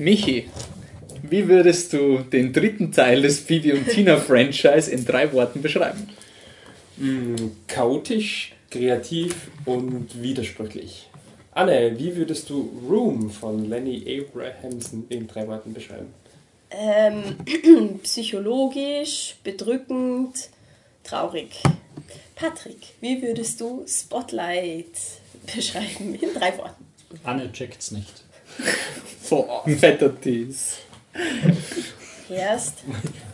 Michi, wie würdest du den dritten Teil des Bibi und Tina Franchise in drei Worten beschreiben? Mm, chaotisch, kreativ und widersprüchlich. Anne, wie würdest du Room von Lenny Abrahamson in drei Worten beschreiben? Ähm, psychologisch, bedrückend, traurig. Patrick, wie würdest du Spotlight beschreiben in drei Worten? Anne checkt's nicht. Boah, fetter Tease. Erst.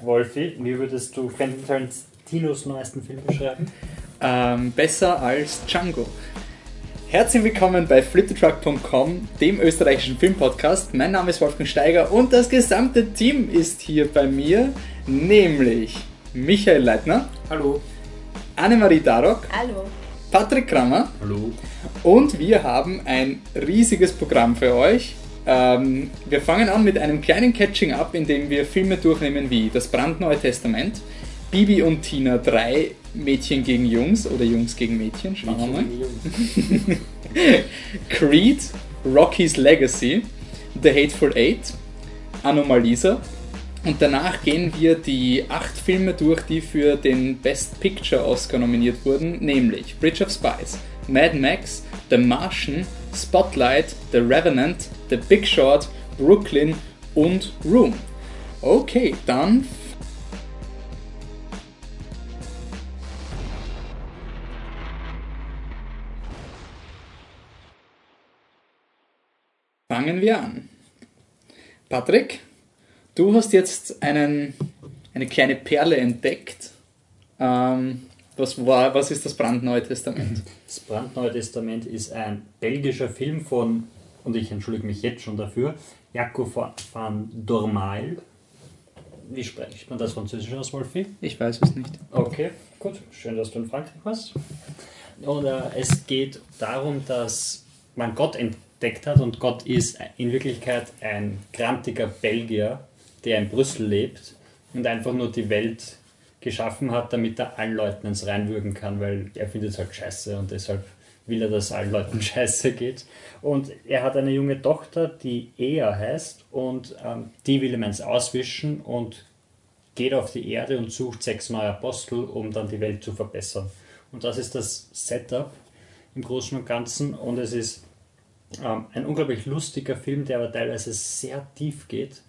Wolfi, wie würdest du Quentin Tarantinos neuesten Film beschreiben? Ähm, besser als Django. Herzlich willkommen bei fliptetruck.com, dem österreichischen Filmpodcast. Mein Name ist Wolfgang Steiger und das gesamte Team ist hier bei mir, nämlich Michael Leitner. Hallo. Annemarie Darok. Hallo. Patrick Krammer. Hallo. Und wir haben ein riesiges Programm für euch. Ähm, wir fangen an mit einem kleinen Catching-up, in dem wir Filme durchnehmen wie Das brandneue Testament, Bibi und Tina 3, Mädchen gegen Jungs oder Jungs gegen Mädchen, schauen wir mal. Creed, Rocky's Legacy, The Hateful Eight, Anomalisa. Und danach gehen wir die acht Filme durch, die für den Best Picture Oscar nominiert wurden, nämlich Bridge of Spies, Mad Max, The Martian, Spotlight, The Revenant, The Big Short, Brooklyn und Room. Okay, dann fangen wir an. Patrick, du hast jetzt einen, eine kleine Perle entdeckt. Ähm, was, war, was ist das brandneue Testament? Das brandneue Testament ist ein belgischer Film von, und ich entschuldige mich jetzt schon dafür, Jaco van Dormael. Wie spricht man das Französisch aus, Wolfi? Ich weiß es nicht. Okay, gut. Schön, dass du in Frankreich warst. Und äh, es geht darum, dass man Gott entdeckt hat und Gott ist in Wirklichkeit ein grantiger Belgier, der in Brüssel lebt und einfach nur die Welt geschaffen hat, damit er allen Leuten ins Reinwürgen kann, weil er findet es halt scheiße und deshalb will er, dass allen Leuten scheiße geht. Und er hat eine junge Tochter, die Ea heißt und ähm, die will ihm eins auswischen und geht auf die Erde und sucht sechs neue Apostel, um dann die Welt zu verbessern. Und das ist das Setup im Großen und Ganzen und es ist ähm, ein unglaublich lustiger Film, der aber teilweise sehr tief geht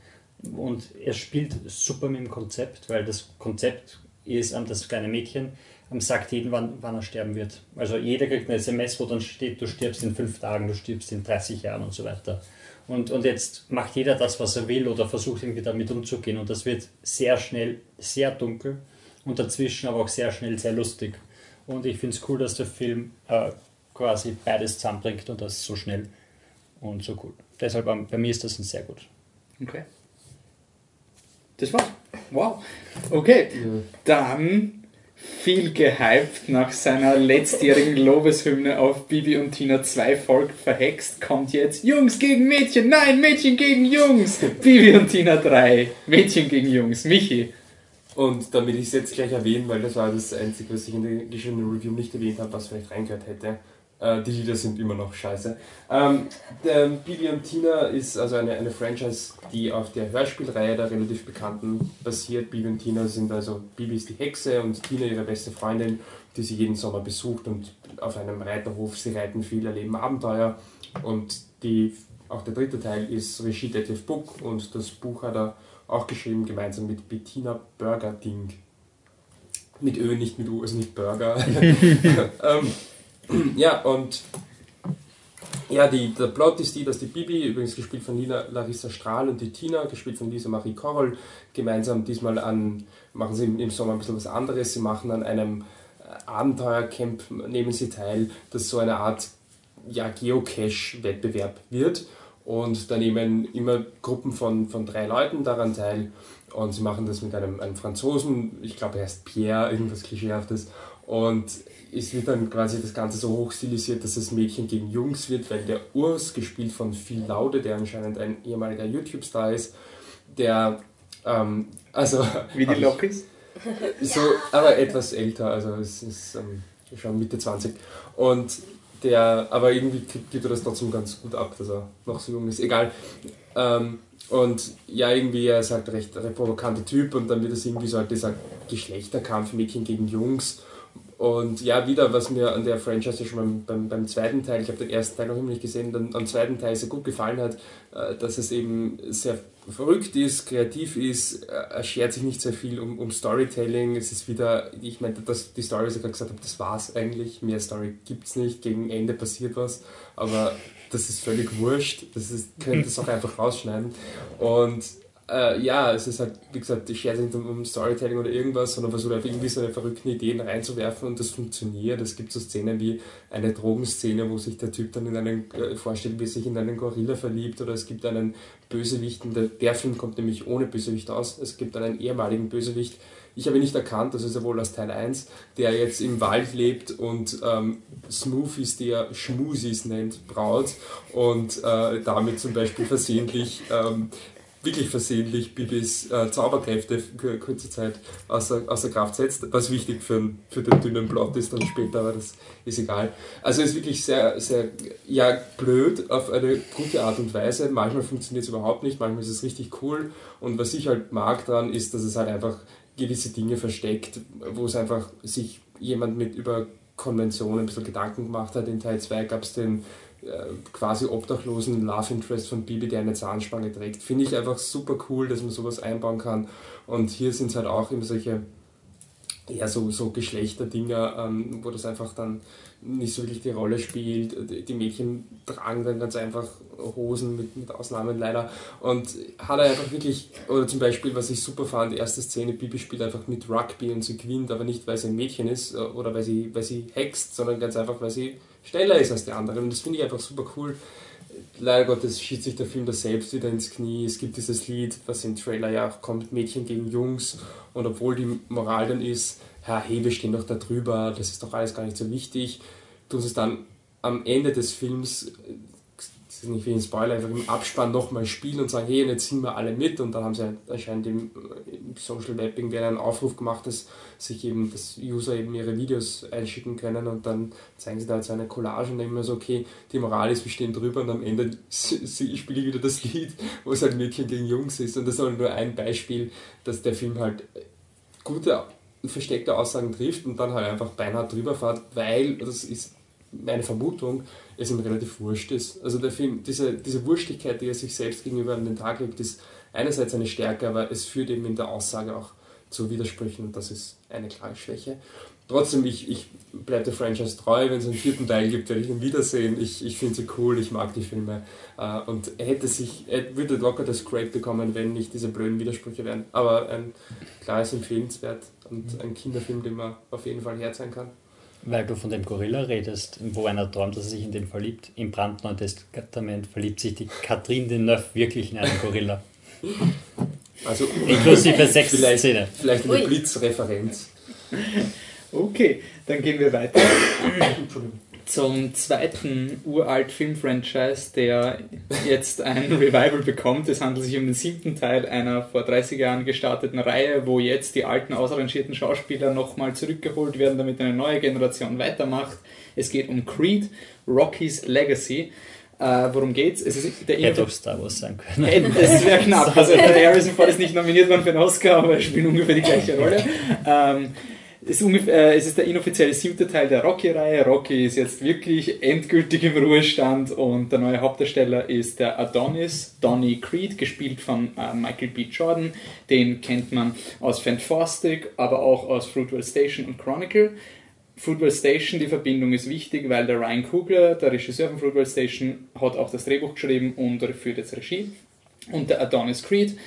und er spielt super mit dem Konzept, weil das Konzept ist, das kleine Mädchen ähm, sagt jedem, wann, wann er sterben wird. Also jeder kriegt eine SMS, wo dann steht, du stirbst in fünf Tagen, du stirbst in 30 Jahren und so weiter. Und, und jetzt macht jeder das, was er will oder versucht irgendwie damit umzugehen. Und das wird sehr schnell sehr dunkel und dazwischen aber auch sehr schnell sehr lustig. Und ich finde es cool, dass der Film äh, quasi beides zusammenbringt und das so schnell und so cool. Deshalb ähm, bei mir ist das ein sehr gut. Okay. Das war's. Wow. Okay. Dann viel gehypt nach seiner letztjährigen Lobeshymne auf Bibi und Tina 2 Volk verhext, kommt jetzt Jungs gegen Mädchen, nein, Mädchen gegen Jungs. Bibi und Tina 3, Mädchen gegen Jungs. Michi. Und damit ich es jetzt gleich erwähne, weil das war das Einzige, was ich in der geschriebenen Review nicht erwähnt habe, was vielleicht reingehört hätte. Äh, die Lieder sind immer noch scheiße. Ähm, der Bibi und Tina ist also eine, eine Franchise, die auf der Hörspielreihe der relativ bekannten basiert. Bibi und Tina sind also, Bibi ist die Hexe und Tina ihre beste Freundin, die sie jeden Sommer besucht und auf einem Reiterhof, sie reiten viel, erleben Abenteuer. Und die, auch der dritte Teil ist Regie Detlef Buck und das Buch hat er auch geschrieben, gemeinsam mit Bettina Burger-Ding. Mit Ö, nicht mit U, also nicht Burger. ähm, ja, und ja, die, der Plot ist die, dass die Bibi, übrigens gespielt von Lila, Larissa Strahl und die Tina, gespielt von Lisa Marie Korol, gemeinsam diesmal an, machen sie im, Sommer ein bisschen was anderes, sie machen an einem Abenteuercamp, nehmen sie teil, das so eine Art ja, Geocache-Wettbewerb wird. Und da nehmen immer Gruppen von, von drei Leuten daran teil und sie machen das mit einem, einem Franzosen, ich glaube er heißt Pierre, irgendwas Klischeehaftes. Und es wird dann quasi das Ganze so hochstilisiert, dass es Mädchen gegen Jungs wird, weil der Urs, gespielt von Phil Laude, der anscheinend ein ehemaliger YouTube-Star ist, der, ähm, also... Wie die Lokis? So, aber etwas älter, also es ist ähm, schon Mitte 20. Und der, aber irgendwie gibt er das trotzdem ganz gut ab, dass er noch so jung ist. Egal. Ähm, Und ja, irgendwie, er ist halt recht ein provokanter Typ und dann wird es irgendwie so halt dieser Geschlechterkampf Mädchen gegen Jungs. Und ja, wieder, was mir an der Franchise schon beim, beim, beim zweiten Teil, ich habe den ersten Teil noch immer nicht gesehen, dann am zweiten Teil sehr gut gefallen hat, äh, dass es eben sehr verrückt ist, kreativ ist, äh, er schert sich nicht sehr viel um, um Storytelling. Es ist wieder, ich meinte, dass die Story, was ich gerade gesagt habe, das war's eigentlich. Mehr Story gibt's nicht, gegen Ende passiert was, aber das ist völlig wurscht. Das ist, könnte es auch einfach rausschneiden. Und äh, ja, es ist halt, wie gesagt, ich schert nicht um, Storytelling oder irgendwas, sondern versucht einfach irgendwie so eine verrückten Ideen reinzuwerfen und das funktioniert. Es gibt so Szenen wie eine Drogenszene, wo sich der Typ dann in einen, äh, vorstellt, wie er sich in einen Gorilla verliebt oder es gibt einen Bösewicht, der, der Film kommt nämlich ohne Bösewicht aus. Es gibt einen ehemaligen Bösewicht, ich habe ihn nicht erkannt, das ist ja wohl aus Teil 1, der jetzt im Wald lebt und ähm, Smoothies, die er Schmusis nennt, braut und äh, damit zum Beispiel versehentlich ähm, wirklich versehentlich Bibis äh, Zauberkräfte für kurze Zeit außer, außer Kraft setzt, was wichtig für, für den dünnen Plot ist dann später, aber das ist egal. Also ist wirklich sehr, sehr, ja, blöd auf eine gute Art und Weise. Manchmal funktioniert es überhaupt nicht, manchmal ist es richtig cool und was ich halt mag daran ist, dass es halt einfach gewisse Dinge versteckt, wo es einfach sich jemand mit über Konventionen ein bisschen Gedanken gemacht hat. In Teil 2 gab es den quasi obdachlosen Love Interest von Bibi, der eine Zahnspange trägt. Finde ich einfach super cool, dass man sowas einbauen kann. Und hier sind es halt auch immer solche eher so, so Geschlechterdinger, ähm, wo das einfach dann nicht so wirklich die Rolle spielt. Die Mädchen tragen dann ganz einfach Hosen mit, mit Ausnahmen leider. Und hat er einfach wirklich, oder zum Beispiel, was ich super fand, die erste Szene, Bibi spielt einfach mit Rugby und sie gewinnt, aber nicht, weil sie ein Mädchen ist äh, oder weil sie, weil sie hext, sondern ganz einfach, weil sie schneller ist als die anderen. Und das finde ich einfach super cool. Leider Gottes schießt sich der Film da selbst wieder ins Knie. Es gibt dieses Lied, was im Trailer ja auch kommt, Mädchen gegen Jungs. Und obwohl die Moral dann ist, ja, hey, wir stehen doch da drüber, das ist doch alles gar nicht so wichtig, tun sie es dann am Ende des Films das ist nicht wie ein Spoiler, einfach im Abspann nochmal spielen und sagen, hey, jetzt ziehen wir alle mit. Und dann haben sie anscheinend im, im Social Web irgendwie einen Aufruf gemacht, dass sich eben, dass User eben ihre Videos einschicken können. Und dann zeigen sie da jetzt eine Collage und dann immer so, okay, die Moral ist, wir stehen drüber. Und am Ende spiele ich wieder das Lied, wo es halt Mädchen gegen Jungs ist. Und das ist halt nur ein Beispiel, dass der Film halt gute versteckte Aussagen trifft und dann halt einfach beinahe drüber fährt, weil, das ist meine Vermutung, es ihm relativ wurscht ist. Also der Film, diese, diese Wurstigkeit, die er sich selbst gegenüber an den Tag legt, ist einerseits eine Stärke, aber es führt eben in der Aussage auch zu Widersprüchen und das ist eine klare Schwäche. Trotzdem, ich, ich bleibe der Franchise treu, wenn es einen vierten Teil gibt, werde ich ihn wiedersehen. Ich, ich finde sie cool, ich mag die Filme äh, und er hätte sich, er würde locker das Great bekommen, wenn nicht diese blöden Widersprüche wären. Aber ein klares Empfehlenswert und ein Kinderfilm, den man auf jeden Fall herzeigen kann. Weil du von dem Gorilla redest, wo einer träumt, dass er sich in den verliebt. Im brandneuen Testament verliebt sich die Catherine Deneuve wirklich in einen Gorilla. Also, Inklusive sechs vielleicht, Szene. vielleicht eine Blitzreferenz. Okay, dann gehen wir weiter zum zweiten uralt Film-Franchise, der jetzt ein Revival bekommt. Es handelt sich um den siebten Teil einer vor 30 Jahren gestarteten Reihe, wo jetzt die alten ausrangierten Schauspieler nochmal zurückgeholt werden, damit eine neue Generation weitermacht. Es geht um Creed, Rocky's Legacy. Äh, worum geht's? Es ist der Hätte auch Star Wars sein können. Hey, Es wäre knapp. Also der Harrison Ford ist nicht nominiert worden für einen Oscar, aber er spielt ungefähr die gleiche Rolle. Ähm, ist, ungefähr, äh, es ist der inoffizielle siebte Teil der Rocky-Reihe. Rocky ist jetzt wirklich endgültig im Ruhestand und der neue Hauptdarsteller ist der Adonis Donny Creed, gespielt von äh, Michael B. Jordan. Den kennt man aus Fantastic, aber auch aus Fruitvale Station und Chronicle. Fruitvale Station, die Verbindung ist wichtig, weil der Ryan Coogler, der Regisseur von Fruitvale Station, hat auch das Drehbuch geschrieben und führt jetzt Regie. Und der Adonis Creed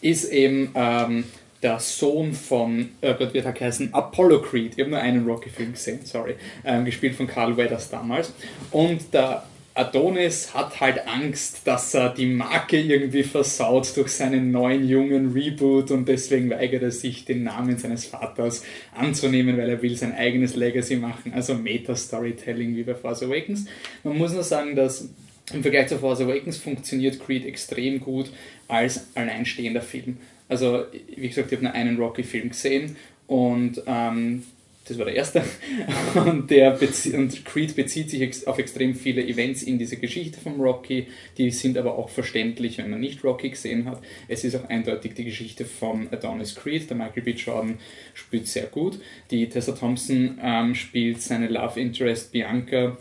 ist eben ähm, der Sohn von, äh Gott wird er heißen, Apollo Creed. Ich habe nur einen Rocky-Film gesehen, sorry. Ähm, gespielt von Carl Weathers damals. Und der Adonis hat halt Angst, dass er die Marke irgendwie versaut durch seinen neuen jungen Reboot und deswegen weigert er sich, den Namen seines Vaters anzunehmen, weil er will sein eigenes Legacy machen, also Meta-Storytelling wie bei Force Awakens. Man muss nur sagen, dass im Vergleich zu Force Awakens funktioniert Creed extrem gut als alleinstehender Film. Also, wie gesagt, ich habe nur einen Rocky-Film gesehen und ähm, das war der erste. Und, der und Creed bezieht sich auf extrem viele Events in dieser Geschichte vom Rocky. Die sind aber auch verständlich, wenn man nicht Rocky gesehen hat. Es ist auch eindeutig die Geschichte von Adonis Creed. Der Michael B. Jordan spielt sehr gut. Die Tessa Thompson ähm, spielt seine Love Interest Bianca.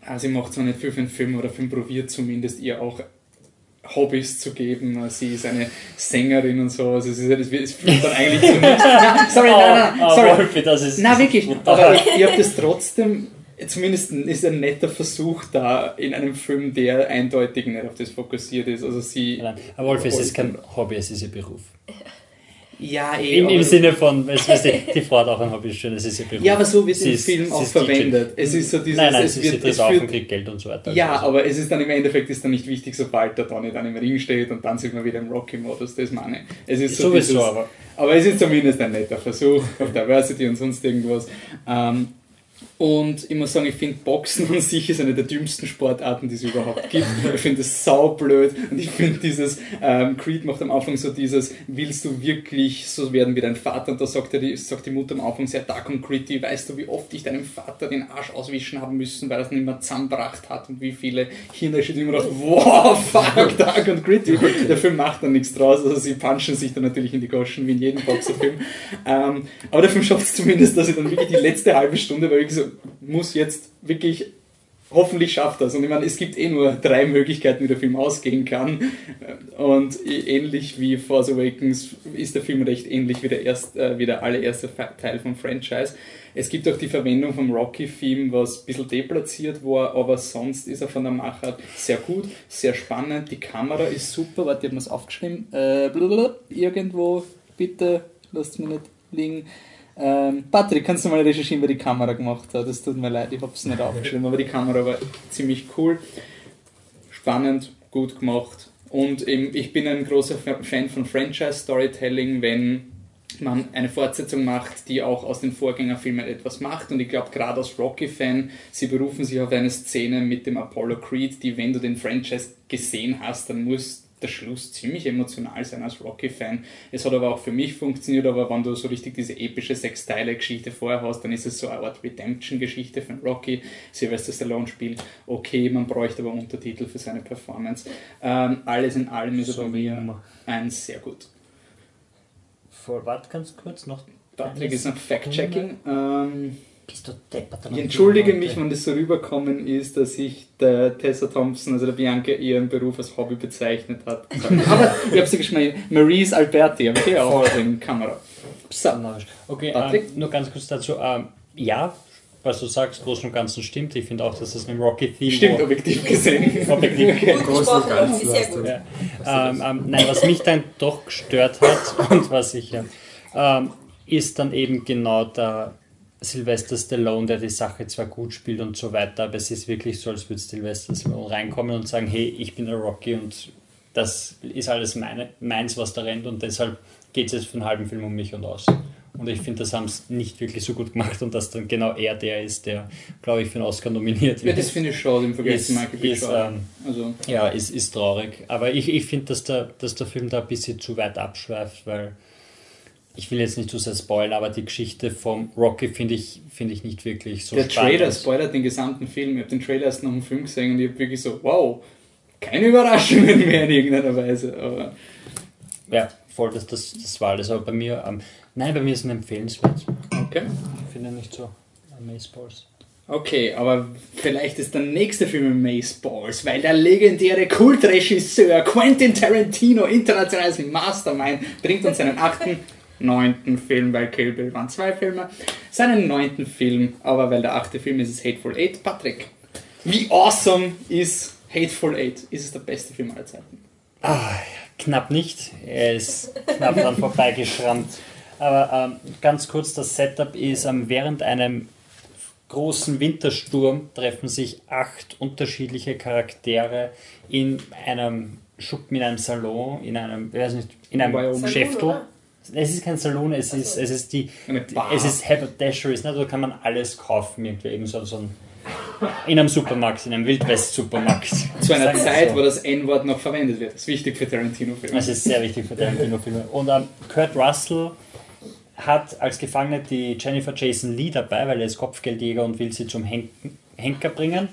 Ah, sie macht zwar nicht viel für den Film oder Film probiert zumindest ihr auch Hobbys zu geben. Sie ist eine Sängerin und so. Also es, ist, es, es führt dann eigentlich zu nichts. Sorry, nein, nein, Oh, sorry. Wolfi, das ist. Na wirklich, aber ich, ich habe das trotzdem, zumindest ist ein netter Versuch da in einem Film, der eindeutig nicht auf das fokussiert ist. Also sie. Nein, aber Wolf, es ist kein Hobby, es ist ihr Beruf. Ja, eh, Im, Im Sinne von, weißt du, die Frau hat auch ein Hobby, schön, es ist ihr Beruf. Ja, aber so wird es Sie im ist- Film auch ist verwendet. Es ist so dieses, Nein, nein, es sie wird, es das auf und kriegt Geld und so weiter. Ja, Also, aber es ist dann im Endeffekt ist dann nicht wichtig, sobald der Donny dann im Ring steht und dann sieht man wieder im Rocky-Modus, das meine ich. Es ist so Sowieso, dieses, aber- aber es ist zumindest ein netter Versuch auf Diversity und sonst irgendwas. Ähm, und ich muss sagen, ich finde Boxen an sich ist eine der dümmsten Sportarten, die es überhaupt gibt. Ich finde es saublöd und ich finde dieses, ähm, Creed macht am Anfang so dieses, willst du wirklich so werden wie dein Vater? Und da sagt, er die, sagt die Mutter am Anfang sehr, da kommt Creed, weißt du, wie oft ich deinem Vater den Arsch auswischen haben müssen, weil er es nicht mehr zusammengebracht hat und wie viele Hirne steht immer noch, wow, fuck, da kommt Gritty. Der Film macht dann nichts draus, also sie punchen sich dann natürlich in die Goschen wie in jedem Boxerfilm. Ähm, aber der Film schafft es zumindest, dass ich dann wirklich die letzte halbe Stunde, weil ich so, muss jetzt wirklich hoffentlich schafft das. Und ich meine, es gibt eh nur drei Möglichkeiten, wie der Film ausgehen kann. Und ähnlich wie Force Awakens ist der Film recht ähnlich wie der, erst, äh, wie der allererste Teil vom Franchise. Es gibt auch die Verwendung vom Rocky-Theme, was ein bisschen deplatziert war, aber sonst ist er von der Machart sehr gut, sehr spannend. Die Kamera ist super. Warte, ich habe mir es aufgeschrieben. Äh, irgendwo, bitte, lasst mich nicht liegen. Ähm, Patrick, kannst du mal recherchieren, wer die Kamera gemacht hat? Das tut mir leid, ich habe es nicht aufgeschrieben, aber die Kamera war ziemlich cool, spannend, gut gemacht. Und eben, ich bin ein großer Fan von Franchise-Storytelling, wenn man eine Fortsetzung macht, die auch aus den Vorgängerfilmen etwas macht. Und ich glaube, gerade als Rocky-Fan, sie berufen sich auf eine Szene mit dem Apollo Creed, die, wenn du den Franchise gesehen hast, dann muss der Schluss ziemlich emotional sein als Rocky-Fan. Es hat aber auch für mich funktioniert, aber wenn du so richtig diese epische Sechsteile-Geschichte vorher hast, dann ist es so eine Art Redemption-Geschichte von Rocky. Sylvester Stallone spielt okay, man bräuchte aber Untertitel für seine Performance. Ähm, alles in allem ist er So bei wie mir immer. ein sehr gut. Vor, warte ganz kurz noch. Patrick ist noch Fact-Checking. Ähm, Bist du deppert? ich entschuldige mich, wenn das so rüberkommen ist, dass ich der Tessa Thompson, also der Bianca, ihren Beruf als Hobby bezeichnet hat. Aber ich habe sie geschrieben, Maurice Alberti, habe ich hier auch in Kamera. So. Okay, ähm, nur ganz kurz dazu. Ähm, ja, was du sagst, Großen und Ganzen stimmt. Ich finde auch, dass das mit dem Rocky-Theme Stimmt, objektiv gesehen. objektiv Gut Großen und gut. Ja. Ähm, ähm, nein, was mich dann doch gestört hat und was ich ja, ähm, ist dann eben genau der Sylvester Stallone, der die Sache zwar gut spielt und so weiter, aber es ist wirklich so, als würde Sylvester Stallone reinkommen und sagen, hey, ich bin der Rocky und das ist alles meine, meins, was da rennt und deshalb geht es jetzt für einen halben Film um mich und aus. Und ich finde, das haben sie nicht wirklich so gut gemacht und dass dann genau er der ist, der, glaube ich, für einen Oscar nominiert Ja, wird. das finde ich schade im Vergleich Ist- zu Michael B. ist, ähm, Also, Ja, ist, ist traurig. Aber ich, ich finde, dass der, dass der Film da ein bisschen zu weit abschweift, weil ich will jetzt nicht zu sehr spoilern, aber die Geschichte vom Rocky finde ich, finde ich nicht wirklich so der spannend. Trailer spoilert den gesamten Film. Ich habe den Trailer erst nach dem Film gesehen und ich habe wirklich so, wow, keine Überraschungen mehr in irgendeiner Weise. Aber Ja, voll, das, das, das war alles. Aber bei mir, ähm, nein, bei mir ist es ein empfehlenswert. okay. Ich finde nicht so Amazeballs. Okay, aber vielleicht ist der nächste Film Mace Balls, weil der legendäre Kultregisseur Quentin Tarantino, internationales Mastermind, bringt uns seinen achten, neunten Film, weil Kill Bill waren zwei Filme, seinen neunten Film, aber weil der achte Film ist, ist Hateful Eight. Patrick, wie awesome ist Hateful Eight? Ist es der beste Film aller Zeiten? Ah, knapp nicht. Er ist knapp dran vorbeigeschrammt. Aber ähm, ganz kurz, das Setup ist, ähm, während einem großen Wintersturm treffen sich acht unterschiedliche Charaktere in einem Schuppen, in einem Salon, in einem, ich weiß nicht, in einem. Salon, oder? Es ist kein Salon, es ist, es ist die, es ist Haberdasheries, ne? da kann man alles kaufen, irgendwie eben so, so ein, in einem Supermarkt, in einem Wildwest-Supermarkt. Zu einer Zeit, so. wo das N-Wort noch verwendet wird. Das ist wichtig für Tarantino-Filme. Das ist sehr wichtig für Tarantino-Filme. Und ähm, Kurt Russell hat als Gefangene die Jennifer Jason Lee dabei, weil er ist Kopfgeldjäger und will sie zum Hen Henker bringen.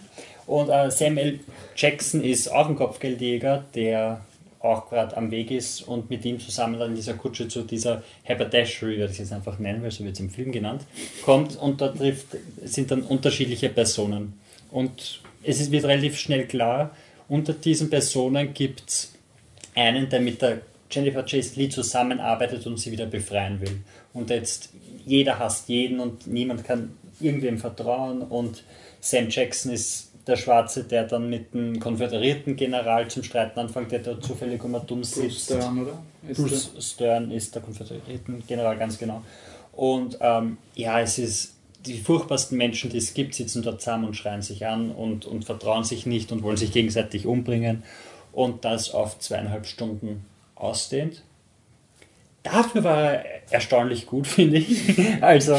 Und äh, Samuel Jackson ist auch ein Kopfgeldjäger, der auch gerade am Weg ist und mit ihm zusammen dann in dieser Kutsche zu dieser Haberdashery, werde ich jetzt einfach nennen, weil so wird es im Film genannt, kommt und da trifft, sind dann unterschiedliche Personen. Und es wird relativ schnell klar, unter diesen Personen gibt es einen, der mit der Jennifer Chase Lee zusammenarbeitet und sie wieder befreien will. Und jetzt jeder hasst jeden und niemand kann irgendwem vertrauen und Sam Jackson ist der Schwarze, der dann mit dem konföderierten General zum Streiten anfängt, der da zufällig immer dumm Bruce sitzt. Stern, oder? Ist Bruce Stern ist der konföderierten General, ganz genau. Und ähm, ja, es ist die furchtbarsten Menschen, die es gibt, sitzen dort zusammen und schreien sich an und, und vertrauen sich nicht und wollen sich gegenseitig umbringen. Und das auf zweieinhalb Stunden ausdehnt. Dafür war er erstaunlich gut, finde ich. Also,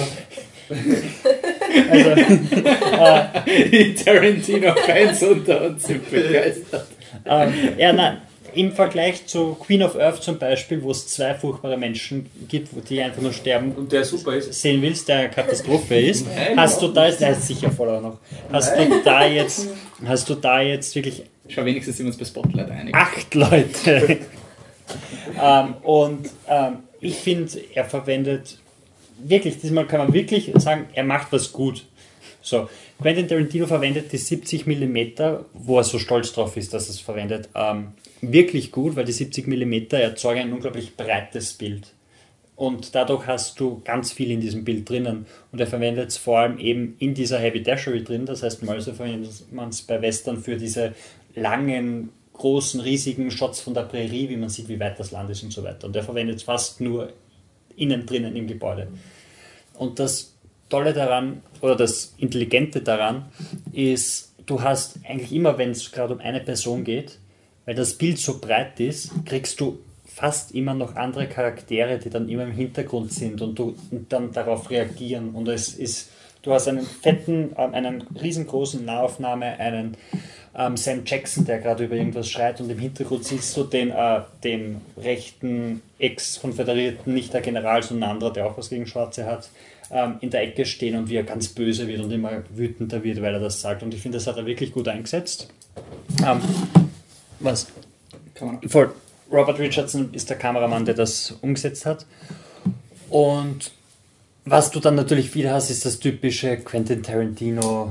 also der- Die Tarantino-Fans unter uns sind begeistert. ähm, ja, nein, im Vergleich zu Queen of Earth zum Beispiel, wo es zwei furchtbare Menschen gibt, die einfach nur sterben Und der super ist. sehen willst, der eine Katastrophe ist, hast du da jetzt, der ist sicher voller noch, hast du da jetzt, hast du da jetzt wirklich Schau, wenigstens sind wir uns bei Spotlight einig. acht Leute. ähm, und ähm, ich finde, er verwendet wirklich, diesmal kann man wirklich sagen, er macht was gut. So, Quentin Tarantino verwendet die 70 mm, wo er so stolz drauf ist, dass er es verwendet, ähm, wirklich gut, weil die 70 mm erzeugen ein unglaublich breites Bild. Und dadurch hast du ganz viel in diesem Bild drinnen. Und er verwendet es vor allem eben in dieser Heavy Dashery drin. Das heißt, mal verwendet man es bei Western für diese langen, großen, riesigen Shots von der Prärie, wie man sieht, wie weit das Land ist und so weiter. Und er verwendet es fast nur innen drinnen im Gebäude. Und das Tolle daran, oder das Intelligente daran, ist, du hast eigentlich immer, wenn es gerade um eine Person geht, weil das Bild so breit ist, kriegst du fast immer noch andere Charaktere, die dann immer im Hintergrund sind und, du, und dann darauf reagieren. Und es ist, du hast einen fetten, ähm, einen riesengroßen Nahaufnahme, einen ähm, Sam Jackson, der gerade über irgendwas schreit und im Hintergrund siehst du den, äh, den rechten Ex-Konföderierten, nicht der General, sondern ein anderer, der auch was gegen Schwarze hat, ähm, in der Ecke stehen und wie er ganz böse wird und immer wütender wird, weil er das sagt. Und ich finde, das hat er wirklich gut eingesetzt. Ähm, was? Man Voll. Robert Richardson ist der Kameramann, der das umgesetzt hat. Und was du dann natürlich wieder hast, ist das typische Quentin Tarantino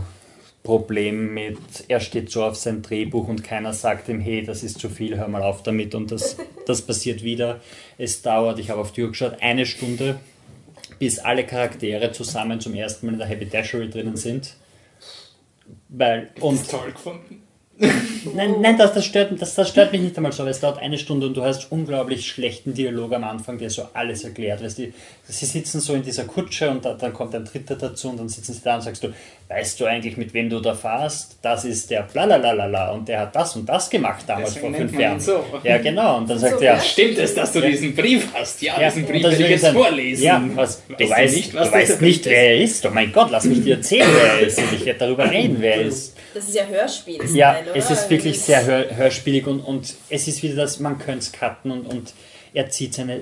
Problem mit, er steht so auf sein Drehbuch und keiner sagt ihm, hey, das ist zu viel, hör mal auf damit. Und das, das passiert wieder. Es dauert, ich habe auf die Uhr geschaut, eine Stunde, bis alle Charaktere zusammen zum ersten Mal in der Happy Dashery drinnen sind. Weil, und toll gefunden. Nein, nein das, das, stört, das, das stört mich nicht einmal so, weil es dauert eine Stunde und du hast unglaublich schlechten Dialog am Anfang, der so alles erklärt. Weißt du, sie sitzen so in dieser Kutsche und da, dann kommt ein Dritter dazu und dann sitzen sie da und sagst du, weißt du eigentlich, mit wem du da fahrst? Das ist der Blalalala und der hat das und das gemacht damals Deswegen vor fünf Jahren. so. Ja, genau. Und dann sagt So, er, ja. Stimmt es, dass du diesen Brief hast? Ja, ja, diesen Brief will ich jetzt vorlesen. Ja, was, du Weißt nicht, was du weißt nicht, wer er ist. Oh mein Gott, lass mich dir erzählen, wer er ist. Und ich werde darüber reden, wer er ist. Das ist ja Hörspiel. Ja, oder? es ist wirklich sehr hör hörspielig und, und es ist wieder das, man könnte es cutten und, und er zieht seine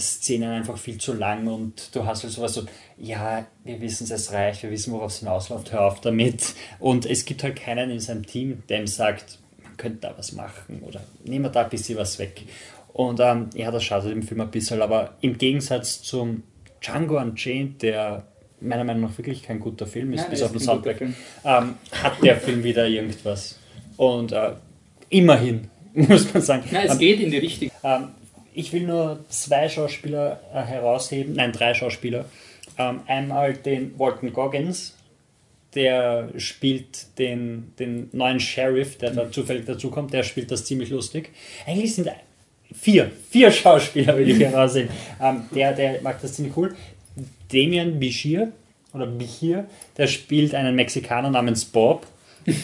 Szenen einfach viel zu lang und du hast halt sowas so, ja, wir wissen es reicht, wir wissen, worauf es hinausläuft, hör auf damit. Und es gibt halt keinen in seinem Team, der ihm sagt, man könnte da was machen oder nehmen wir da ein bisschen was weg. Und ähm, ja, das schadet dem Film ein bisschen, aber im Gegensatz zum Django Unchained, der meiner Meinung nach wirklich kein guter Film ist, Nein, bis auf den Soundtrack, ähm, hat der Film wieder irgendwas. Und äh, immerhin, muss man sagen. Nein, es Ähm, geht in die richtige. ähm, ich will nur zwei Schauspieler äh, herausheben, nein, drei Schauspieler. Ähm, einmal den Walton Goggins, der spielt den, den neuen Sheriff, der da zufällig dazukommt, der spielt das ziemlich lustig. Eigentlich sind vier, vier Schauspieler will ich herausheben. Ähm, der, der macht das ziemlich cool. Damian Bichir, oder Bichir, der spielt einen Mexikaner namens Bob.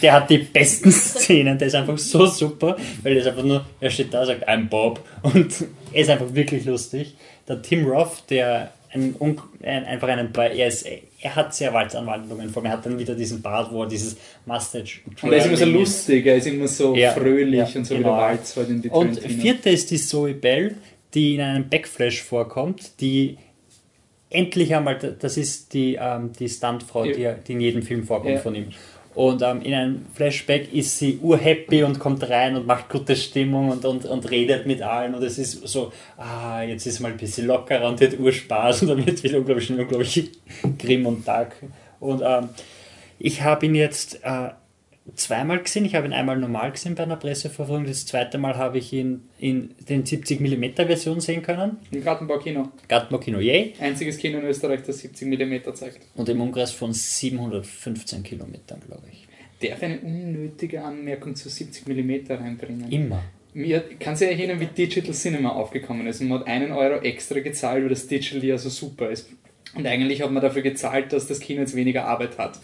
Der hat die besten Szenen, der ist einfach so super, weil er ist einfach nur, er steht da, sagt, I'm Bob und er ist einfach wirklich lustig. Der Tim Roth, der ein, ein, einfach einen, Ba- er, ist, er hat sehr Walzanwandlungen vor mir, er hat dann wieder diesen Bart, wo er dieses Mustache Und er ist immer so lustig, er ist immer so Ja, fröhlich ja, und so wie genau. der Walz halt in die Und Tarantino. vierte ist die Zoe Bell, die in einem Backflash vorkommt, die endlich einmal, das ist die, ähm, die Stuntfrau, die, die in jedem Film vorkommt Ja. von ihm. Und ähm, in einem Flashback ist sie urhappy und kommt rein und macht gute Stimmung und, und, und redet mit allen. Und es ist so, ah, jetzt ist mal ein bisschen lockerer und wird urspaß und dann wird es wieder unglaublich, unglaublich grimm und dark. Und ähm, ich habe ihn jetzt äh, zweimal gesehen. Ich habe ihn einmal normal gesehen bei einer Presseverführung. Das zweite Mal habe ich ihn in den 70mm Version sehen können. Im Gartenbaukino. Gartenbaukino, yay. Einziges Kino in Österreich, das 70 mm zeigt. Und im Umkreis von 715 Kilometern, glaube ich. Darf eine unnötige Anmerkung zu 70 mm reinbringen? Immer. Mir kann sich erinnern, wie Digital Cinema aufgekommen ist. Und man hat einen Euro extra gezahlt, weil das Digital ja so super ist. Und eigentlich hat man dafür gezahlt, dass das Kino jetzt weniger Arbeit hat.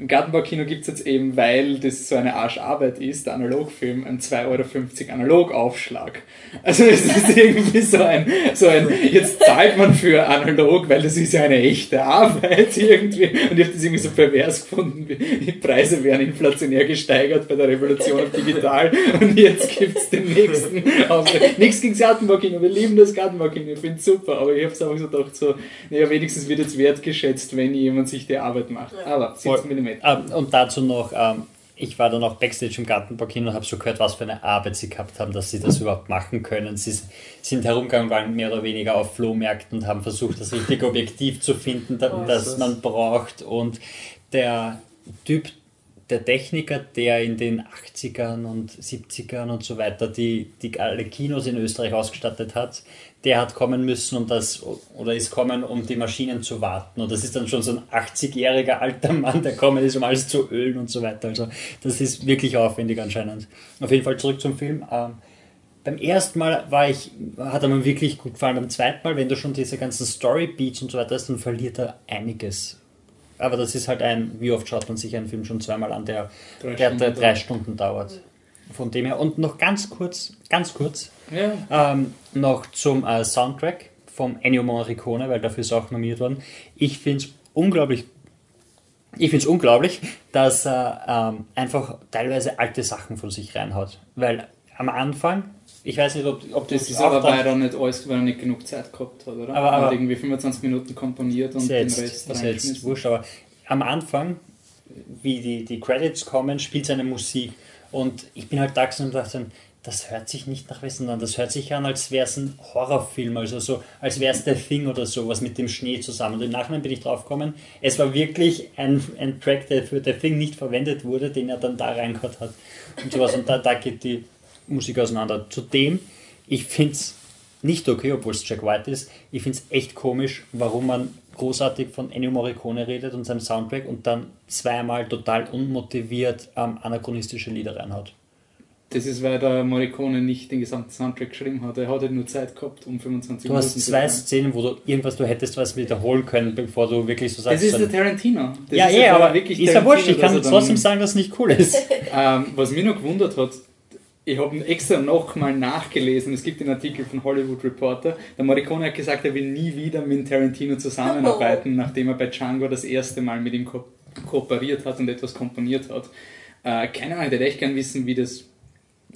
Im Gartenbaukino gibt es jetzt eben, weil das so eine Arscharbeit ist, der Analogfilm, einen 2,50 Euro Analogaufschlag. Also es ist irgendwie so ein, so ein, jetzt zahlt man für analog, weil das ist ja eine echte Arbeit irgendwie. Und ich habe das irgendwie so pervers gefunden, die Preise werden inflationär gesteigert bei der Revolution auf digital. Und jetzt gibt es den nächsten Aufschlag. Nichts gegen das Gartenbaukino, wir lieben das Gartenbaukino, ich finde es super, aber ich habe es einfach so gedacht, so, naja, wenigstens wird jetzt wertgeschätzt, wenn jemand sich die Arbeit macht. Aber 70 mm. Ähm, und dazu noch, ähm, ich war dann auch Backstage im Gartenbaukino und habe so gehört, was für eine Arbeit sie gehabt haben, dass sie das überhaupt machen können. Sie sind herumgegangen, waren mehr oder weniger auf Flohmärkten und haben versucht, das richtige Objektiv zu finden, da, das man braucht. Und der Typ, der Techniker, der in den 80ern und 70ern und so weiter die, die alle Kinos in Österreich ausgestattet hat, der hat kommen müssen, um das, oder ist kommen, um die Maschinen zu warten. Und das ist dann schon so ein 80-jähriger alter Mann, der kommen ist, um alles zu ölen und so weiter. Also das ist wirklich aufwendig anscheinend. Auf jeden Fall zurück zum Film. Ähm, beim ersten Mal war ich, hat er mir wirklich gut gefallen. Beim zweiten Mal, wenn du schon diese ganzen Story-Beats und so weiter hast, dann verliert er einiges. Aber das ist halt ein, wie oft schaut man sich einen Film schon zweimal an, der Drei der, der Stunden drei Stunden dauert. Von dem her. Und noch ganz kurz, ganz kurz, Ja, ähm, noch zum äh, Soundtrack vom Ennio Morricone, weil dafür ist auch nominiert worden. Ich finde es unglaublich, ich finde es unglaublich, dass er ähm, einfach teilweise alte Sachen von sich reinhaut. Weil am Anfang, ich weiß nicht, ob, ob das das ist aber, dann- weil er nicht alles, weil er nicht genug Zeit gehabt hat, oder? Aber- er aber- hat irgendwie 25 Minuten komponiert und ist den Rest ist ja jetzt wurscht, aber am Anfang, wie die, die Credits kommen, spielt seine Musik. Und ich bin halt da gesessen und dachte, das hört sich nicht nach Westen an. Das hört sich an, als wäre es ein Horrorfilm, also so, als wäre es der Thing oder sowas mit dem Schnee zusammen. Und im Nachhinein bin ich drauf gekommen, es war wirklich ein, ein Track, der für der Thing nicht verwendet wurde, den er dann da reingehört hat. Und sowas. Und da, da geht die Musik auseinander. Zudem, ich finde es nicht okay, obwohl es Jack White ist. Ich finde es echt komisch, warum man großartig von Ennio Morricone redet und seinem Soundtrack und dann zweimal total unmotiviert ähm, anachronistische Lieder reinhaut. Das ist, weil der Morricone nicht den gesamten Soundtrack geschrieben hat. Er hat halt nur Zeit gehabt, um 25 Du hast Minuten zwei zu Szenen, wo du irgendwas, du hättest was wiederholen können, bevor du wirklich so Das sagst. ist der Tarantino. Das ja, ja aber wirklich ist ja wurscht, ich kann trotzdem sagen, dass es nicht cool ist. Ähm, was mich noch gewundert hat, ich habe extra nochmal nachgelesen, es gibt den Artikel von Hollywood Reporter, der Morricone hat gesagt, er will nie wieder mit Tarantino zusammenarbeiten, nachdem er bei Django das erste Mal mit ihm ko kooperiert hat und etwas komponiert hat. Äh, keine Ahnung, ich hätte echt gern wissen, wie das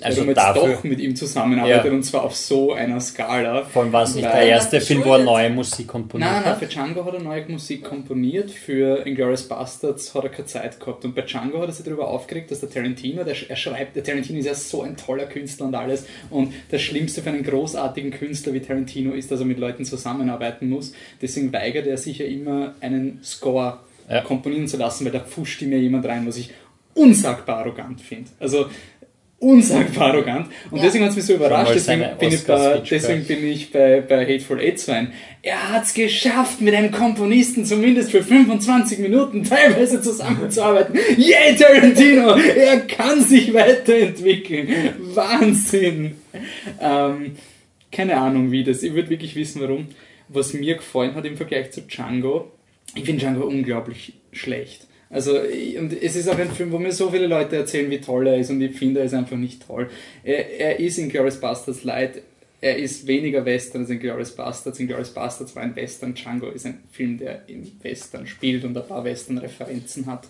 Also warum jetzt dafür, doch mit ihm zusammenarbeitet Ja. und zwar auf so einer Skala. vor allem war es nicht der erste Film, wo er neue Musik komponiert Nein, nein, hat. für Django hat er neue Musik komponiert, für Inglourious Bastards hat er keine Zeit gehabt. Und bei Django hat er sich darüber aufgeregt, dass der Tarantino, der, er schreibt, der Tarantino ist ja so ein toller Künstler und alles. Und das Schlimmste für einen großartigen Künstler wie Tarantino ist, dass er mit Leuten zusammenarbeiten muss. Deswegen weigert er sich ja immer, einen Score Ja. komponieren zu lassen, weil da pfuscht ihm ja jemand rein, was ich unsagbar arrogant finde. Also unsagbar arrogant. Und Ja. deswegen hat es mich so überrascht. Deswegen bin, ich bei, deswegen bin ich bei, bei Hateful Eight so ein. Er hat es geschafft, mit einem Komponisten zumindest für 25 Minuten teilweise zusammenzuarbeiten. Yay, Tarantino! Er kann sich weiterentwickeln. Wahnsinn! Ähm, keine Ahnung, wie das. Ich würde wirklich wissen, warum. Was mir gefallen hat im Vergleich zu Django, ich finde Django unglaublich schlecht. Also, und es ist auch ein Film, wo mir so viele Leute erzählen, wie toll er ist, und ich finde, er ist einfach nicht toll. Er, er ist in Glorious Bastards Light, er ist weniger Western als in Glorious Bastards. In Glorious Bastards war ein Western, Django ist ein Film, der im Western spielt und ein paar Western-Referenzen hat.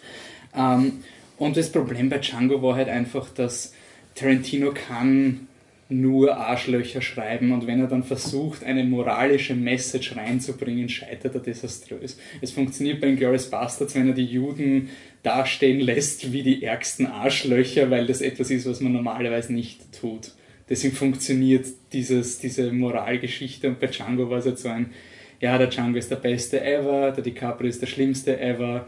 Ähm, und das Problem bei Django war halt einfach, dass Tarantino kann nur Arschlöcher schreiben und wenn er dann versucht, eine moralische Message reinzubringen, scheitert er desaströs. Es funktioniert bei Glorious Bastards, wenn er die Juden dastehen lässt wie die ärgsten Arschlöcher, weil das etwas ist, was man normalerweise nicht tut. Deswegen funktioniert dieses, diese Moralgeschichte und bei Django war es halt so ein, ja, der Django ist der beste ever, der DiCaprio ist der schlimmste ever,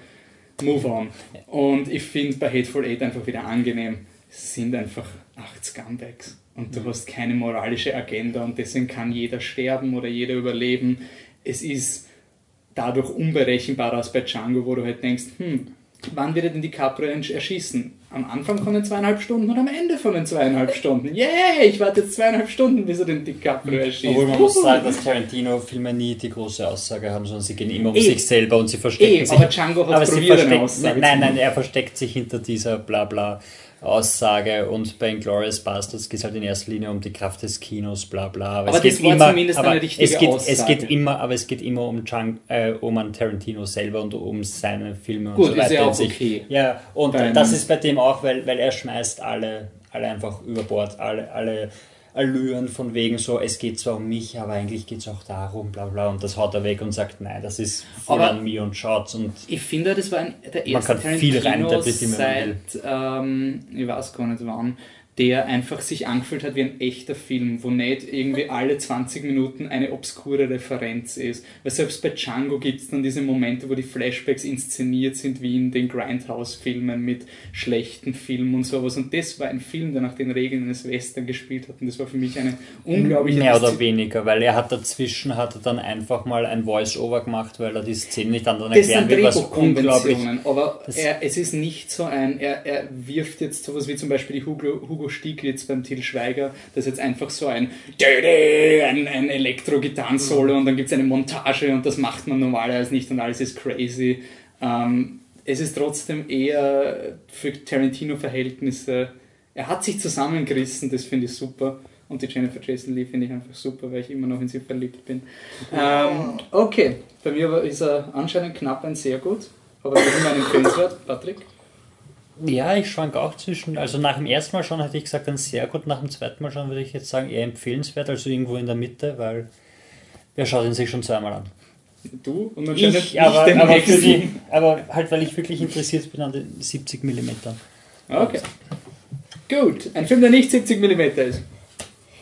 move on. Und ich finde bei Hateful Eight einfach wieder angenehm, es sind einfach acht Scumbags und du mhm. hast keine moralische Agenda und deswegen kann jeder sterben oder jeder überleben. Es ist dadurch unberechenbarer als bei Django, wo du halt denkst, hm, wann wird er denn DiCaprio erschießen? Am Anfang von den zweieinhalb Stunden oder am Ende von den zweieinhalb Stunden? Yeah, ich warte jetzt zweieinhalb Stunden, bis er den DiCaprio erschießt. Obwohl man muss sagen, dass Tarantino-Filme nie die große Aussage haben, sondern sie gehen immer um e. sich selber und sie verstecken e, sich. Aber Django hat aber eine Aussage Nein, nein, er versteckt sich hinter dieser Blabla. Aussage und bei Inglourious Bastards geht es halt in erster Linie um die Kraft des Kinos, bla bla. Aber, aber es geht immer, zumindest aber es geht. Es geht immer, aber es geht immer um, Chang, äh, um Tarantino selber und um seine Filme Gut, und so weiter. Ist ja auch okay. Ja, und das ist bei dem auch, weil, weil er schmeißt alle, alle einfach über Bord, alle, alle Allüren von wegen so, es geht zwar um mich, aber eigentlich geht es auch darum, bla bla. Und das haut er weg und sagt, nein, das ist voll aber an mir und schaut's. Und ich finde, das war ein, der erste Man kann viel rein seit, ähm, ich weiß gar nicht wann, der einfach sich angefühlt hat wie ein echter Film, wo nicht irgendwie alle 20 Minuten eine obskure Referenz ist. Weil selbst bei Django gibt es dann diese Momente, wo die Flashbacks inszeniert sind, wie in den Grindhouse-Filmen mit schlechten Filmen und sowas. Und das war ein Film, der nach den Regeln eines Western gespielt hat. Und das war für mich eine unglaubliche... Mehr oder weniger, weil er hat dazwischen hat er dann einfach mal ein Voice-Over gemacht, weil er die Szene nicht anderen erklären will, was unglaublich... Aber er, es ist nicht so ein... Er, er wirft jetzt sowas wie zum Beispiel die Hugo, Hugo Hugo Stieglitz beim Til Schweiger, das ist jetzt einfach so ein ein, ein Elektro-Gitarrensolo mhm. und dann gibt es eine Montage und das macht man normalerweise nicht und alles ist crazy. Ähm, es ist trotzdem eher für Tarantino-Verhältnisse, er hat sich zusammengerissen, das finde ich super. Und die Jennifer Jason Lee finde ich einfach super, weil ich immer noch in sie verliebt bin. Ähm, okay, bei mir ist er anscheinend knapp ein sehr gut, aber wir haben einen Empfehlenswert. Patrick? Ja, ich schwank auch zwischen, also nach dem ersten Mal schon hätte ich gesagt, dann sehr gut, nach dem zweiten Mal schon würde ich jetzt sagen, eher empfehlenswert, also irgendwo in der Mitte, weil wer schaut ihn sich schon zweimal an? Du und anscheinend ich, aber, den aber, die, aber halt, weil ich wirklich interessiert bin an den 70 mm. Okay. Gut, ein Film, der nicht 70 mm ist.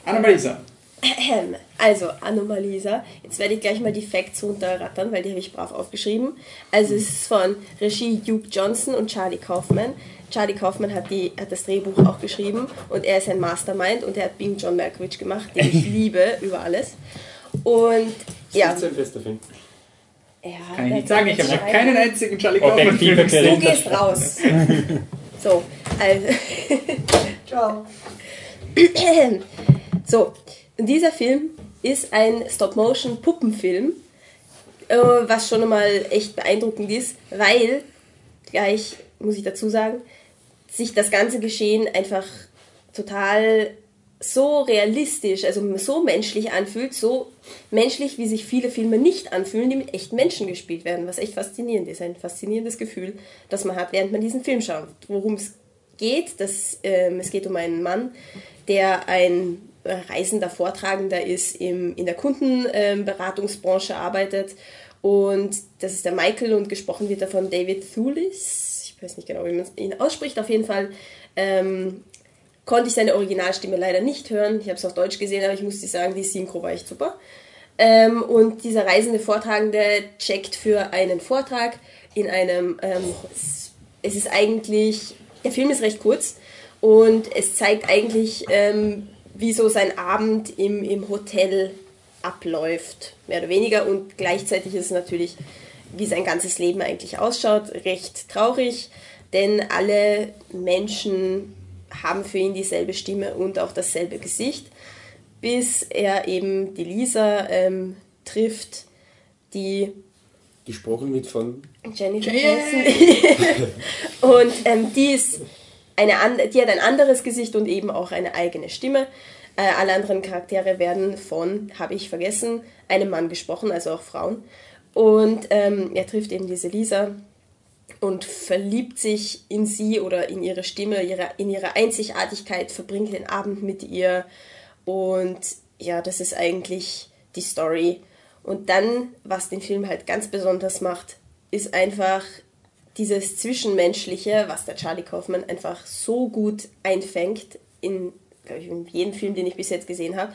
Anna-Marisa. Also, Anomalisa. Jetzt werde ich gleich mal die Facts runterrattern, weil die habe ich brav aufgeschrieben. Also, es ist von Regie Hugh Johnson und Charlie Kaufman. Charlie Kaufman hat, die, hat das Drehbuch auch geschrieben und er ist ein Mastermind und er hat Bing John Malkovich gemacht, den ich liebe über alles. Und ja. Das ist ein bester Film. Ja, Kann ich nicht sagen, ich habe noch keinen einzigen Charlie Kaufman Film gesehen. Du gehst raus. so, also. Ciao. so, dieser Film ist ein Stop-Motion-Puppenfilm, äh, was schon einmal echt beeindruckend ist, weil, gleich muss ich dazu sagen, sich das ganze Geschehen einfach total so realistisch, also so menschlich anfühlt, so menschlich, wie sich viele Filme nicht anfühlen, die mit echten Menschen gespielt werden, was echt faszinierend ist. Ein faszinierendes Gefühl, das man hat, während man diesen Film schaut. Worum es geht, das, ähm, es geht um einen Mann, der ein reisender Vortragender ist, im, in der Kundenberatungsbranche arbeitet. Und das ist der Michael und gesprochen wird er von David Thulis. Ich weiß nicht genau, wie man ihn ausspricht. Auf jeden Fall ähm, konnte ich seine Originalstimme leider nicht hören. Ich habe es auf Deutsch gesehen, aber ich muss dir sagen, die Synchro war echt super. Ähm, und dieser reisende Vortragende checkt für einen Vortrag in einem, ähm, es ist eigentlich, der Film ist recht kurz und es zeigt eigentlich, ähm, wie so sein Abend im, im Hotel abläuft, mehr oder weniger. Und gleichzeitig ist es natürlich, wie sein ganzes Leben eigentlich ausschaut, recht traurig, denn alle Menschen haben für ihn dieselbe Stimme und auch dasselbe Gesicht, bis er eben die Lisa ähm, trifft, die gesprochen wird von Jennifer Jason. und ähm, die ist eine, die hat ein anderes Gesicht und eben auch eine eigene Stimme. Äh, alle anderen Charaktere werden von, habe ich vergessen, einem Mann gesprochen, also auch Frauen. Und ähm, er trifft eben diese Lisa und verliebt sich in sie oder in ihre Stimme, ihre, in ihre Einzigartigkeit, verbringt den Abend mit ihr Und ja, das ist eigentlich die Story. Und dann, was den Film halt ganz besonders macht, ist einfach dieses Zwischenmenschliche, was der Charlie Kaufman einfach so gut einfängt in, ich, in jedem Film, den ich bis jetzt gesehen habe.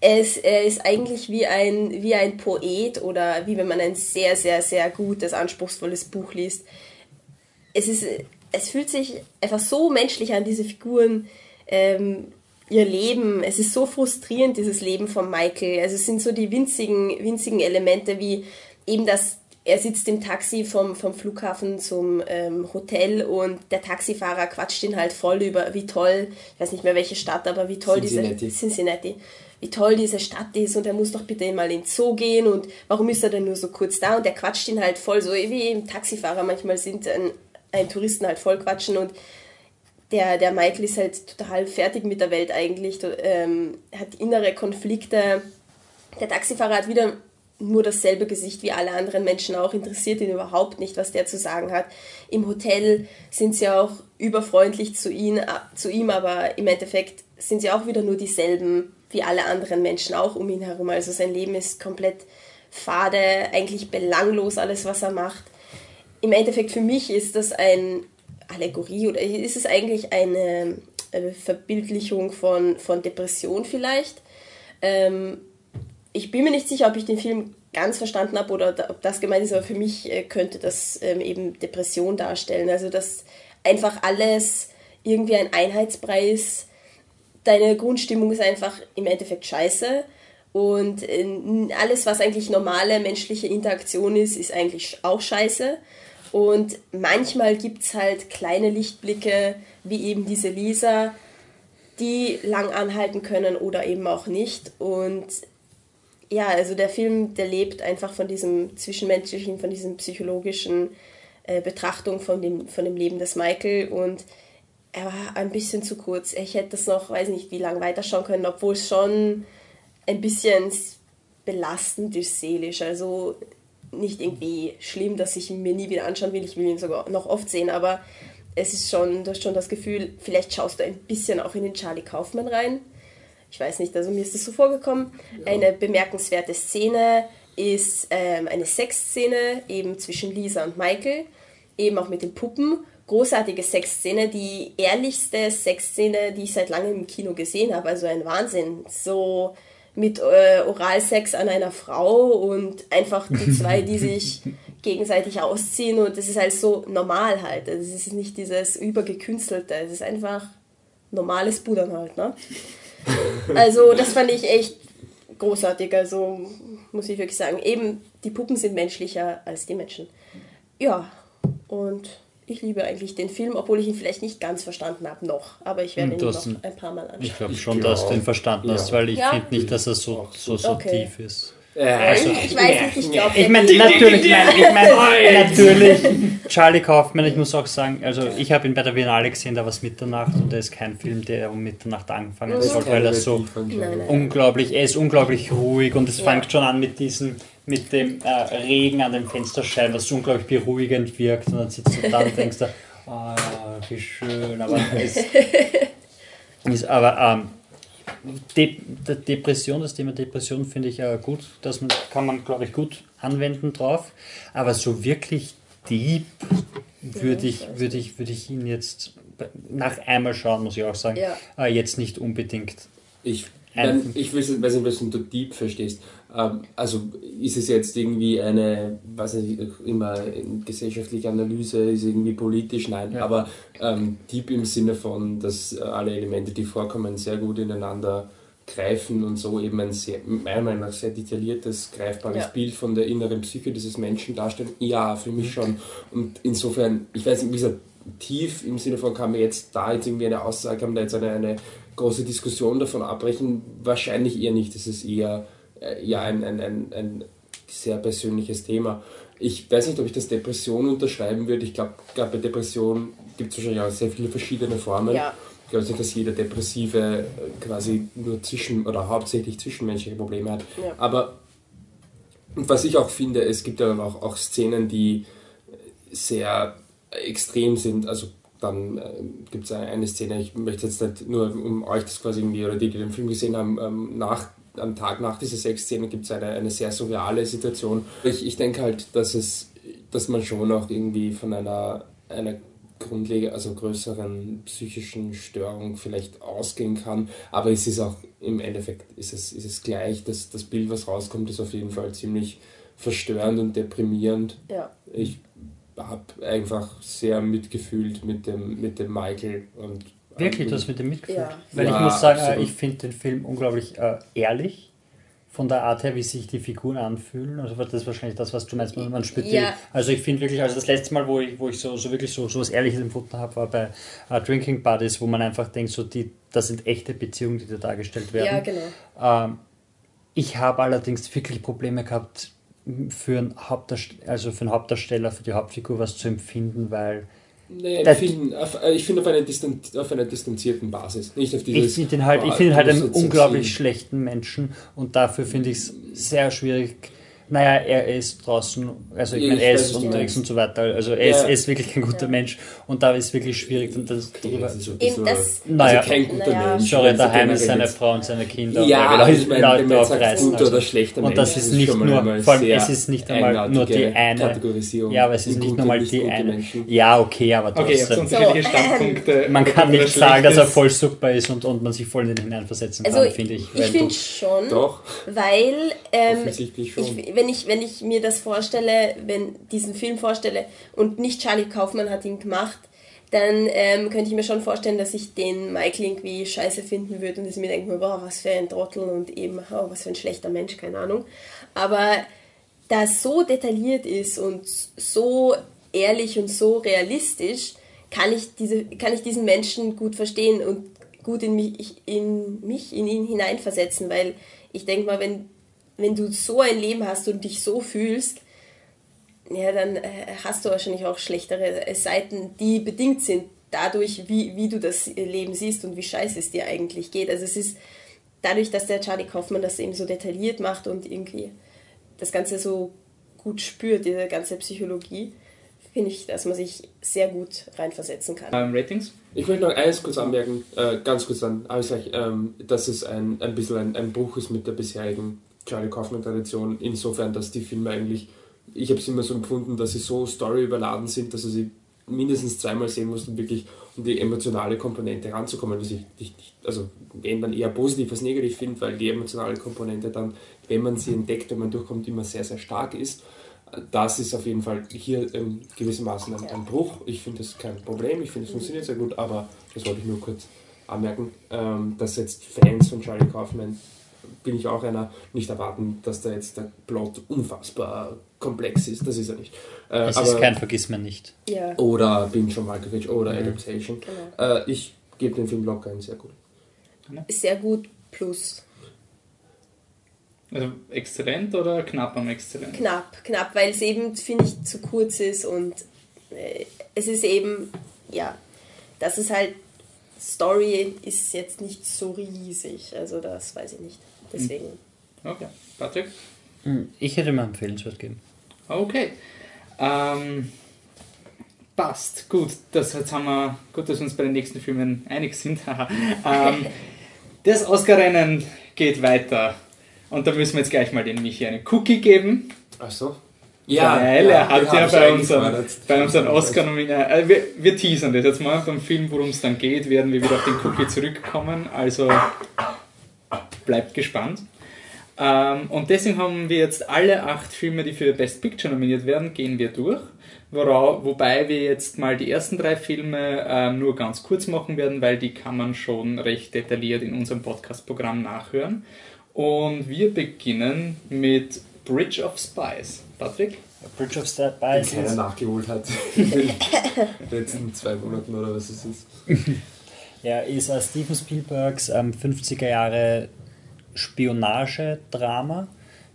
Ist, er ist eigentlich wie ein, wie ein Poet oder wie wenn man ein sehr, sehr, sehr gutes, anspruchsvolles Buch liest. Es, ist, es fühlt sich einfach so menschlich an, diese Figuren. Ähm, ihr Leben, es ist so frustrierend, dieses Leben von Michael. Also es sind so die winzigen, winzigen Elemente wie eben das, er sitzt im Taxi vom, vom Flughafen zum ähm, Hotel und der Taxifahrer quatscht ihn halt voll über, wie toll, ich weiß nicht mehr welche Stadt, aber wie toll Cincinnati. diese Cincinnati, wie toll diese Stadt ist und er muss doch bitte mal in den Zoo gehen und warum ist er denn nur so kurz da und der quatscht ihn halt voll, so wie eben Taxifahrer manchmal sind, ein, ein Touristen halt voll quatschen und der, der Michael ist halt total fertig mit der Welt eigentlich, ähm, hat innere Konflikte. Der Taxifahrer hat wieder nur dasselbe Gesicht wie alle anderen Menschen auch, interessiert ihn überhaupt nicht, was der zu sagen hat. Im Hotel sind sie auch überfreundlich zu, ihn, zu ihm, aber im Endeffekt sind sie auch wieder nur dieselben wie alle anderen Menschen auch um ihn herum. Also sein Leben ist komplett fade, eigentlich belanglos, alles was er macht. Im Endeffekt für mich ist das ein Allegorie oder ist es eigentlich eine, eine Verbildlichung von, von Depression vielleicht? Ähm, ich bin mir nicht sicher, ob ich den Film ganz verstanden habe oder ob das gemeint ist, aber für mich äh, könnte das ähm, eben Depression darstellen. Also, dass einfach alles irgendwie ein Einheitsbrei ist. Deine Grundstimmung ist einfach im Endeffekt scheiße. Und äh, alles, was eigentlich normale menschliche Interaktion ist, ist eigentlich auch scheiße. Und manchmal gibt es halt kleine Lichtblicke, wie eben diese Lisa, die lang anhalten können oder eben auch nicht. Und ja, also der Film, der lebt einfach von diesem zwischenmenschlichen, von diesem psychologischen äh, Betrachtung von dem, von dem Leben des Michael und er war ein bisschen zu kurz. Ich hätte das noch, weiß nicht, wie lange weiterschauen können, obwohl es schon ein bisschen belastend ist seelisch. Also nicht irgendwie schlimm, dass ich ihn mir nie wieder anschauen will. Ich will ihn sogar noch oft sehen, aber es ist schon, du hast schon das Gefühl, vielleicht schaust du ein bisschen auch in den Charlie Kaufman rein. Ich weiß nicht, also mir ist das so vorgekommen. Ja. Eine bemerkenswerte Szene ist ähm, eine Sexszene eben zwischen Lisa und Michael, eben auch mit den Puppen. Großartige Sexszene, die ehrlichste Sexszene, die ich seit langem im Kino gesehen habe. Also ein Wahnsinn. So mit äh, Oralsex an einer Frau und einfach die zwei, die sich gegenseitig ausziehen und das ist halt so normal halt. Also es ist nicht dieses übergekünstelte, es ist einfach normales Pudern halt, ne? Also das fand ich echt großartig, also muss ich wirklich sagen. Eben, die Puppen sind menschlicher als die Menschen. Ja, und ich liebe eigentlich den Film, obwohl ich ihn vielleicht nicht ganz verstanden habe noch. Aber ich werde ihn noch ein paar Mal anschauen. Ich glaube schon, dass du ihn verstanden hast, ja. weil ich ja. finde nicht, dass er so, so, so okay. tief ist. Also, ich, weiß nicht, ich glaube. Ich meine, natürlich, mein, ich mein, natürlich, Charlie Kaufman, ich muss auch sagen, also ich habe ihn bei der Biennale gesehen, da war es Mitternacht und er ist kein Film, der um Mitternacht angefangen soll, weil er so unglaublich, er ist unglaublich ruhig und es ja. fängt schon an mit diesem, mit dem äh, Regen an den Fensterscheiben, was unglaublich beruhigend wirkt und dann sitzt du da und denkst, oh ja, wie schön, aber es ist, aber ähm, De Depression, das Thema Depression finde ich äh, gut, das kann man, glaube ich, gut anwenden drauf. Aber so wirklich deep würde ich, würde ich, würde ich ihn jetzt nach einmal schauen, muss ich auch sagen, ja. äh, jetzt nicht unbedingt. Ich, nein, ich weiß nicht, was du deep verstehst. Ähm, also ist es jetzt irgendwie eine, was ich immer gesellschaftliche Analyse, ist irgendwie politisch, nein, ja. aber ähm, deep im Sinne von, dass alle Elemente, die vorkommen, sehr gut ineinander greifen und so eben ein sehr, meiner Meinung nach sehr detailliertes, greifbares ja. Bild von der inneren Psyche dieses Menschen darstellen. Ja, für mich schon. Und insofern, ich weiß nicht, wie gesagt, tief im Sinne von, kann man jetzt da jetzt irgendwie eine Aussage, kann man da jetzt eine, eine große Diskussion davon abbrechen? Wahrscheinlich eher nicht. Das ist eher äh, ja ein, ein, ein, ein sehr persönliches Thema. Ich weiß nicht, ob ich das Depression unterschreiben würde. Ich glaube, glaub, bei Depression gibt es wahrscheinlich auch sehr viele verschiedene Formen. Ja. Ich glaube nicht, dass jeder Depressive äh, quasi nur zwischen oder hauptsächlich zwischenmenschliche Probleme hat. Ja. Aber was ich auch finde, es gibt ja dann auch, auch Szenen, die sehr extrem sind. Also dann äh, gibt es eine Szene, ich möchte jetzt nicht nur um euch das quasi irgendwie, oder die, die den Film gesehen haben, ähm, nach, am Tag nach dieser Sexszene gibt es eine, eine sehr surreale Situation. Ich, ich denke halt, dass es, dass man schon auch irgendwie von einer, einer grundlegend, also größeren psychischen Störung vielleicht ausgehen kann, aber es ist auch im Endeffekt ist es, ist es gleich, dass das Bild, was rauskommt, ist auf jeden Fall ziemlich verstörend und deprimierend. Ja. Ich habe einfach sehr mitgefühlt mit dem, mit dem Michael und Wirklich, du hast mit dem mitgefühlt? Ja. Weil Ja, ich muss sagen, äh, absolut. ich finde den Film unglaublich äh, ehrlich. Von der Art her, wie sich die Figuren anfühlen. Also das ist wahrscheinlich das, was du meinst. Man, man spürt Ja. die, also ich finde wirklich, also das letzte Mal, wo ich, wo ich so, so wirklich so, so was Ehrliches empfunden habe, war bei äh, Drinking Buddies, wo man einfach denkt, so die, das sind echte Beziehungen, die da dargestellt werden. Ja, genau. Ähm, ich habe allerdings wirklich Probleme gehabt, für einen, Hauptdarsteller, also für einen Hauptdarsteller, für die Hauptfigur was zu empfinden, weil Nee, Das- ich finde auf, äh, ich find auf, auf einer distanzierten Basis. Nicht auf dieses. ich finde ihn halt, ich finde ihn halt einen unglaublich schlechten Menschen und dafür finde ich es sehr schwierig. Naja, er ist draußen, also ich Ich meine, er ist unterwegs und so weiter. Also er, Ja. ist, er ist wirklich kein guter Mensch und da ist es wirklich schwierig. Und das, Okay, das ist Eben bisschen- das- Naja. also kein guter Naja. Mensch. Sorry, daheim ist seine jetzt- Frau und seine Kinder. Ja, und ich meine, Leute wenn man sagt, guter also. oder schlechter Und das Mensch, ist nicht nur, vor allem, es ist nicht einmal nur die eine. Kategorisierung. Ja, aber es ist nicht nur mal die eine. Menschen. Ja, okay, aber Okay, trotzdem. unterschiedliche So, ähm, Standpunkte. Man ob kann nicht sagen, dass er voll super ist und, und man sich voll in den hineinversetzen kann, Also finde ich. ich finde schon, Doch, weil wenn, ich, wenn ich mir das vorstelle, wenn diesen Film vorstelle und nicht Charlie Kaufmann hat ihn gemacht, dann ähm, könnte ich mir schon vorstellen, dass ich den Michael irgendwie scheiße finden würde und dass ich mir denke, boah, was für ein Trottel und eben, oh, was für ein schlechter Mensch, keine Ahnung. Aber da es so detailliert ist und so ehrlich und so realistisch, kann ich, diese, kann ich diesen Menschen gut verstehen und gut in mich, in mich, in ihn hineinversetzen, weil ich denke mal, wenn, wenn du so ein Leben hast und dich so fühlst, ja, dann äh, hast du wahrscheinlich auch schlechtere äh, Seiten, die bedingt sind dadurch, wie, wie du das Leben siehst und wie scheiße es dir eigentlich geht. Also es ist dadurch, dass der Charlie Kaufmann das eben so detailliert macht und irgendwie das Ganze so gut spürt, diese ganze Psychologie, finde ich, dass man sich sehr gut reinversetzen kann. Ähm, Ratings? Ich möchte noch eines kurz anmerken, äh, ganz kurz dann, aber ich sag, ähm, dass es ein, ein bisschen ein, ein Bruch ist mit der bisherigen Charlie Kaufman-Tradition, insofern, dass die Filme eigentlich, ich habe es immer so empfunden, dass sie so storyüberladen sind, dass du sie mindestens zweimal sehen musst, um wirklich um die emotionale Komponente ranzukommen, was ich, ich, ich also wenn dann eher positiv als negativ finde, weil die emotionale Komponente dann, wenn man sie entdeckt, wenn man durchkommt, immer sehr, sehr stark ist. Das ist auf jeden Fall hier ähm, gewissermaßen ein, ein Bruch. Ich finde das kein Problem, ich finde es funktioniert sehr gut, aber das wollte ich nur kurz anmerken, ähm, dass jetzt Fans von Charlie Kaufman, bin ich auch einer, nicht erwarten, dass da jetzt der Plot unfassbar komplex ist. Das ist er nicht. Äh, Es ist kein Vergiss mir nicht. Ja, oder Binge von Malkovich oder Adaptation. genau. Äh, ich gebe dem Film locker ein sehr gut. Sehr gut plus. Also exzellent oder knapp am exzellent? Knapp, knapp, weil es eben, finde ich, zu kurz ist und äh, es ist eben, ja, das ist halt, Story ist jetzt nicht so riesig, also das weiß ich nicht. Deswegen. Okay. Patrick? Hm, Ich hätte mal empfehlenswert geben. Okay. Ähm, passt. Gut, das jetzt haben wir. Gut, dass wir uns bei den nächsten Filmen einig sind. Ähm, das Oscar-Rennen geht weiter. Und da müssen wir jetzt gleich mal den Michi einen Cookie geben. Ach so? weil er hat ja bei unseren, bei unseren oscar nominierungen äh, wir, wir teasern das jetzt mal. Beim Film, worum es dann geht, werden wir wieder auf den Cookie zurückkommen. Also bleibt gespannt. Ähm, und deswegen haben wir jetzt alle acht Filme, die für Best Picture nominiert werden, gehen wir durch. Wora, wobei wir jetzt mal die ersten drei Filme ähm, nur ganz kurz machen werden, weil die kann man schon recht detailliert in unserem Podcast-Programm nachhören. Und wir beginnen mit Bridge of Spies. Patrick? Bridge of Spies Den keiner nachgeholt hat in den letzten zwei Monaten oder was es ist. ja, ist äh, Steven Spielbergs ähm, 50er Jahre Spionagedrama,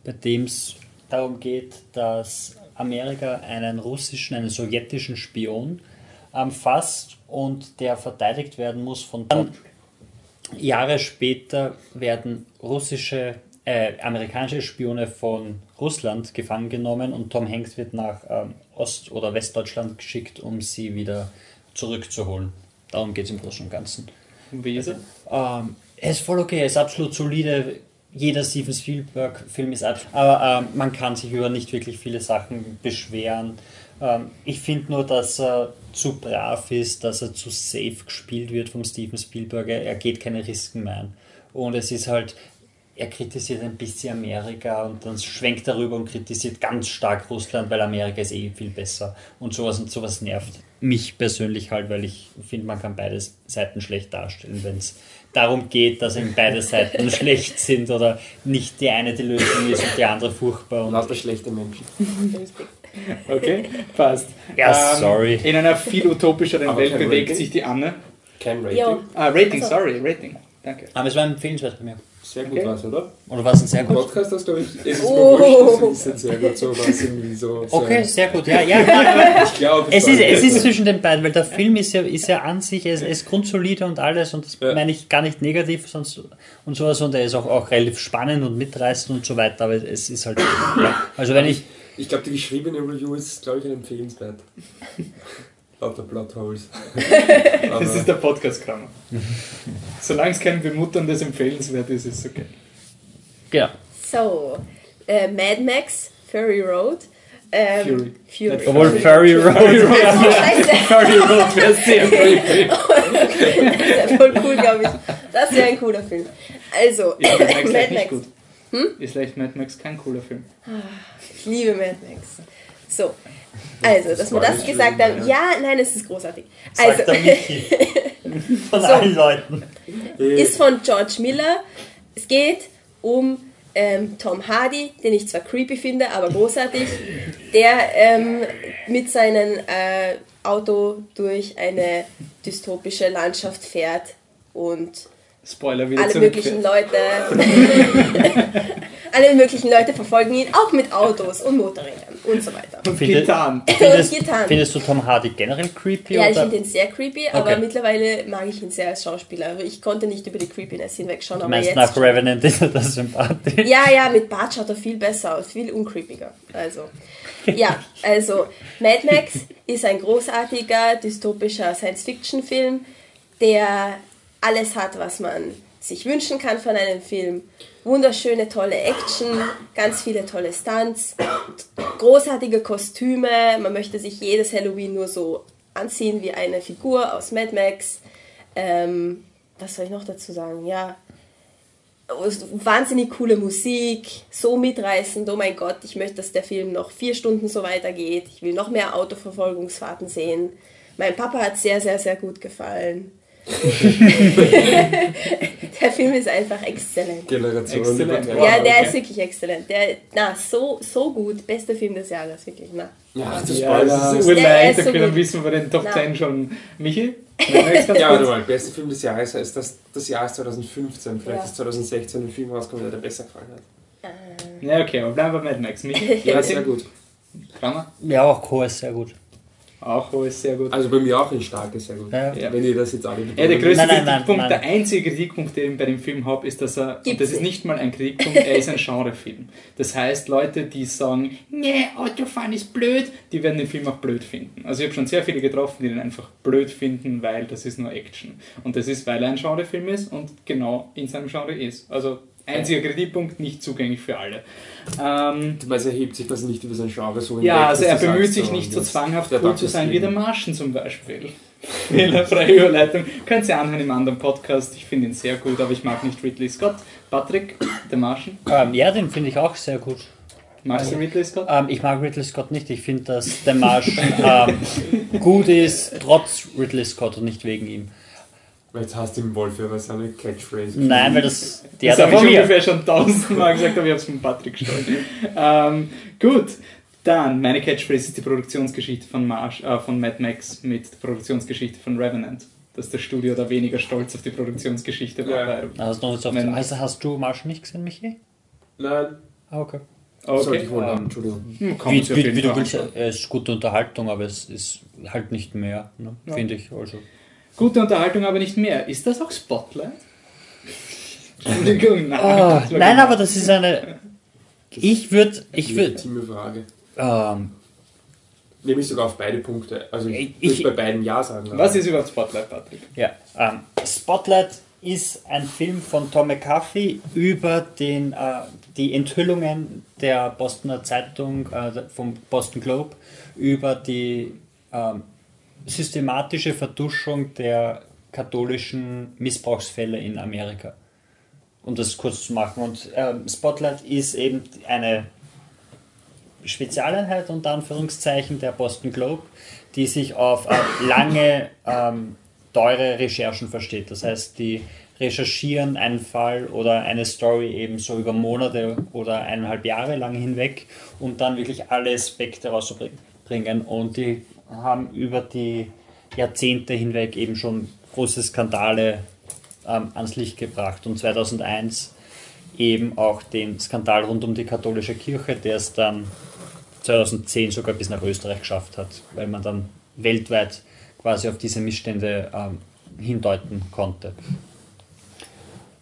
bei dem es darum geht, dass Amerika einen russischen, einen sowjetischen Spion ähm, fasst und der verteidigt werden muss von dann Jahre später werden russische, äh, amerikanische Spione von Russland gefangen genommen und Tom Hanks wird nach ähm, Ost- oder Westdeutschland geschickt, um sie wieder zurückzuholen. Darum geht es im Großen und Ganzen. Wie ist er? Ähm, er ist voll okay, er ist absolut solide. Jeder Steven Spielberg-Film ist absolut. Aber ähm, man kann sich über nicht wirklich viele Sachen beschweren. Ähm, ich finde nur, dass er zu brav ist, dass er zu safe gespielt wird vom Steven Spielberg. Er, er geht keine Risiken mehr ein. Und es ist halt, er kritisiert ein bisschen Amerika und dann schwenkt darüber und kritisiert ganz stark Russland, weil Amerika ist eh viel besser und sowas und sowas nervt mich persönlich halt, weil ich finde, man kann beide Seiten schlecht darstellen, wenn es darum geht, dass eben beide Seiten schlecht sind oder nicht die eine die Lösung ist und die andere furchtbar. Und Lauter schlechte Menschen. Okay, passt. Ja, Ähm, sorry. In einer viel utopischeren Aber Welt bewegt Rating? sich die Anne. Kein Rating. Jo. Ah, Rating, Also- sorry, Rating. Danke. Aber es war empfehlenswert bei mir. Sehr gut Okay. war's, oder? Oder war es ein sehr gut? Podcast hast glaube ich. Es ist Oh. mir wurscht, das ist sehr gut, so was irgendwie so. Okay, sehr gut. Ja, ja. Ich glaube, Es ist, es ist zwischen den beiden, weil der Film ist ja, ist ja an sich, er ist, ist grundsolide und alles und das Ja. meine ich gar nicht negativ sonst, und sowas und er ist auch, auch relativ spannend und mitreißend und so weiter, aber es ist halt, ja. Also wenn ich, Ich glaube, die geschriebene Review ist, glaube ich, ein empfehlenswert. Lauter Plotholes. Das ist der Podcast-Krammer. Solange es kein bemutterndes Empfehlenswert ist, ist es okay. genau. So, äh, Mad Max, Fury Road. Ähm, Fury. Fury. Obwohl Furry Road, Scheiße, Furry Road wäre sehr creepy. das wäre voll cool, glaube ich. Das wäre ein cooler Film. Also, Ist Mad Max Mad Max. gut? Ist leicht Mad Max kein cooler Film? Ich liebe Mad Max. So, also, dass wir war das gesagt schlimm, haben. ja. Nein, es ist großartig. Also. Von allen Leuten. ist von George Miller. Es geht um ähm, Tom Hardy, den ich zwar creepy finde, aber großartig, der ähm, mit seinem äh, Auto durch eine dystopische Landschaft fährt und Spoiler wieder alle möglichen Leute alle möglichen Leute verfolgen ihn, auch mit Autos und Motorrädern und so weiter. Und Gitarren. Findest, findest du Tom Hardy generell creepy? Ja, ich oder? finde ihn sehr creepy, aber Okay. mittlerweile mag ich ihn sehr als Schauspieler. Also ich konnte nicht über die Creepiness hinwegschauen, Du aber meinst jetzt. nach Revenant ist er das sympathisch? Ja, ja, mit Bart schaut er viel besser aus, viel uncreepiger. Also, ja, also Mad Max ist ein großartiger dystopischer Science-Fiction-Film, der alles hat, was man sich wünschen kann von einem Film. Wunderschöne, tolle Action, ganz viele tolle Stunts, großartige Kostüme. Man möchte sich jedes Halloween nur so anziehen wie eine Figur aus Mad Max. Ähm, was soll ich noch dazu sagen? Ja, wahnsinnig coole Musik, so mitreißend, oh mein Gott, ich möchte, dass der Film noch vier Stunden so weitergeht. Ich will noch mehr Autoverfolgungsfahrten sehen. Mein Papa hat sehr, sehr, sehr gut gefallen. der Film ist einfach exzellent. Generation. Exzellent. Wow, ja, der okay. ist wirklich exzellent. Der, na, so, so gut. Bester Film des Jahres, wirklich. Na. Ja, das Ja, das ist urleicht, da so können gut. wissen wir den Top Na. 10 schon. Michi? Ja, warte mal, bester Film des Jahres heißt das, das Jahr ist 2015. Vielleicht Ja. ist 2016 ein Film rausgekommen, der dir besser gefallen hat. Ja, okay, aber bleiben wir bei Mad Max. Michi? Ja, sehr gut. Krammer? Ja, auch Co ist sehr gut. Auch oh, ist sehr gut. Also bei mir auch ein starkes, sehr gut. Ja. Wenn ihr das jetzt alle Ja, der größte Nein, Kritikpunkt, nein. der einzige Kritikpunkt, den ich bei dem Film habe, ist, dass er, und Gibt's das ist nicht. nicht mal ein Kritikpunkt, er ist ein Genrefilm. Das heißt, Leute, die sagen, nee, Autofahren ist blöd, die werden den Film auch blöd finden. Also ich habe schon sehr viele getroffen, die den einfach blöd finden, weil das ist nur Action. Und das ist, weil er ein Genrefilm ist und genau in seinem Genre ist. Also einziger Kritikpunkt, nicht zugänglich für alle. Ähm, Du meinst, er hebt sich quasi nicht über sein Genre so ja, hinweg, also dass er bemüht sich nicht so das- zwanghaft cool zu sein wie der. Marschen zum Beispiel. Fehlerfreie Überleitung. Könnt ihr anhören im anderen Podcast. Ich finde ihn sehr gut, aber ich mag nicht Ridley Scott. Patrick, der Marschen. Ähm, ja, den finde ich auch sehr gut. Magst du Ridley Scott? Ähm, ich mag Ridley Scott nicht. Ich finde, dass der Marsch ähm, gut ist, trotz Ridley Scott und nicht wegen ihm. Jetzt hast du den Wolf ja was seine Catchphrase. Nein, weil das der das ich von mir. ungefähr schon tausendmal gesagt, aber ich habe es von Patrick gestohlen. ähm, gut, dann meine Catchphrase ist die Produktionsgeschichte von, Marsh, äh, von Mad Max mit der Produktionsgeschichte von Revenant. Dass das Studio da weniger stolz auf die Produktionsgeschichte war. Ja. Also, also hast du Marsch nicht gesehen, Michi? Nein, Ah, okay. sollte ich wohl haben, Entschuldigung. hm, Wie, wie, wie du willst, anschauen. es ist gute Unterhaltung, aber es ist halt nicht mehr, ne? Ja. finde ich. Also. Gute Unterhaltung, aber nicht mehr. Ist das auch Spotlight? Entschuldigung, nein. Ah, nein, gemein. aber das ist eine. Ich würde, ich würde, Legitime Frage. ähm, Nehme ich sogar auf beide Punkte. Also ich, Ich- würde bei beiden Ja sagen. aber- Was ist überhaupt Spotlight, Patrick? Ja, ähm, Spotlight ist ein Film von Tom McCarthy über den, äh, die Enthüllungen der Bostoner Zeitung, äh, vom Boston Globe, über die ähm, systematische Verduschung der katholischen Missbrauchsfälle in Amerika. Um das kurz zu machen. Und ähm, Spotlight ist eben eine Spezialeinheit unter Anführungszeichen der Boston Globe, die sich auf äh, lange, ähm, teure Recherchen versteht. Das heißt, die recherchieren einen Fall oder eine Story eben so über Monate oder eineinhalb Jahre lang hinweg, um dann wirklich alle Aspekte rauszubringen. Und die haben über die Jahrzehnte hinweg eben schon große Skandale ähm, ans Licht gebracht. Und 2001 eben auch den Skandal rund um die katholische Kirche, der es dann 2010 sogar bis nach Österreich geschafft hat, weil man dann weltweit quasi auf diese Missstände ähm, hindeuten konnte.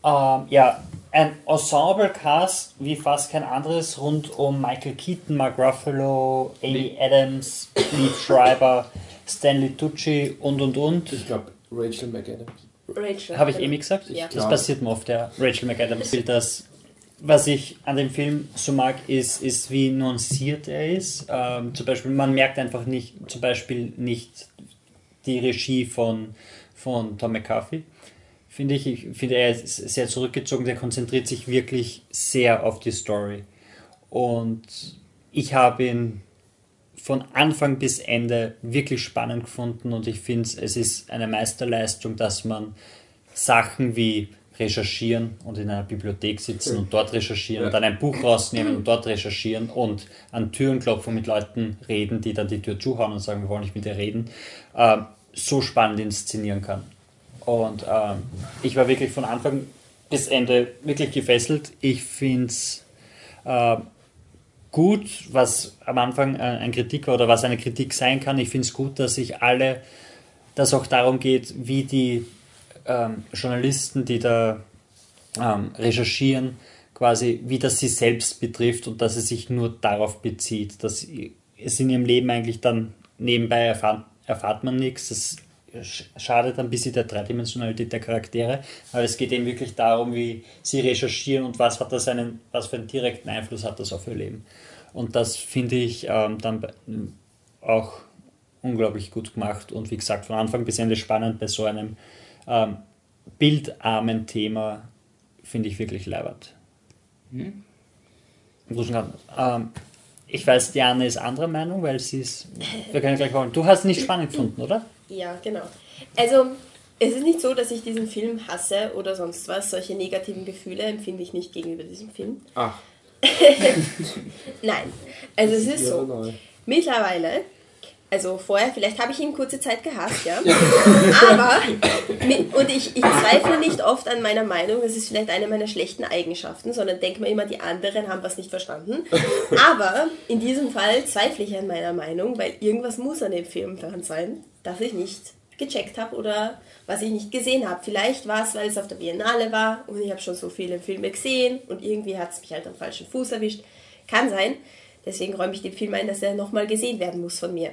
Ähm, ja, ein Ensemble-Cast wie fast kein anderes rund um Michael Keaton, Mark Ruffalo, Amy Adams, Liev Schreiber, Stanley Tucci und und und. Ich glaube, Rachel McAdams. Rachel. Habe ich Amy gesagt? Ja. Das passiert mir oft, der Rachel McAdams Bild, das was ich an dem Film so mag, ist, ist wie nuanciert er ist. Ähm, zum Beispiel, man merkt einfach nicht, zum Beispiel nicht die Regie von, von Tom McCarthy. Finde ich, ich finde, er ist sehr zurückgezogen, der konzentriert sich wirklich sehr auf die Story. Und ich habe ihn von Anfang bis Ende wirklich spannend gefunden und ich finde, es ist eine Meisterleistung, dass man Sachen wie recherchieren und in einer Bibliothek sitzen und dort recherchieren Ja. und dann ein Buch rausnehmen und dort recherchieren und an Türen klopfen und mit Leuten reden, die dann die Tür zuhauen und sagen, wir wollen nicht mit dir reden, ähm, so spannend inszenieren kann. Und ähm, ich war wirklich von Anfang bis Ende wirklich gefesselt. Ich finde es äh, gut, was am Anfang äh, ein Kritik war oder was eine Kritik sein kann. Ich finde es gut, dass sich alle, dass auch darum geht, wie die ähm, Journalisten, die da ähm, recherchieren, quasi, wie das sie selbst betrifft und dass es sich nur darauf bezieht, dass es in ihrem Leben eigentlich dann nebenbei erfahrt, erfahrt man nichts. Das schadet ein bisschen der Dreidimensionalität der Charaktere, aber es geht eben wirklich darum, wie sie recherchieren und was hat das einen, was für einen direkten Einfluss hat das auf ihr Leben. Und das finde ich ähm, dann bei- auch unglaublich gut gemacht und wie gesagt von Anfang bis Ende spannend bei so einem ähm, bildarmen Thema finde ich wirklich leibend. Ähm, ich weiß, Diane ist anderer Meinung, weil sie ist. Wir können gleich wollen. Du hast nicht spannend gefunden, oder? Ja, genau. Also, es ist nicht so, dass ich diesen Film hasse oder sonst was. Solche negativen Gefühle empfinde ich nicht gegenüber diesem Film. Ach, Nein. Also, es ist so. Mittlerweile, also vorher, vielleicht habe ich ihn kurze Zeit gehasst, ja. Aber, mi- und ich, ich zweifle nicht oft an meiner Meinung, das ist vielleicht eine meiner schlechten Eigenschaften, sondern denke mir immer, die anderen haben was nicht verstanden. Aber in diesem Fall zweifle ich an meiner Meinung, weil irgendwas muss an dem Film dran sein, das ich nicht gecheckt habe oder was ich nicht gesehen habe. Vielleicht war es, weil es auf der Biennale war und ich habe schon so viele Filme gesehen und irgendwie hat es mich halt am falschen Fuß erwischt. Kann sein. Deswegen räume ich dem Film ein, dass er nochmal gesehen werden muss von mir.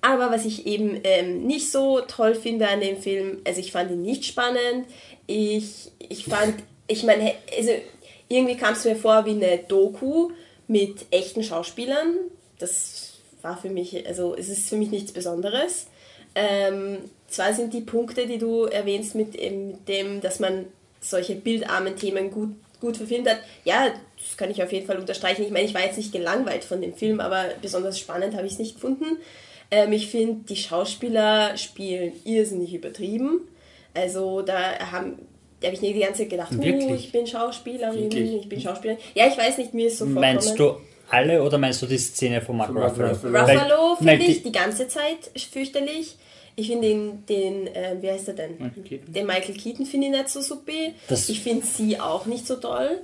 Aber was ich eben ähm, nicht so toll finde an dem Film, also ich fand ihn nicht spannend. Ich, ich fand, ich meine, also irgendwie kam es mir vor wie eine Doku mit echten Schauspielern. Das war für mich, also es ist für mich nichts Besonderes. Ähm, zwar sind die Punkte, die du erwähnst, mit, ähm, mit dem, dass man solche bildarmen Themen gut, gut verfilmt hat, ja, das kann ich auf jeden Fall unterstreichen. Ich meine, ich war jetzt nicht gelangweilt von dem Film, aber besonders spannend habe ich es nicht gefunden. Ähm, ich finde, die Schauspieler spielen irrsinnig übertrieben. Also da haben, da habe ich nicht die ganze Zeit gedacht, Wirklich? ich bin Schauspielerin, Wirklich? ich bin Schauspielerin. Ja, ich weiß nicht, mir ist so vorkommen. Meinst du alle oder meinst du die Szene von Mark Von Mark Ruffalo? Ruffalo. Finde die- ich die ganze Zeit fürchterlich. Ich finde den, den äh, wie heißt er denn? Michael Keaton. Den Michael Keaton finde ich nicht so super. Das- ich finde sie auch nicht so toll.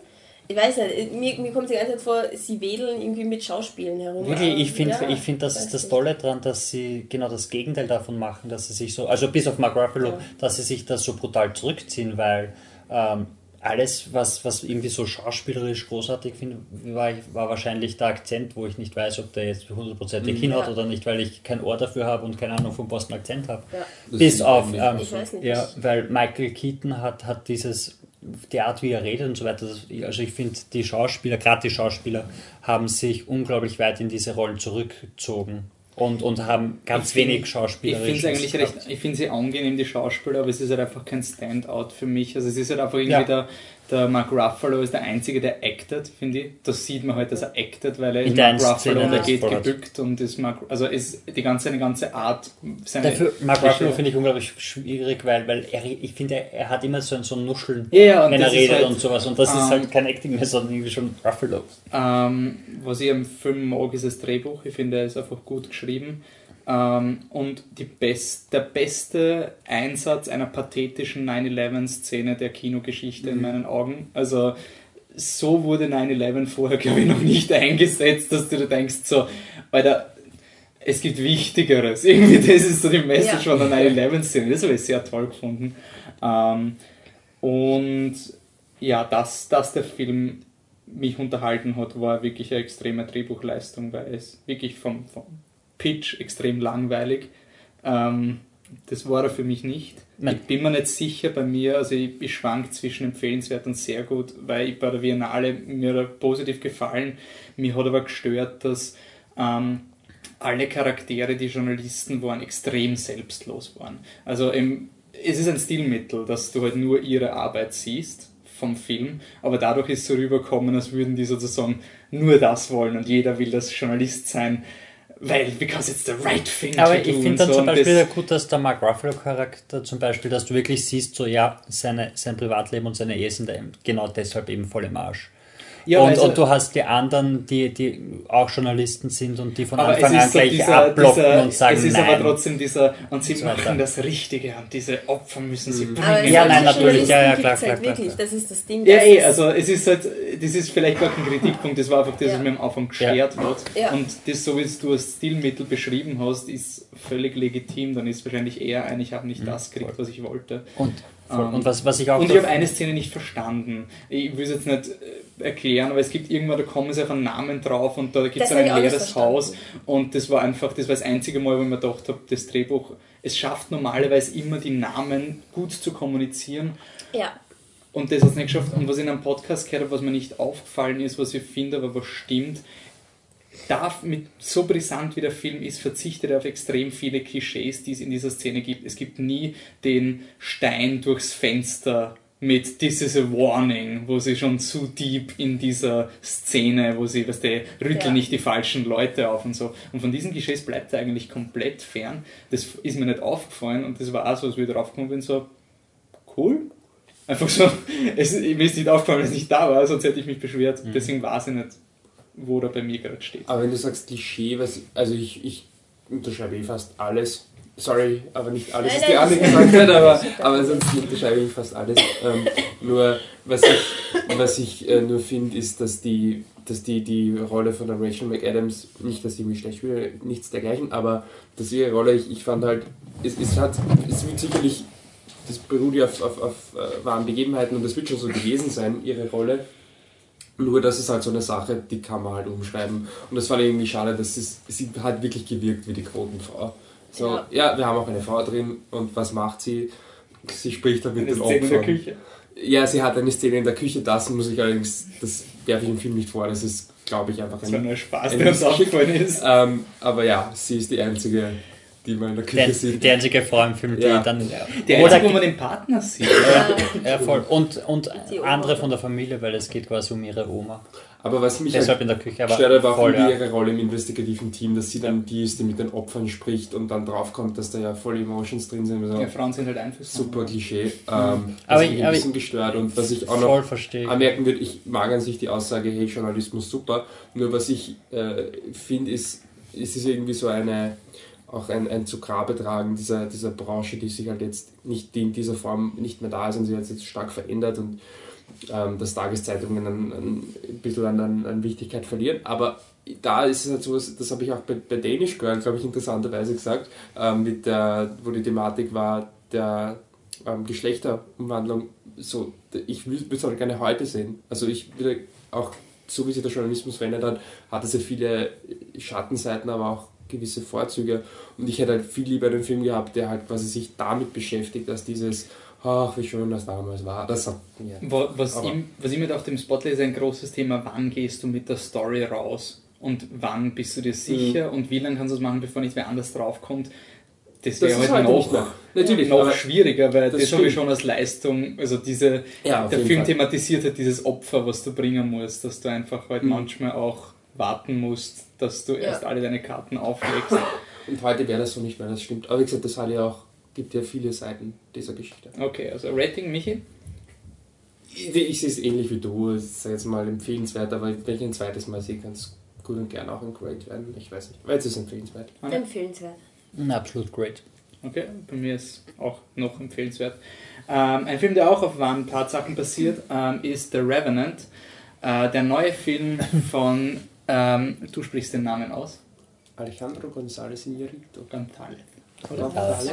Ich weiß nicht, mir, mir kommt die ganze Zeit vor, sie wedeln irgendwie mit Schauspielen herum. Wirklich, ich finde, Ja, ich find, das ist das. Tolle daran, dass sie genau das Gegenteil davon machen, dass sie sich so, also bis auf Mark Ruffalo, Ja. dass sie sich das so brutal zurückziehen, weil ähm, alles, was, was irgendwie so schauspielerisch großartig finde, war, war wahrscheinlich der Akzent, wo ich nicht weiß, ob der jetzt hundertprozentig Mhm. hinhaut Ja. oder nicht, weil ich kein Ohr dafür habe und keine Ahnung vom Boston Akzent habe. Ja. Bis auf, ähm, Ich weiß nicht. ja, weil Michael Keaton hat, hat dieses, die Art, wie er redet und so weiter, also ich finde, die Schauspieler, gerade die Schauspieler, haben sich unglaublich weit in diese Rollen zurückgezogen und, und haben ganz Ich wenig Ich Schauspieler. finde es eigentlich recht, ich finde sie angenehm, die Schauspieler, aber es ist halt einfach kein Standout für mich. Also es ist halt einfach irgendwie Ja. der, der Mark Ruffalo ist der Einzige, der acted, finde ich. Das sieht man halt, dass er acted, weil er In ist Mark Ruffalo und er geht hat. gebückt und ist Mark, also ist die ganze, eine ganze Art, seine Dafür, Mark Ruffalo finde ich unglaublich schwierig, weil, weil er, ich finde, er, er hat immer so ein, so ein Nuscheln, Ja, wenn er ist redet halt- und sowas. Und das ist ähm, halt kein Acting mehr, sondern irgendwie schon Ruffalo. Ähm, was ich am Film mag, ist das Drehbuch. Ich finde, er ist einfach gut geschrieben. Ähm, und best, der beste Einsatz einer pathetischen 9-11-Szene der Kinogeschichte in meinen Augen. Also, so wurde 9-11 vorher, glaube ich, noch nicht eingesetzt, dass du dir denkst, so, Alter, es gibt Wichtigeres. Irgendwie, das ist so die Message Ja. von der 9-11-Szene. Das habe ich sehr toll gefunden. Ähm, und ja, dass, dass der Film mich unterhalten hat, war wirklich eine extreme Drehbuchleistung, weil es wirklich vom, vom Pitch extrem langweilig. Ähm, das war er für mich nicht. Nein. Ich bin mir nicht sicher bei mir, also ich, ich schwank zwischen empfehlenswert und sehr gut, weil ich bei der Biennale mir positiv gefallen. Mir hat aber gestört, dass ähm, alle Charaktere, die Journalisten waren, extrem selbstlos waren. Also im, es ist ein Stilmittel, dass du halt nur ihre Arbeit siehst vom Film, aber dadurch ist so rübergekommen, als würden die sozusagen nur das wollen und jeder will das Journalist sein, weil, because it's the right thing Aber ich finde dann so. zum Beispiel das- gut, dass der Mark Ruffalo-Charakter zum Beispiel, dass du wirklich siehst, so ja, seine, sein Privatleben und seine Ehe sind genau deshalb eben voll im Arsch. Ja, und, also- und du hast die anderen, die, die auch Journalisten sind und die von Anfang an gleich dieser, abblocken dieser, und sagen es ist nein. aber trotzdem dieser, und sie so machen das Richtige und diese Opfer müssen sie bringen. Aber Ja, nein, natürlich, ja, ja, Journalisten klar, klar, halt klar, wirklich, klar. das ist das Ding. Ja, das eh, also es ist halt, das ist vielleicht gar kein Kritikpunkt, das war einfach das, was Ja. mir am Anfang geschert hat. Ja. Und das, so wie es du als Stilmittel beschrieben hast, ist völlig legitim. Dann ist wahrscheinlich eher ein, ich habe nicht das gekriegt, was ich wollte. Und, voll. Ähm, und was, was ich auch Und ich habe eine Szene nicht verstanden. Ich will es jetzt nicht äh, erklären, aber es gibt irgendwann, da kommen sie auf einen Namen drauf und da gibt es ein leeres. Haus. Und das war einfach, das war das einzige Mal, wo ich mir gedacht habe, das Drehbuch, es schafft normalerweise immer die Namen gut zu kommunizieren. ja. Und das hat es nicht geschafft. Und was ich in einem Podcast gehört habe, was mir nicht aufgefallen ist, was ich finde, aber was stimmt, darf mit so brisant wie der Film ist, verzichtet er auf extrem viele Klischees, die es in dieser Szene gibt. Es gibt nie den Stein durchs Fenster mit This is a warning, wo sie schon zu deep in dieser Szene, wo sie, weißt du, rütteln Ja. nicht die falschen Leute auf und so. Und von diesen Klischees bleibt er eigentlich komplett fern. Das ist mir nicht aufgefallen und das war auch so, als wir drauf gekommen bin, so, cool. Einfach so, es, mir ist nicht aufgefallen, dass ich nicht da war, sonst hätte ich mich beschwert. Deswegen weiß ich nicht, wo der bei mir gerade steht. Aber wenn du sagst Klischee, was, also ich, ich unterschreibe eh fast alles. Sorry, aber nicht alles, Nein, was die nein, andere das- gesagt hat, aber, aber sonst unterschreibe ich fast alles. Ähm, nur, was ich, was ich äh, nur finde, ist, dass die, dass die, die Rolle von der Rachel McAdams, nicht, dass sie irgendwie schlecht spielt, nichts dergleichen, aber dass ihre Rolle, ich, ich fand halt, es, es, hat, es wird sicherlich, das beruht ja auf, auf, auf äh, wahren Begebenheiten und das wird schon so gewesen sein, ihre Rolle. Nur das ist halt so eine Sache, die kann man halt umschreiben. Und das fand ich irgendwie schade, dass es, sie hat wirklich gewirkt wie die Quotenfrau. So, ja. Ja. wir haben auch eine Frau drin und was macht sie? Sie spricht dann mit Eine den Szene in der. Küche. Ja, sie hat eine Szene in der Küche, das muss ich allerdings, das werfe ich im Film nicht vor, das ist, glaube ich, einfach Das war ein. nur ein Spaß, ein der uns aufgefallen ist. Ähm, aber ja, sie ist die einzige, die man in der Küche der, sieht. die einzige Frau im Film, die Ja. dann. Der Oder Einzige, wo man den Partner sieht. Ja, voll. Und, und andere von der Familie, weil es geht quasi um ihre Oma. Aber was mich Deshalb halt in der Küche. Aber stört aber auch voll, irgendwie ja. ihre Rolle im investigativen Team, dass sie dann die ist, die mit den Opfern spricht und dann draufkommt, dass da ja voll Emotions drin sind. Also Ja, Frauen sind halt einflussreich. super Klischee. Ähm, Aber ich- mich ein bisschen gestört und was ich auch noch Voll verstehe. anmerken würde, ich mag an sich die Aussage, hey, Journalismus super, nur was ich äh, finde, ist, ist es irgendwie so eine, auch ein, ein zu Grabe tragen dieser, dieser Branche, die sich halt jetzt nicht die in dieser Form nicht mehr da ist und sich jetzt stark verändert und ähm, dass Tageszeitungen ein, ein bisschen an, an, Wichtigkeit verlieren. Aber da ist es halt so, das habe ich auch bei, bei Danish Girl, glaube ich, interessanterweise gesagt, ähm, mit der, wo die Thematik war, der ähm, Geschlechterumwandlung, so, ich würde es auch gerne heute sehen. Also ich würde auch, so wie sich der Journalismus verändert hat, hat es ja viele Schattenseiten, aber auch gewisse Vorzüge. Und ich hätte halt viel lieber einen Film gehabt, der halt quasi sich damit beschäftigt, dass dieses, ach, wie schön das damals war. Das hat, ja. Wa- Was, Aber- ihm, was ich mir auf dem Spotlight ist ein großes Thema, wann gehst du mit der Story raus und wann bist du dir sicher und wie lange kannst du es machen, bevor nicht wer anders draufkommt. Das Das wäre halt nicht noch. Natürlich, noch schwieriger, weil Das das, habe ich schon als Leistung, also diese, Ja, der Film Fall. thematisiert halt dieses Opfer, was du bringen musst, dass du einfach halt Mhm. manchmal auch warten musst, dass du erst Ja. alle deine Karten auflegst. Und heute wäre das so nicht mehr, das stimmt. Aber wie gesagt, das hat ja auch, gibt ja viele Seiten dieser Geschichte. Okay, also Rating, Michi? Ich, ich sehe es ähnlich wie du, es ist jetzt mal empfehlenswert, aber wenn ich ein zweites Mal sehe, kann es gut und gern auch ein Great werden. Ich weiß nicht, weil es ist empfehlenswert. Anna? Empfehlenswert. Absolut great. Okay, bei mir ist auch noch empfehlenswert. Ähm, ein Film, der auch auf wahren Tatsachen basiert, ähm, ist The Revenant. Äh, der neue Film von, ähm, du sprichst den Namen aus, Alejandro González Iñárritu. González. González.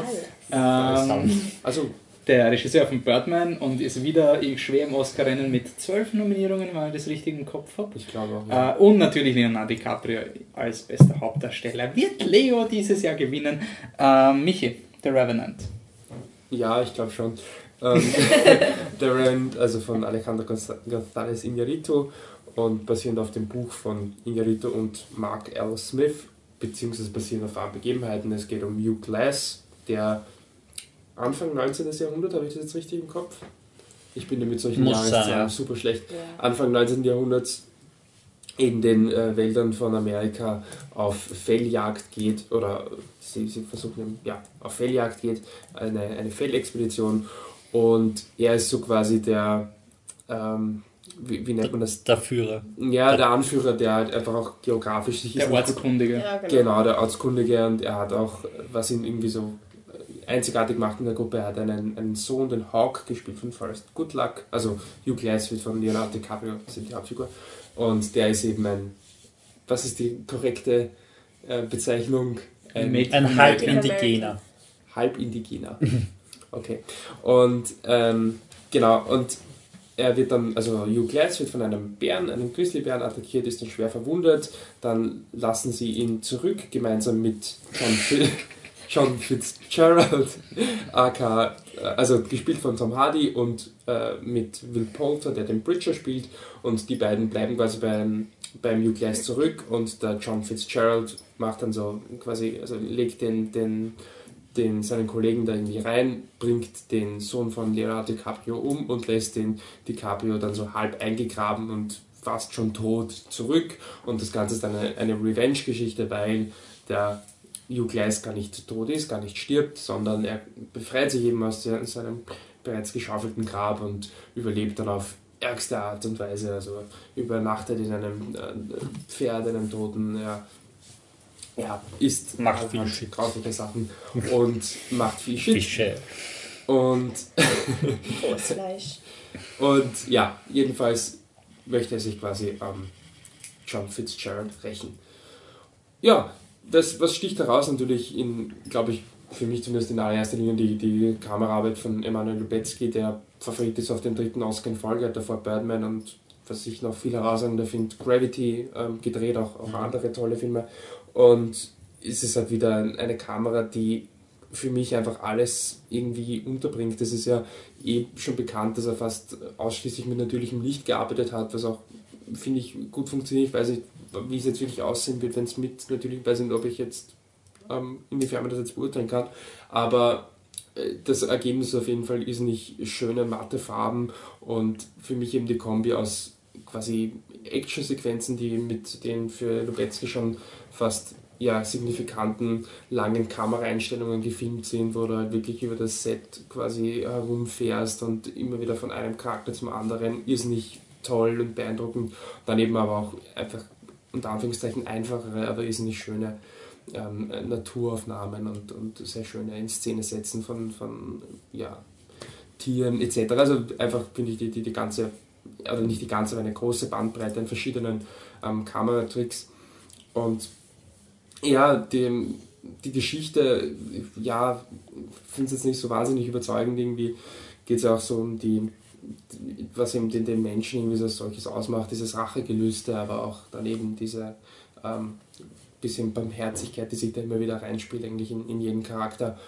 Ähm, Also, der Regisseur von Birdman und ist wieder schwer im Oscar-Rennen mit zwölf Nominierungen, wenn ich das richtig im Kopf habe. ich glaube auch. Ja. Äh, und natürlich Leonardo DiCaprio als bester Hauptdarsteller. Wird Leo dieses Jahr gewinnen? Ähm, Michi, The Revenant. Ja, ich glaube schon. Ähm, der Rand, also von Alejandro Gonz- González Iñárritu und basierend auf dem Buch von Iñárritu und Mark L. Smith, beziehungsweise basierend auf wahren Begebenheiten. Es geht um Hugh Glass, der Anfang 19. Jahrhundert, habe ich das jetzt richtig im Kopf? Ich bin ja mit solchen Muss sein, Jahreszahlen ja. super schlecht. Ja. Anfang 19. Jahrhunderts in den äh, Wäldern von Amerika auf Felljagd geht oder sie, sie versuchen ja, auf Felljagd geht, eine, eine Fellexpedition und er ist so quasi der, ähm, wie, wie nennt man das? Der Führer. Ja, der Anführer, der halt einfach auch geografisch sich Der ist- Ortskundige. Ja, genau. Genau, der Ortskundige und er hat auch, was ihn irgendwie so einzigartig macht in der Gruppe, er hat einen, einen Sohn, den Hawk, gespielt von Forrest Goodluck, also Hugh Glass wird von Leonardo DiCaprio, das ist die Hauptfigur, und der ist eben ein, was ist die korrekte äh, Bezeichnung? Ein Ein. Halbindigener. Halbindigener. Okay. Und ähm, genau, und er wird dann, also Hugh Glass wird von einem Bären, einem Grizzlybären attackiert, ist dann schwer verwundet. Dann lassen sie ihn zurück, gemeinsam mit John, John Fitzgerald, aka, also gespielt von Tom Hardy und äh, mit Will Poulter, der den Bridger spielt. Und die beiden bleiben quasi beim, beim Hugh Glass zurück und der John Fitzgerald macht dann so quasi, also legt den, den den, seinen Kollegen da irgendwie rein, bringt den Sohn von Leonardo DiCaprio um und lässt den DiCaprio dann so halb eingegraben und fast schon tot zurück. Und das Ganze ist dann eine, eine Revenge-Geschichte, weil der Hugh Glass gar nicht tot ist, gar nicht stirbt, sondern er befreit sich eben aus seinem bereits geschaufelten Grab und überlebt dann auf ärgste Art und Weise. Also übernachtet in einem äh, Pferd, einem Toten, ja, ja, isst Macht halt viel grausliche Sachen und macht viel Shit. Fische. Und, und ja, jedenfalls möchte er sich quasi am John Fitzgerald rächen. Ja, das, was sticht heraus natürlich in, glaube ich, für mich zumindest in allererster Linie die, die Kameraarbeit von Emanuel Lubezki, der Favorit ist auf den dritten Oscar in Folge, hat davor Birdman und was ich noch viel herausragender finde, Gravity ähm, gedreht, auch, auch andere tolle Filme. Und es ist halt wieder eine Kamera, die für mich einfach alles irgendwie unterbringt. Das ist ja eh schon bekannt, dass er fast ausschließlich mit natürlichem Licht gearbeitet hat, was auch, finde ich, gut funktioniert. Ich weiß nicht, wie es jetzt wirklich aussehen wird, wenn es mit natürlich, ich weiß nicht, ob ich jetzt, ähm, inwiefern man das jetzt beurteilen kann, aber äh, das Ergebnis ist auf jeden Fall ist nicht schöne, matte Farben und für mich eben die Kombi aus quasi Actionsequenzen, die mit den für Lubetzky schon fast ja, signifikanten langen Kameraeinstellungen gefilmt sind, wo du halt wirklich über das Set quasi herumfährst und immer wieder von einem Charakter zum anderen, ist nicht toll und beeindruckend. Dann eben aber auch einfach unter Anführungszeichen einfachere, aber nicht schöne ähm, Naturaufnahmen und, und sehr schöne in Szene setzen von, von ja, Tieren etc. Also einfach finde ich die, die, die ganze, also nicht die ganze, aber eine große Bandbreite an verschiedenen ähm, Kameratricks. Und ja, dem, die Geschichte, ja, finde es jetzt nicht so wahnsinnig überzeugend. Irgendwie geht es ja auch so um die, was eben den, den Menschen irgendwie so solches ausmacht, dieses Rachegelüste, aber auch dann eben diese ähm, bisschen Barmherzigkeit, die sich da immer wieder reinspielt, eigentlich in, in jeden Charakter,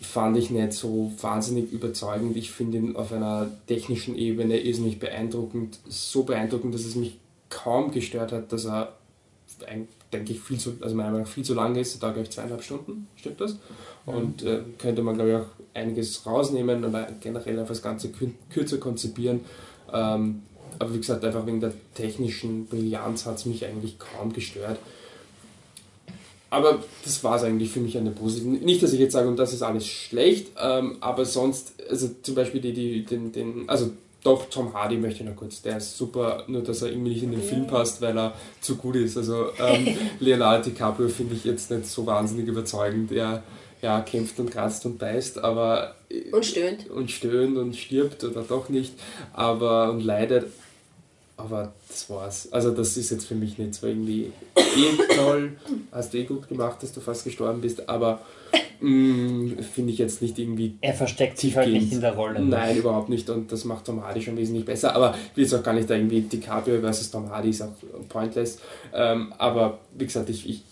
fand ich nicht so wahnsinnig überzeugend. Ich finde ihn auf einer technischen Ebene irrsinnig beeindruckend, so beeindruckend, dass es mich kaum gestört hat, dass er, denke ich, viel zu, also meiner Meinung nach viel zu lang ist, da glaube ich zweieinhalb Stunden, stimmt das? Und äh, könnte man, glaube ich, auch einiges rausnehmen oder generell einfach das Ganze kürzer konzipieren. Ähm, aber wie gesagt, einfach wegen der technischen Brillanz hat es mich eigentlich kaum gestört. Aber das war es eigentlich für mich an der positiven. Nicht, dass ich jetzt sage, und das ist alles schlecht, ähm, aber sonst, also zum Beispiel die, die, den, den, also doch, Tom Hardy möchte ich noch kurz, der ist super, nur dass er irgendwie nicht in den Film passt, weil er zu gut ist. Also ähm, Leonardo DiCaprio finde ich jetzt nicht so wahnsinnig überzeugend. Er ja, kämpft und kratzt und beißt, aber. Und stöhnt. Und stöhnt und stirbt oder doch nicht, aber und leidet. Aber das war's. Also, das ist jetzt für mich nicht so irgendwie eh toll. Hast du eh gut gemacht, dass du fast gestorben bist, aber mm, finde ich jetzt nicht irgendwie. Er versteckt sich halt nicht in der Rolle. Ne? Nein, überhaupt nicht. Und das macht Tom Hardy schon wesentlich besser. Aber ich will jetzt auch gar nicht da irgendwie DiCaprio versus Tom Hardy ist auch pointless. Ähm, aber wie gesagt, ich, ich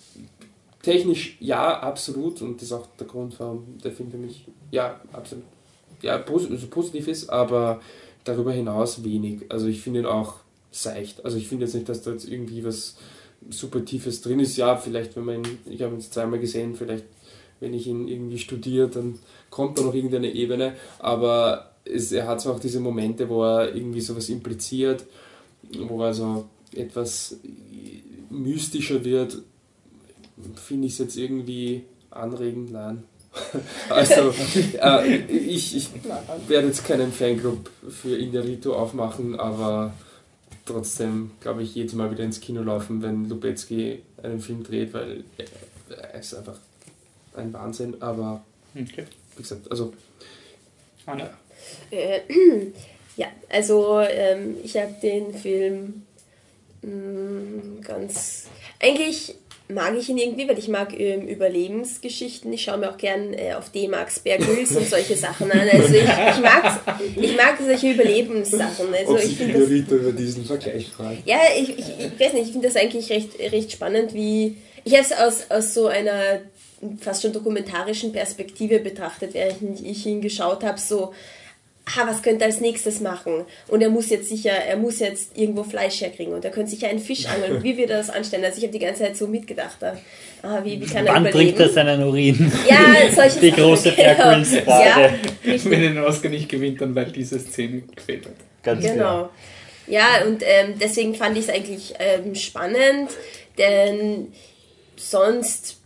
Technisch ja, absolut. Und das ist auch der Grund, warum der Film für mich ja, absolut ja, also positiv ist, aber darüber hinaus wenig. Also ich finde ihn auch seicht. Also ich finde jetzt nicht, dass da jetzt irgendwie was super Tiefes drin ist. Ja, vielleicht, wenn man ihn, ich habe ihn jetzt zweimal gesehen, vielleicht, wenn ich ihn irgendwie studiere, dann kommt da noch irgendeine Ebene. Aber es, er hat zwar auch diese Momente, wo er irgendwie sowas impliziert, wo er so etwas mystischer wird, finde ich es jetzt irgendwie anregend, nein. also, äh, ich, ich werde jetzt keinen Fanclub für Inarito aufmachen, aber trotzdem glaube ich jedes Mal wieder ins Kino laufen, wenn Lubetzky einen Film dreht, weil er ist einfach ein Wahnsinn, aber okay. wie gesagt, also. Anna. Äh, ja, also ähm, ich habe den Film mh, mm, ganz eigentlich mag ich ihn irgendwie, weil ich mag ähm, Überlebensgeschichten. Ich schaue mir auch gern äh, auf D-Max Bear Grylls und solche Sachen an. Also ich, ich, mag, ich mag solche Überlebenssachen. Also Ob ich finde das, über diesen Vergleich fragt. Ja, ich, ich, ich weiß nicht, ich finde das eigentlich recht, recht spannend, wie ich habe es aus, aus so einer fast schon dokumentarischen Perspektive betrachtet, während ich ihn geschaut habe, so ha, was könnte er als nächstes machen? Und er muss jetzt sicher, er muss jetzt irgendwo Fleisch herkriegen und er könnte sicher einen Fisch angeln. Wie wird er das anstellen? Also ich habe die ganze Zeit so mitgedacht, da, ah, wie, wie kann er Wann überleben? trinkt er seinen Urin? Ja, solche Die große genau. ja, Wenn er den Oscar nicht gewinnt, dann weil diese Szene gefehlt hat. Ganz genau. Klar. Ja, und ähm, deswegen fand ich es eigentlich ähm, spannend, denn sonst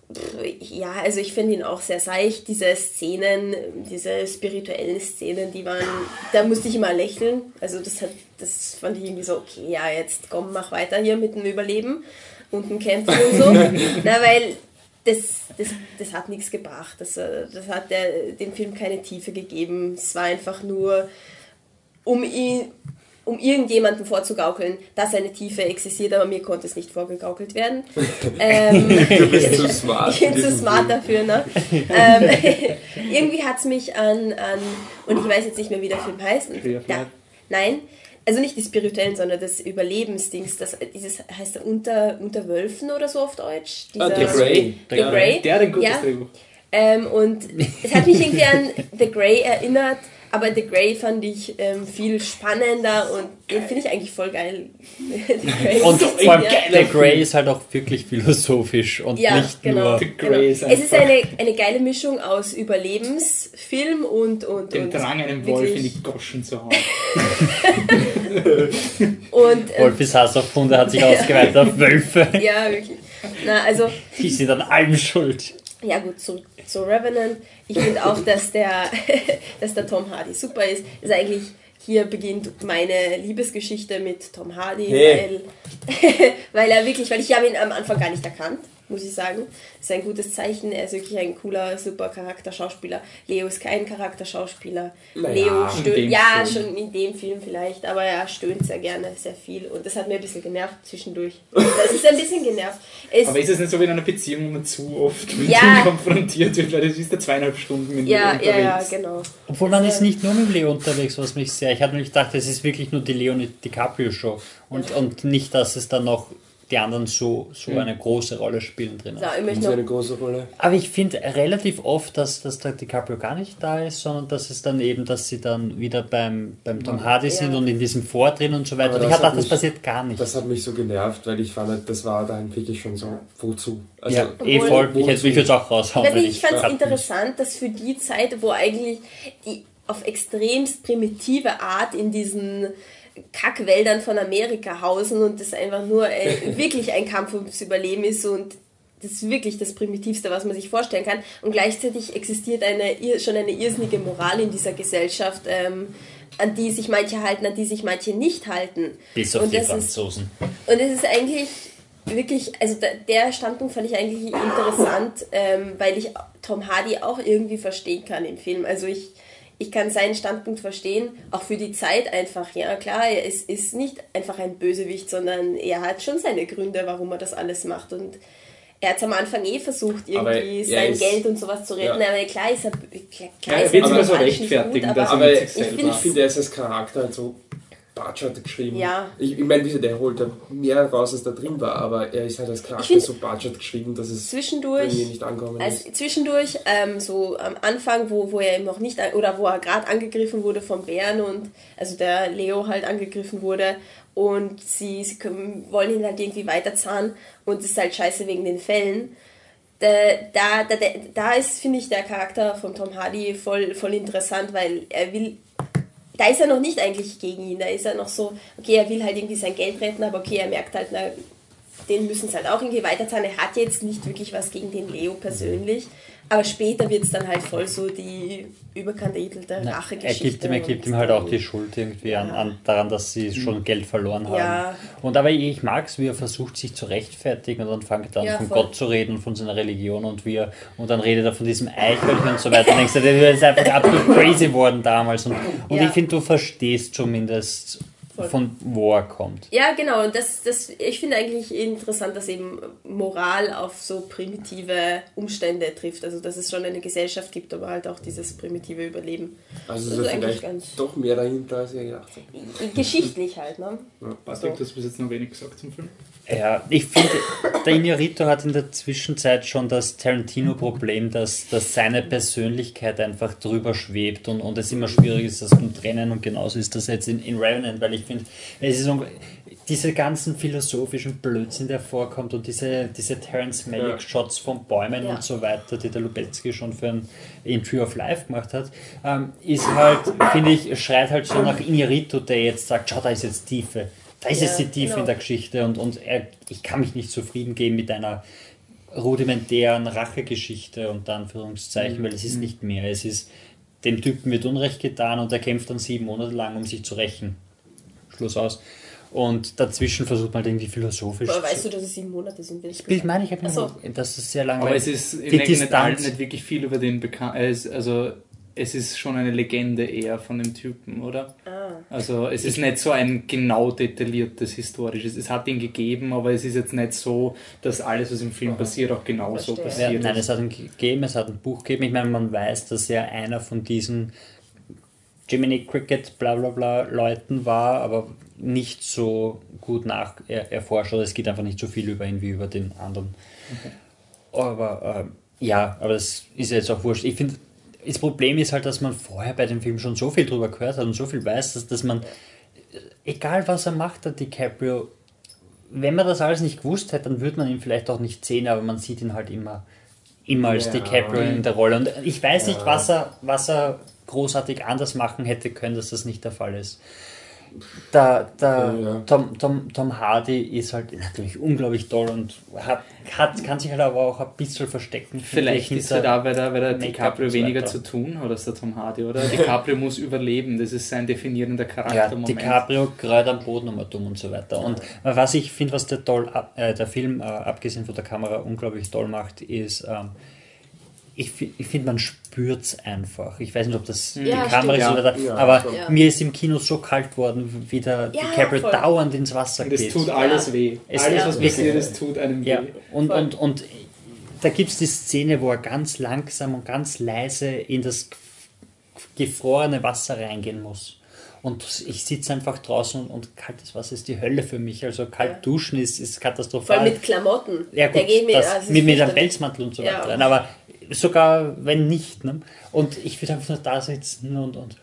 ja, also ich finde ihn auch sehr seicht. Diese Szenen, diese spirituellen Szenen, die waren, da musste ich immer lächeln. Also das hat, das fand ich irgendwie so, okay, ja, jetzt komm, mach weiter hier mit dem Überleben und dem Kämpfen und so. Na, weil das, das, das hat nichts gebracht. Das, das hat der, dem Film keine Tiefe gegeben. Es war einfach nur, um ihn, um irgendjemandem vorzugaukeln, dass eine Tiefe existiert, aber mir konnte es nicht vorgegaukelt werden. ähm, du bist zu smart. Ich bin zu smart dafür, ne? ähm, irgendwie hat es mich an, an, und ich weiß jetzt nicht mehr, wie der Film heißt. Ja, nein, also nicht die spirituellen, sondern das Überlebensdings, das, dieses heißt der unter, unter Wölfen oder so auf Deutsch. Dieser, ah, The Grey. The Grey. Der hat ein gutes ja. Drehbuch. Ähm, und es hat mich irgendwie an The Grey erinnert, aber The Grey fand ich ähm, viel spannender und den finde ich eigentlich voll geil. und vor allem The Grey ist halt auch wirklich philosophisch und ja, nicht genau, nur. The Grey genau. ist es ist eine, eine geile Mischung aus Überlebensfilm und. und Den und Drang, einen Wolf in die Goschen zu hauen. und, ähm, Wolfis Hass auf Hunde hat sich ausgeweitet auf Wölfe. Ja, wirklich. Na, also, Die sind an allem schuld. Ja, gut, zurück zu Revenant. Ich finde auch, dass der, dass der Tom Hardy super ist. Ist eigentlich hier beginnt meine Liebesgeschichte mit Tom Hardy, hey. weil, weil er wirklich, weil ich habe ihn am Anfang gar nicht erkannt. Muss ich sagen. Das ist ein gutes Zeichen. Er ist wirklich ein cooler, super Charakterschauspieler. Leo ist kein Charakterschauspieler. Naja, Leo stöhnt, ja, Film. schon in dem Film vielleicht, aber er stöhnt sehr gerne, sehr viel. Und das hat mir ein bisschen genervt zwischendurch. Das ist ein bisschen genervt. Es, Aber ist es nicht so wie in einer Beziehung, wo man zu oft mit Ja. ihm konfrontiert wird, weil das ist ja zweieinhalb Stunden mit ja, ihm ja, ja, unterwegs. genau. Obwohl man ist nicht nur mit Leo unterwegs, was mich sehr. Ich hatte nämlich gedacht, es ist wirklich nur die Leonid DiCaprio Show und, und nicht, dass es dann noch die anderen so, so eine große Rolle spielen drin. So, ich eine große Rolle. Aber ich finde relativ oft, dass, dass der DiCaprio gar nicht da ist, sondern dass es dann eben, dass sie dann wieder beim, beim Tom Hardy sind Ja. und in diesem Fort drin und so weiter. Aber Und ich gedacht, das passiert gar nicht. Das hat mich so genervt, weil ich fand, das war dann wirklich schon so, wozu? Also, ja, eh voll. Ich hätte mich jetzt auch raushauen. Weil ich fand es interessant, dass für die Zeit, wo eigentlich die auf extremst primitive Art in diesen Kackwäldern von Amerika hausen und das einfach nur äh, wirklich ein Kampf ums Überleben ist und das ist wirklich das Primitivste, was man sich vorstellen kann. Und gleichzeitig existiert eine, schon eine irrsinnige Moral in dieser Gesellschaft, ähm, an die sich manche halten, an die sich manche nicht halten. Bis auf und die das ist, Franzosen. und es ist eigentlich wirklich, also da- der Standpunkt fand ich eigentlich interessant, ähm, weil ich Tom Hardy auch irgendwie verstehen kann im Film. Also ich, ich kann seinen Standpunkt verstehen, auch für die Zeit einfach. Ja, klar, er ist, ist nicht einfach ein Bösewicht, sondern er hat schon seine Gründe, warum er das alles macht. Und er hat es am Anfang eh versucht, irgendwie er sein ist- Geld und sowas zu retten. Ja. Aber klar ist er, klar, Ja, ist er wird er immer so rechtfertigen, gut, dass aber aber mit ich, sich ich selber. ich finde, er ist als Charakter halt so Bartschat geschrieben. Ja. Ich, ich meine, wieso, der holt da mehr raus, als da drin war, aber er ist halt als Charakter find- so Bartschat geschrieben, dass es zwischendurch irgendwie nicht ankommen Also ist. zwischendurch, ähm, so am Anfang, wo, wo er eben noch nicht, oder wo er gerade angegriffen wurde vom Bären und, also der Leo halt angegriffen wurde und sie, sie können, wollen ihn halt irgendwie weiterzahnen und es ist halt scheiße wegen den Fällen. Da, da, da, da ist, finde ich, der Charakter von Tom Hardy voll, voll interessant, weil er will, da ist er noch nicht eigentlich gegen ihn, da ist er noch so, okay, er will halt irgendwie sein Geld retten, aber okay, er merkt halt, na, den müssen es halt auch irgendwie weiterzahlen. Er hat jetzt nicht wirklich was gegen den Leo persönlich, aber später wird es dann halt voll so die überkandidelte Na, Rachegeschichte. Er gibt ihm, er gibt ihm halt auch die Schuld irgendwie an, an daran, dass sie schon Geld verloren haben. Ja. Und aber ich mag es, wie er versucht, sich zu rechtfertigen und dann fängt er an, Ja, von voll. Gott zu reden und von seiner Religion und wie er, und dann redet er von diesem Eichhörnchen und so weiter. Und denkst du, der ist einfach absolut crazy worden damals. Und, und Ja. ich finde, du verstehst zumindest, Voll. von wo er kommt. Ja, genau. Und das, das, ich finde eigentlich interessant, dass eben Moral auf so primitive Umstände trifft. Also, dass es schon eine Gesellschaft gibt, aber halt auch dieses primitive Überleben. Also das ist eigentlich vielleicht ganz- doch mehr dahinter, als ich gedacht habe. Geschichtlich halt, ne? Patrick, du hast bis jetzt noch wenig gesagt zum Film. Ja, ich finde, der Inarito hat in der Zwischenzeit schon das Tarantino-Problem, dass, dass seine Persönlichkeit einfach drüber schwebt und, und es immer schwierig ist, das zu trennen. Und genauso ist das jetzt in, in Revenant, weil ich finde, es ist diese ganzen philosophischen Blödsinn, der vorkommt und diese, diese Terence Malick-Shots von Bäumen Ja. und so weiter, die der Lubetzky schon für ein in Tree of Life gemacht hat, ähm, ist halt, finde ich, schreit halt so nach Inarito, der jetzt sagt, schau, da ist jetzt Tiefe. Da ist Ja, jetzt die Tiefe genau. in der Geschichte und, und er, ich kann mich nicht zufrieden geben mit einer rudimentären Rachegeschichte unter Anführungszeichen, weil es ist nicht mehr. Es ist, dem Typen wird Unrecht getan und er kämpft dann sieben Monate lang, um sich zu rächen. Schluss aus. Und dazwischen versucht man halt irgendwie philosophisch Aber weißt zu... du, dass es sieben Monate sind? will Ich meine, ich habe so. das ist sehr lang. Aber es ist in die der nicht, Distanz, nicht wirklich viel über den bekannt. Also es ist schon eine Legende eher von dem Typen, oder? Ah. Also es ist nicht so ein genau detailliertes historisches. Es hat ihn gegeben, aber es ist jetzt nicht so, dass alles, was im Film passiert, auch genau so Verstehe. Ja, passiert nein, es hat ein gegeben, es hat ein Buch gegeben. Ich meine, man weiß, dass er einer von diesen Jiminy Cricket bla bla bla Leuten war, aber nicht so gut nach er, erforscht oder es geht einfach nicht so viel über ihn wie über den anderen. Aber ähm, ja, aber das ist jetzt auch wurscht. Ich finde, das Problem ist halt, dass man vorher bei dem Film schon so viel drüber gehört hat und so viel weiß, dass, dass man, egal was er macht, der DiCaprio, wenn man das alles nicht gewusst hätte, dann würde man ihn vielleicht auch nicht sehen, aber man sieht ihn halt immer, immer als Ja. DiCaprio in der Rolle. Und ich weiß nicht, was er, was er großartig anders machen hätte können, dass das nicht der Fall ist. Der, der Ja, ja. Tom, Tom, Tom Hardy ist halt natürlich unglaublich toll und hat, hat, kann sich halt aber auch ein bisschen verstecken. Vielleicht ich, ist er da, weil der, weil der DiCaprio weniger zu tun hat als der Tom Hardy, oder? DiCaprio muss überleben, das ist sein definierender Ja, Charaktermoment. DiCaprio gerade am Boden nochmal dumm und so weiter. Und was ich finde, was der, toll, äh, der Film, äh, abgesehen von der Kamera, unglaublich toll macht, ist, ähm, ich, ich finde, man spürt es einfach. Ich weiß nicht, ob das die Ja, Kamera stimmt. ist oder Ja, aber. Ja. mir ist im Kino so kalt worden, wie der Ja, DiCaprio voll. dauernd ins Wasser Und es geht. tut alles Ja. weh. Es- alles, ja. was passiert, es tut einem Ja, weh. und, und, und da gibt es die Szene, wo er ganz langsam und ganz leise in das gefrorene Wasser reingehen muss. Und ich sitze einfach draußen und kaltes Wasser ist die Hölle für mich. Also kalt Ja. duschen ist, ist Vor katastrophal. allem mit Klamotten. ja, gut, mit, das, mit, mit einem. Pelzmantel und so Ja. weiter rein. Aber sogar wenn nicht. Ne? Und ich würde einfach nur da sitzen und, und.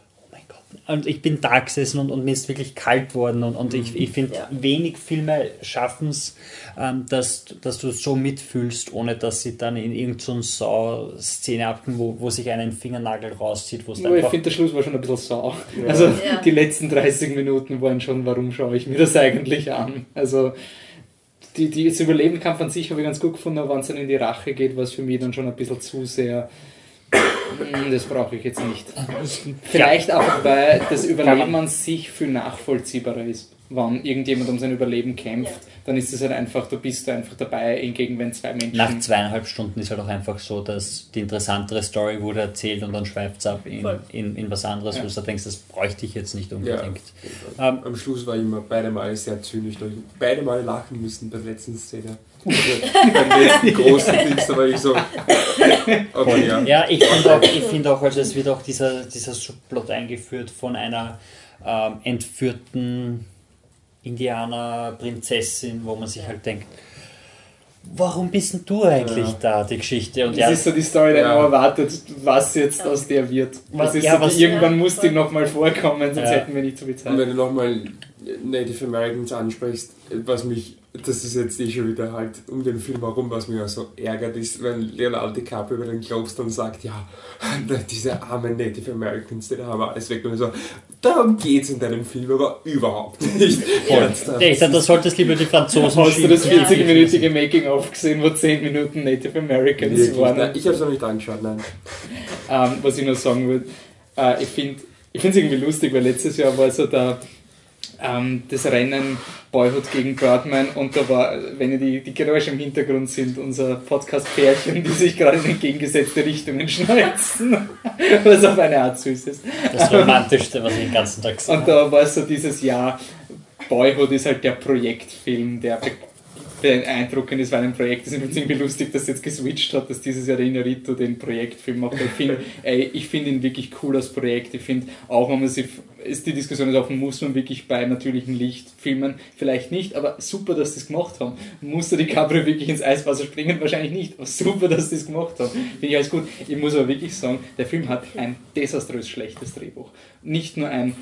Und ich bin da gesessen und, und mir ist wirklich kalt worden. Und, und ich, ich finde, Ja. wenig Filme schaffen es, ähm, dass, dass du so mitfühlst, ohne dass sie dann in irgendeine so Sau-Szene abgehen, wo, wo sich einen Fingernagel rauszieht, wo es ich finde, der Schluss war schon ein bisschen sau. Also Ja. die letzten 30 Minuten waren schon, warum schaue ich mir das eigentlich an? Also die, die, das Überlebenskampf an sich habe ich ganz gut gefunden, aber wenn es dann in die Rache geht, war es für mich dann schon ein bisschen zu sehr. "Mm, Das brauche ich jetzt nicht. Vielleicht auch, weil das Überleben an sich viel nachvollziehbarer ist. Wenn irgendjemand um sein Überleben kämpft, dann ist es halt einfach, du bist da einfach dabei, hingegen wenn zwei Menschen. Nach zweieinhalb Stunden ist halt auch einfach so, dass die interessantere Story wurde erzählt und dann schweift es ab in, in, in was anderes, Ja. wo du denkst, das bräuchte ich jetzt nicht Ja. unbedingt. Ähm, Am Schluss war ich immer beide Male sehr zynisch. Beide Male lachen müssen bei der letzten Szene. Beim letzten großen Dings, da war ich so. Aber ja. Ja, ich finde auch, ich find auch also es wird auch dieser, dieser Subplot eingeführt von einer ähm, entführten Indianer-Prinzessin, wo man sich halt denkt, warum bist denn du eigentlich Ja. da, die Geschichte? Und Das ja, ist so die Story, die Ja. man erwartet, was jetzt aus der wird. Was- Das ist ja, so, was- die, irgendwann Ja, muss die nochmal vorkommen, sonst Ja. hätten wir nicht so viel Und Zeit. wenn du nochmal Native Americans ansprichst, was mich, das ist jetzt eh schon wieder halt um den Film herum, was mich auch so ärgert, ist, wenn Leonardo DiCaprio über den Globes dann sagt, ja, diese armen Native Americans, die haben alles weg. Und so, darum geht's in deinem Film aber überhaupt nicht. Ernsthaft. ja, ich sag, da solltest lieber die Franzosen Hast du das schieben. 40-minütige Making-of gesehen, wo 10 Minuten Native Americans Wirklich, waren? nein, ich habe es noch nicht angeschaut, nein. Ähm, was ich nur sagen würde, äh, ich finde ich es irgendwie lustig, weil letztes Jahr war so der, ähm, das Rennen Boyhood gegen Birdman und da war, wenn ihr die, die Geräusche im Hintergrund sind, unser Podcast-Pärchen, die sich gerade in entgegengesetzte Richtungen schneuzen, was auf eine Art süß ist. Das Romantischste, was ich den ganzen Tag gesehen Und da war so dieses Jahr, Boyhood ist halt der Projektfilm, der beeindruckend ist, weil ein Projekt ist. Irgendwie lustig, dass es jetzt geswitcht hat, dass dieses Jahr der Inarito den Projektfilm macht. Ich finde finde ihn wirklich cool als Projekt. Ich finde, auch wenn man sich, ist die Diskussion ist offen, muss man wirklich bei natürlichem Licht filmen? Vielleicht nicht, aber super, dass sie es gemacht haben. Muss der DiCaprio wirklich ins Eiswasser springen? Wahrscheinlich nicht, aber super, dass sie es gemacht haben. Finde ich alles gut. Ich muss aber wirklich sagen, der Film hat ein desaströs schlechtes Drehbuch. Nicht nur ein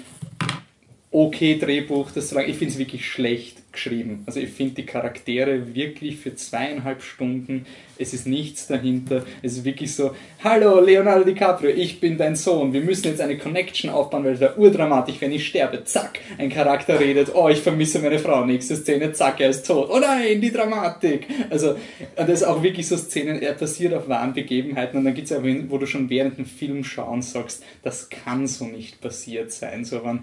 okay Drehbuch, das zu lang. Ich finde es wirklich schlecht geschrieben. Also ich finde die Charaktere wirklich für zweieinhalb Stunden, es ist nichts dahinter. Es ist wirklich so, hallo Leonardo DiCaprio, ich bin dein Sohn, wir müssen jetzt eine Connection aufbauen, weil es wäre urdramatisch, wenn ich sterbe. Zack, ein Charakter redet, oh, ich vermisse meine Frau, nächste Szene, zack, er ist tot. Oh nein, die Dramatik. Also das ist auch wirklich so Szenen, er passiert auf wahren Begebenheiten und dann gibt es auch, wo du schon während dem Film schauen sagst, das kann so nicht passiert sein. So, wenn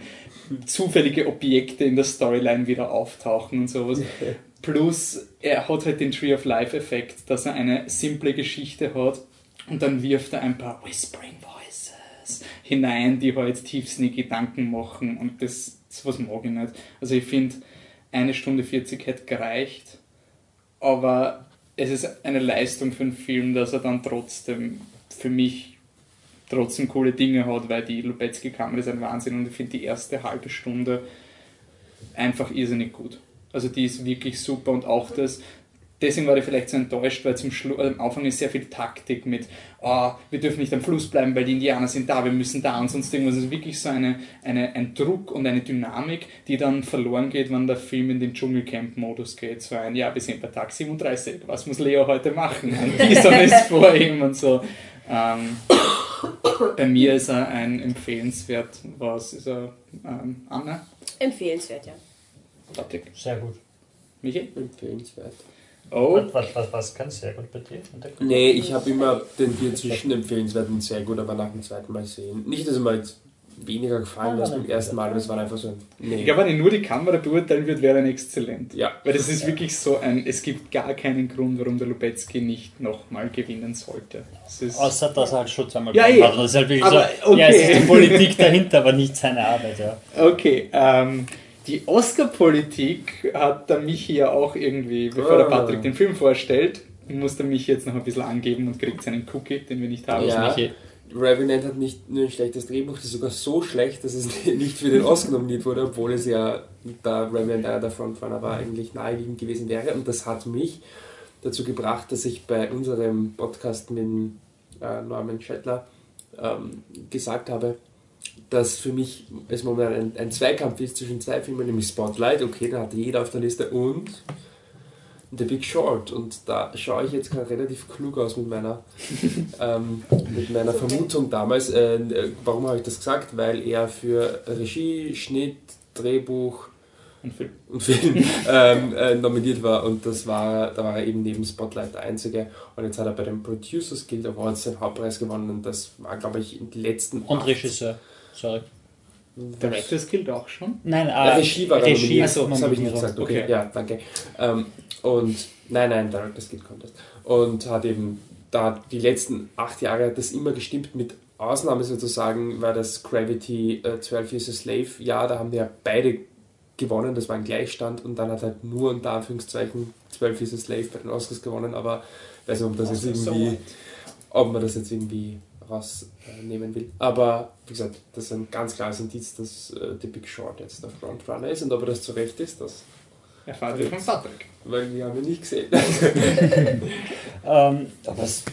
zufällige Objekte in der Storyline wieder auftauchen und sowas. Plus, er hat halt den Tree of Life-Effekt, dass er eine simple Geschichte hat und dann wirft er ein paar Whispering Voices hinein, die halt tiefsinnige Gedanken machen und das, das was mag ich nicht. Also ich finde, eine Stunde 40 hätte gereicht, aber es ist eine Leistung für einen Film, dass er dann trotzdem für mich trotzdem coole Dinge hat, weil die Lubetzky-Kamera ist ein Wahnsinn und ich finde die erste halbe Stunde einfach irrsinnig gut. Also die ist wirklich super und auch das, deswegen war ich vielleicht so enttäuscht, weil zum Schlu am Anfang ist sehr viel Taktik mit, ah, wir dürfen nicht am Fluss bleiben, weil die Indianer sind da, wir müssen da und sonst irgendwas. Es ist wirklich so eine, eine, ein Druck und eine Dynamik, die dann verloren geht, wenn der Film in den Dschungelcamp-Modus geht. So ein, ja, wir sind bei Tag 37, was muss Leo heute machen? Und die Sonne ist vor ihm und so. Ähm, bei mir ist er ein empfehlenswert, was ist er, ähm, Anna? Empfehlenswert, ja. Patrick. Sehr gut. Michi? Empfehlenswert. Oh. Was, was, was, was kann sehr gut bei dir? Nee, ich habe immer den Bier zwischen empfehlenswert und sehr gut, aber nach dem zweiten Mal sehen. Nicht, dass es mir jetzt weniger gefallen hat als beim ersten Mal, aber es war einfach so ein. Nee. Ich glaube, wenn ich nur die Kamera beurteilen würde, wäre ein exzellent. Ja. Weil das ist wirklich so ein, es gibt gar keinen Grund, warum der Lubetzky nicht nochmal gewinnen sollte. Das ist, Außer, dass er halt schon zweimal Ja, gewonnen hat. Das ist halt wirklich Aber, so, ja, es okay. ist die Politik dahinter, aber nicht seine Arbeit, ja. Okay, ähm, die Oscar-Politik hat der Michi ja auch irgendwie, bevor der Ah. Patrick den Film vorstellt, muss der Michi jetzt noch ein bisschen angeben und kriegt seinen Cookie, den wir nicht haben. Ja. Michi. Revenant hat nicht nur ein schlechtes Drehbuch, das ist sogar so schlecht, dass es nicht für den Oscar nominiert wurde, obwohl es ja, da Revenant einer der Frontrunner war, eigentlich naheliegend gewesen wäre. Und das hat mich dazu gebracht, dass ich bei unserem Podcast mit äh, Norman Schettler ähm, gesagt habe, dass für mich es momentan ein, ein Zweikampf ist zwischen zwei Filmen, nämlich Spotlight, okay, da hatte jeder auf der Liste, und The Big Short. Und da schaue ich jetzt gerade relativ klug aus mit meiner, ähm, mit meiner Vermutung damals. Äh, äh, warum habe ich das gesagt? Weil er für Regie, Schnitt, Drehbuch Und Film. und Film ähm, äh, nominiert war und das war, da war er eben neben Spotlight der Einzige und jetzt hat er bei den Producers Guild Awards den Hauptpreis gewonnen und das war glaube ich in den letzten Und acht- Regisseur. Sorry. Directors Guild auch schon? Nein, äh, Ja, Regie war Regie. Achso, das habe ich nicht gesagt. Okay, Okay. ja, danke. Ähm, und nein, nein, Directors Guild Contest. Und hat eben da die letzten acht Jahre hat das immer gestimmt mit Ausnahme sozusagen war das Gravity äh, 12 Years a Slave Jahr, da haben die ja beide gewonnen, das war ein Gleichstand und dann hat halt nur unter Anführungszeichen 12 Years a Slave bei den Oscars gewonnen, aber ich weiß nicht, ob das jetzt irgendwie, ob man das jetzt irgendwie rausnehmen will. Aber wie gesagt, das ist ein ganz klares Indiz, dass äh, The Big Short jetzt der Frontrunner ist und ob er das zu Recht ist, das, Erfahrt ihr von Patrick. weil wir haben ihn nicht gesehen. Ähm, aber es,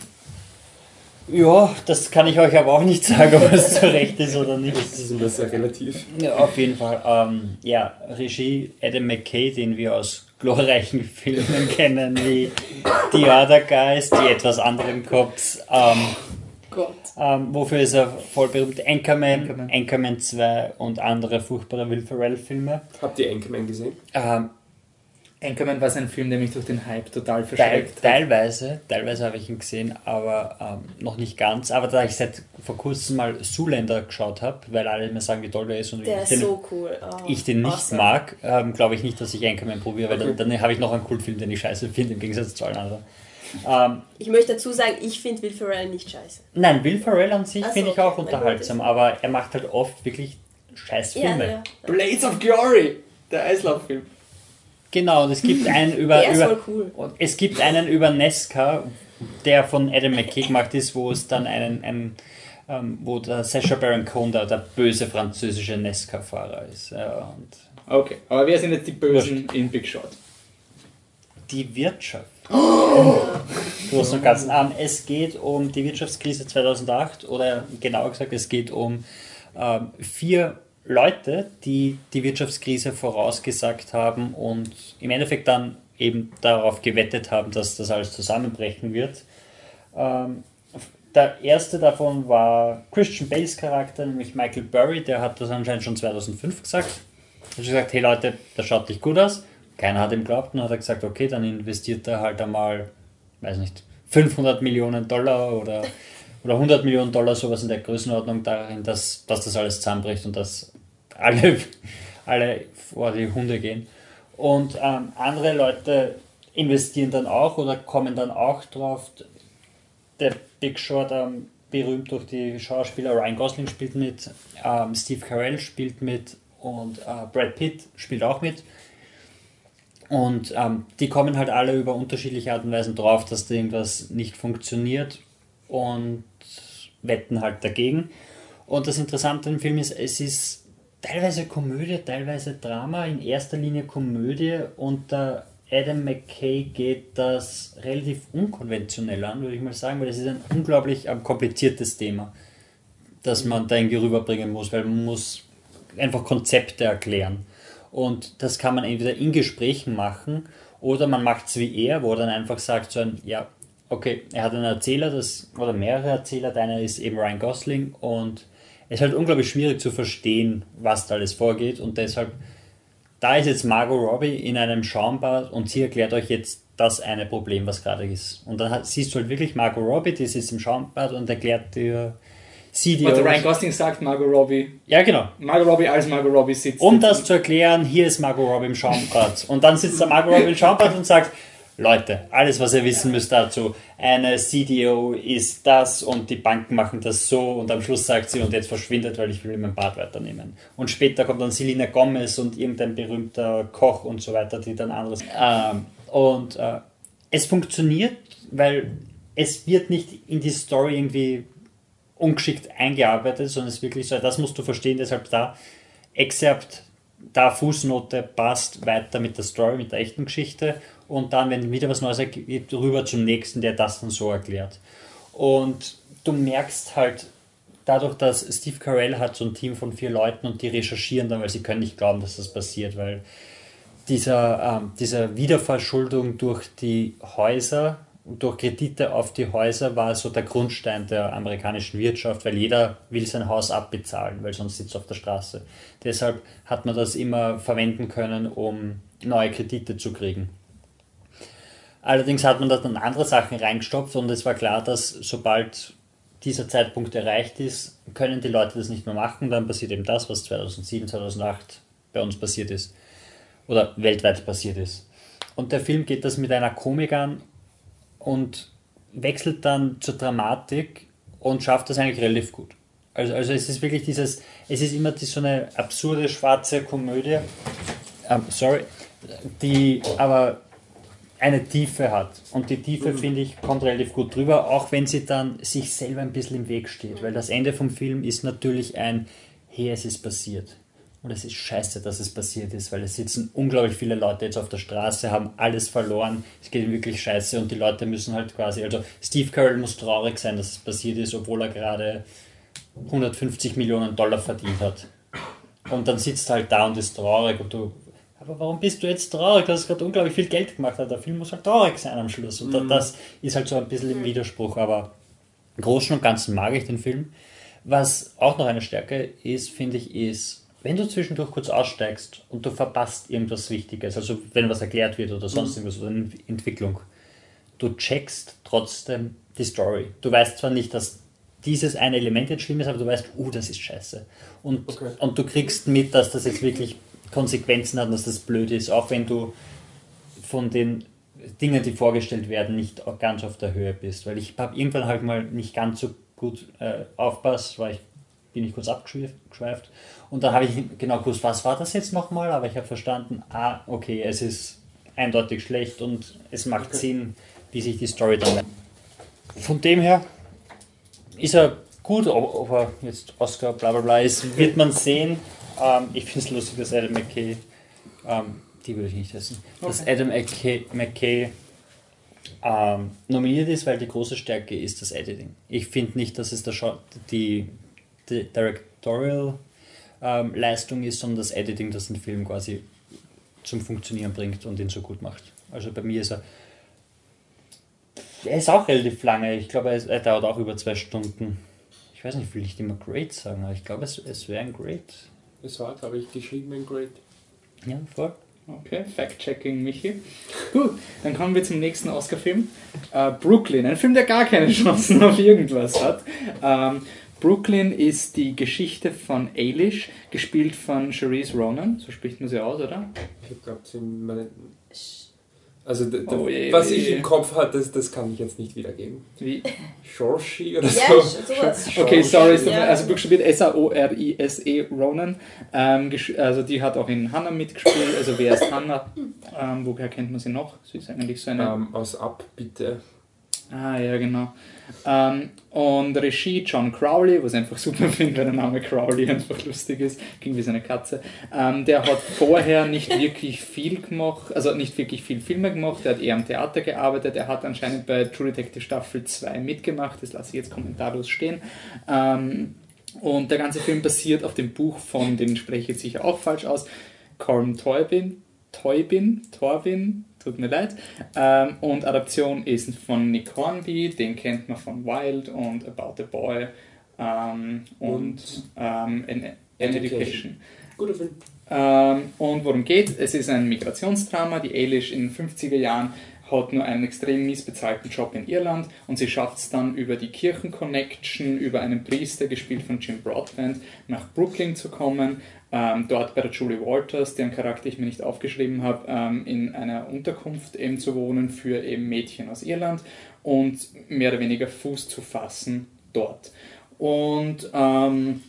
ja, das kann ich euch aber auch nicht sagen, ob es zu Recht ist oder nicht. Das ist immer sehr relativ. Ja, auf jeden Fall. Ähm, ja, Regie Adam McKay, den wir aus glorreichen Filmen kennen, wie The Other Guys, die etwas anderen Cops. Ähm, Gott. ähm, wofür ist er voll berühmt? Anchorman, Anchorman. Anchorman, 2 und andere furchtbare Will Ferrell-Filme. Habt ihr Anchorman gesehen? Ähm, Anchorman war ein Film, der mich durch den Hype total Teil, verschreckt hat. teilweise, teilweise habe ich ihn gesehen, aber ähm, noch nicht ganz. Aber da ich seit vor kurzem mal Zoolander geschaut habe, weil alle mir sagen, wie toll der ist und Der ich ist den, so cool. Oh, ich den nicht awesome. mag, ähm, glaube ich nicht, dass ich Anchorman probiere, weil Okay. dann, dann habe ich noch einen Kultfilm, den ich scheiße finde, im Gegensatz zu allen anderen. Ähm, Ich möchte dazu sagen, ich finde Will Ferrell nicht scheiße. nein, Will Ferrell an sich so, finde ich okay, auch unterhaltsam, aber er macht halt oft wirklich scheiß Ja, Filme. ja. Blades of Glory, der Eislauffilm. Genau, und es gibt einen über, Der ist über voll cool. Und es gibt einen über Nesca, der von Adam McKay gemacht ist, wo es dann einen, einen ähm, wo der Sacha Baron Cohen der, der böse französische Nesca-Fahrer ist. Ja, und Okay, aber wer sind jetzt die Bösen in Big Short? die Wirtschaft. Großen und Ganzen. Ähm, es geht um die Wirtschaftskrise 2008 oder genauer gesagt, es geht um ähm, vier Leute, die die Wirtschaftskrise vorausgesagt haben und im Endeffekt dann eben darauf gewettet haben, dass das alles zusammenbrechen wird. Ähm, der erste davon war Christian Bales Charakter, nämlich Michael Burry, der hat das anscheinend schon 2005 gesagt. Er hat gesagt, hey Leute, das schaut nicht gut aus. Keiner hat ihm geglaubt und hat er gesagt, okay, dann investiert er halt einmal, weiß nicht, 500 Millionen Dollar oder, oder 100 Millionen Dollar, sowas in der Größenordnung darin, dass, dass das alles zusammenbricht und dass alle, alle vor die Hunde gehen. Und ähm, andere Leute investieren dann auch oder kommen dann auch drauf. Der Big Short, ähm, berühmt durch die Schauspieler, Ryan Gosling spielt mit, ähm, Steve Carell spielt mit und äh, Brad Pitt spielt auch mit. Und ähm, die kommen halt alle über unterschiedliche Art und Weisen drauf, dass da irgendwas nicht funktioniert und wetten halt dagegen. Und das Interessante im Film ist, es ist teilweise Komödie, teilweise Drama, in erster Linie Komödie und der Adam McKay geht das relativ unkonventionell an, würde ich mal sagen, weil es ist ein unglaublich ähm, kompliziertes Thema, das man da irgendwie rüberbringen muss, weil man muss einfach Konzepte erklären. Und das kann man entweder in Gesprächen machen oder man macht es wie er, wo er dann einfach sagt, so ein, ja, okay, er hat einen Erzähler, das, oder mehrere Erzähler, der eine ist eben Ryan Gosling und es ist halt unglaublich schwierig zu verstehen, was da alles vorgeht und deshalb da ist jetzt Margot Robbie in einem Schaumbad und sie erklärt euch jetzt das eine Problem, was gerade ist. Und dann hat, siehst du halt wirklich Margot Robbie, die sitzt im Schaumbad und erklärt dir sie dir. Warte, Ryan Gosling sagt Margot Robbie. Ja, genau. Margot Robbie als Margot Robbie sitzt. Um das zu erklären, hier ist Margot Robbie im Schaumbad. Und dann sitzt der Margot Robbie im Schaumbad und sagt, Leute, alles was ihr wissen müsst dazu, eine CDO ist das und die Banken machen das so und am Schluss sagt sie und jetzt verschwindet, weil ich will mein Bad weiternehmen. Und später kommt dann Selena Gomez und irgendein berühmter Koch und so weiter, die dann anderes. Ähm, und äh, es funktioniert, weil es wird nicht in die Story irgendwie ungeschickt eingearbeitet, sondern es ist wirklich so, das musst du verstehen, deshalb da Excerpt, da Fußnote passt weiter mit der Story, mit der echten Geschichte und dann, wenn wieder was Neues ergibt, rüber zum nächsten, der das dann so erklärt. Und du merkst halt dadurch, dass Steve Carell hat so ein Team von vier Leuten und die recherchieren dann, weil sie können nicht glauben, dass das passiert, weil dieser, ähm, diese Wiederverschuldung durch die Häuser, durch Kredite auf die Häuser war so der Grundstein der amerikanischen Wirtschaft, weil jeder will sein Haus abbezahlen, weil sonst sitzt er auf der Straße. Deshalb hat man das immer verwenden können, um neue Kredite zu kriegen. Allerdings hat man da dann andere Sachen reingestopft und es war klar, dass sobald dieser Zeitpunkt erreicht ist, können die Leute das nicht mehr machen. Dann passiert eben das, was 2007, 2008 bei uns passiert ist oder weltweit passiert ist. Und der Film geht das mit einer Komik an und wechselt dann zur Dramatik und schafft das eigentlich relativ gut. Also, also es ist wirklich dieses, es ist immer die, so eine absurde schwarze Komödie, ähm, sorry, die aber eine Tiefe hat. Und die Tiefe, mhm. finde ich, kommt relativ gut drüber, auch wenn sie dann sich selber ein bisschen im Weg steht. Weil das Ende vom Film ist natürlich ein, hey, es ist passiert. Und es ist scheiße, dass es passiert ist, weil es sitzen unglaublich viele Leute jetzt auf der Straße, haben alles verloren, es geht wirklich scheiße und die Leute müssen halt quasi, also Steve Carell muss traurig sein, dass es passiert ist, obwohl er gerade 150 Millionen Dollar verdient hat. Und dann sitzt er halt da und ist traurig und du aber warum bist du jetzt traurig? Du hast gerade unglaublich viel Geld gemacht. Der Film muss halt traurig sein am Schluss. Und mhm. das ist halt so ein bisschen im Widerspruch. Aber im Großen und Ganzen mag ich den Film. Was auch noch eine Stärke ist, finde ich, ist, wenn du zwischendurch kurz aussteigst und du verpasst irgendwas Wichtiges, also wenn was erklärt wird oder sonst mhm. irgendwas oder eine Entwicklung, du checkst trotzdem die Story. Du weißt zwar nicht, dass dieses eine Element jetzt schlimm ist, aber du weißt, uh, das ist scheiße. Und, okay. und du kriegst mit, dass das jetzt wirklich Konsequenzen hat, dass das blöd ist, auch wenn du von den Dingen, die vorgestellt werden, nicht ganz auf der Höhe bist. Weil ich habe irgendwann halt mal nicht ganz so gut äh, aufpasst, weil ich bin ich kurz abgeschweift und dann habe ich genau gewusst, was war das jetzt nochmal, aber ich habe verstanden, ah, okay, es ist eindeutig schlecht und es macht okay. Sinn, wie sich die Story dann. Von dem her ist er gut, ob, er jetzt Oscar bla bla bla ist, wird man sehen. Ähm, ich finde es lustig, dass Adam McKay, ähm, die würde ich nicht essen, okay. dass Adam McKay, McKay ähm, nominiert ist, weil die große Stärke ist das Editing. Ich finde nicht, dass es der die, die Directorial ähm, Leistung ist, sondern das Editing, das den Film quasi zum Funktionieren bringt und ihn so gut macht. Also bei mir ist er. Er ist auch relativ lange. Ich glaube, er, dauert auch über zwei Stunden. Ich weiß nicht, will ich immer Great sagen, aber ich glaube, es, es wäre ein Great. Es war, glaube ich, geschrieben in Great. Ja, voll. Okay, Fact-checking Michi. Gut, dann kommen wir zum nächsten Oscar-Film. Äh, Brooklyn, ein Film, der gar keine Chancen auf irgendwas hat. Ähm, Brooklyn ist die Geschichte von Eilish, gespielt von Cherise Ronan, so spricht man sie aus, oder? Ich glaube, sie meinen also oh, je, was je, ich im Kopf hatte, das, das kann ich jetzt nicht wiedergeben. Wie? Shorshi oder ja, so? sowas. Okay, sorry, ja. also buchstabiert S-A-O-R-I-S-E Ronan. Ähm, also die hat auch in Hannah mitgespielt. Also wer ist Hannah? Ähm, woher kennt man sie noch? Sie ist eigentlich so eine... Um, ähm, aus Ab, bitte. Ah, ja, genau. Ähm, und Regie John Crowley, was ich einfach super finde, weil der Name Crowley einfach lustig ist, ging wie seine Katze. Ähm, der hat vorher nicht wirklich viel gemacht, also nicht wirklich viel Filme gemacht, er hat eher am Theater gearbeitet, er hat anscheinend bei True Detective Staffel 2 mitgemacht, das lasse ich jetzt kommentarlos stehen. Ähm, und der ganze Film basiert auf dem Buch von, den spreche ich jetzt sicher auch falsch aus, Colm Toybin, Toybin, Torbin, tut mir leid. Ähm, und Adaption ist von Nick Hornby, den kennt man von Wild und About the Boy ähm, und, ähm, An, An Education. Guter Film. Ähm, und worum geht? Es ist ein Migrationsdrama. Die Eilish in den 50er Jahren hat nur einen extrem mies bezahlten Job in Irland und sie schafft es dann über die Kirchenconnection, über einen Priester, gespielt von Jim Broadbent, nach Brooklyn zu kommen, ähm, dort bei der Julie Walters, deren Charakter ich mir nicht aufgeschrieben habe, ähm, in einer Unterkunft eben zu wohnen für eben Mädchen aus Irland und mehr oder weniger Fuß zu fassen dort. Und ähm,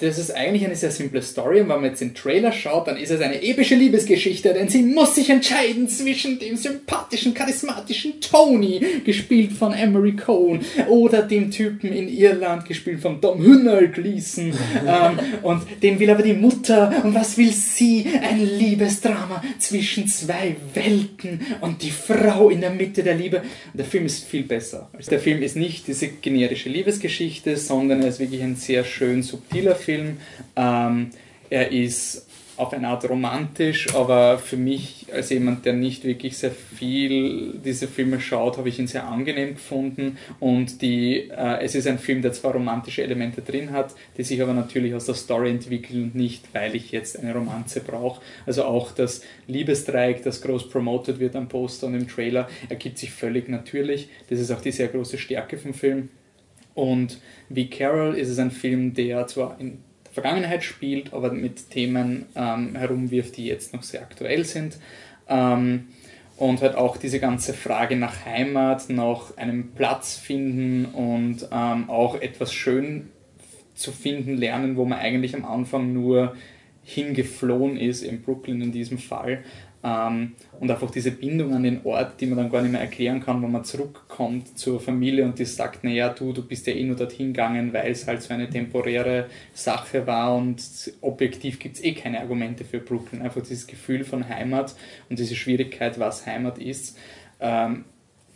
das ist eigentlich eine sehr simple Story und wenn man jetzt den Trailer schaut, dann ist es eine epische Liebesgeschichte, denn sie muss sich entscheiden zwischen dem sympathischen, charismatischen Tony, gespielt von Emery Cohn, oder dem Typen in Irland, gespielt von Dom Hünnel Gleason. ähm, und dem will aber die Mutter und was will sie? Ein Liebesdrama zwischen zwei Welten und die Frau in der Mitte der Liebe. Und der Film ist viel besser. Also der Film ist nicht diese generische Liebesgeschichte, sondern er ist wirklich ein sehr schön subtiler Film Film. Ähm, er ist auf eine Art romantisch, aber für mich als jemand, der nicht wirklich sehr viel diese Filme schaut, habe ich ihn sehr angenehm gefunden und die, äh, es ist ein Film, der zwar romantische Elemente drin hat, die sich aber natürlich aus der Story entwickeln und nicht, weil ich jetzt eine Romanze brauche. Also auch das Liebesdreieck, das groß promoted wird am Poster und im Trailer, ergibt sich völlig natürlich. Das ist auch die sehr große Stärke vom Film. Und wie Carol ist es ein Film, der zwar in der Vergangenheit spielt, aber mit Themen ähm, herumwirft, die jetzt noch sehr aktuell sind. Ähm, und halt auch diese ganze Frage nach Heimat, nach einem Platz finden und ähm, auch etwas schön zu finden lernen, wo man eigentlich am Anfang nur hingeflohen ist, in Brooklyn in diesem Fall. Ähm, und einfach diese Bindung an den Ort, die man dann gar nicht mehr erklären kann, wenn man zurückkommt zur Familie und die sagt, naja, du, du bist ja eh nur dorthin gegangen, weil es halt so eine temporäre Sache war und objektiv gibt es eh keine Argumente für Brooklyn. Einfach dieses Gefühl von Heimat und diese Schwierigkeit, was Heimat ist. Ähm,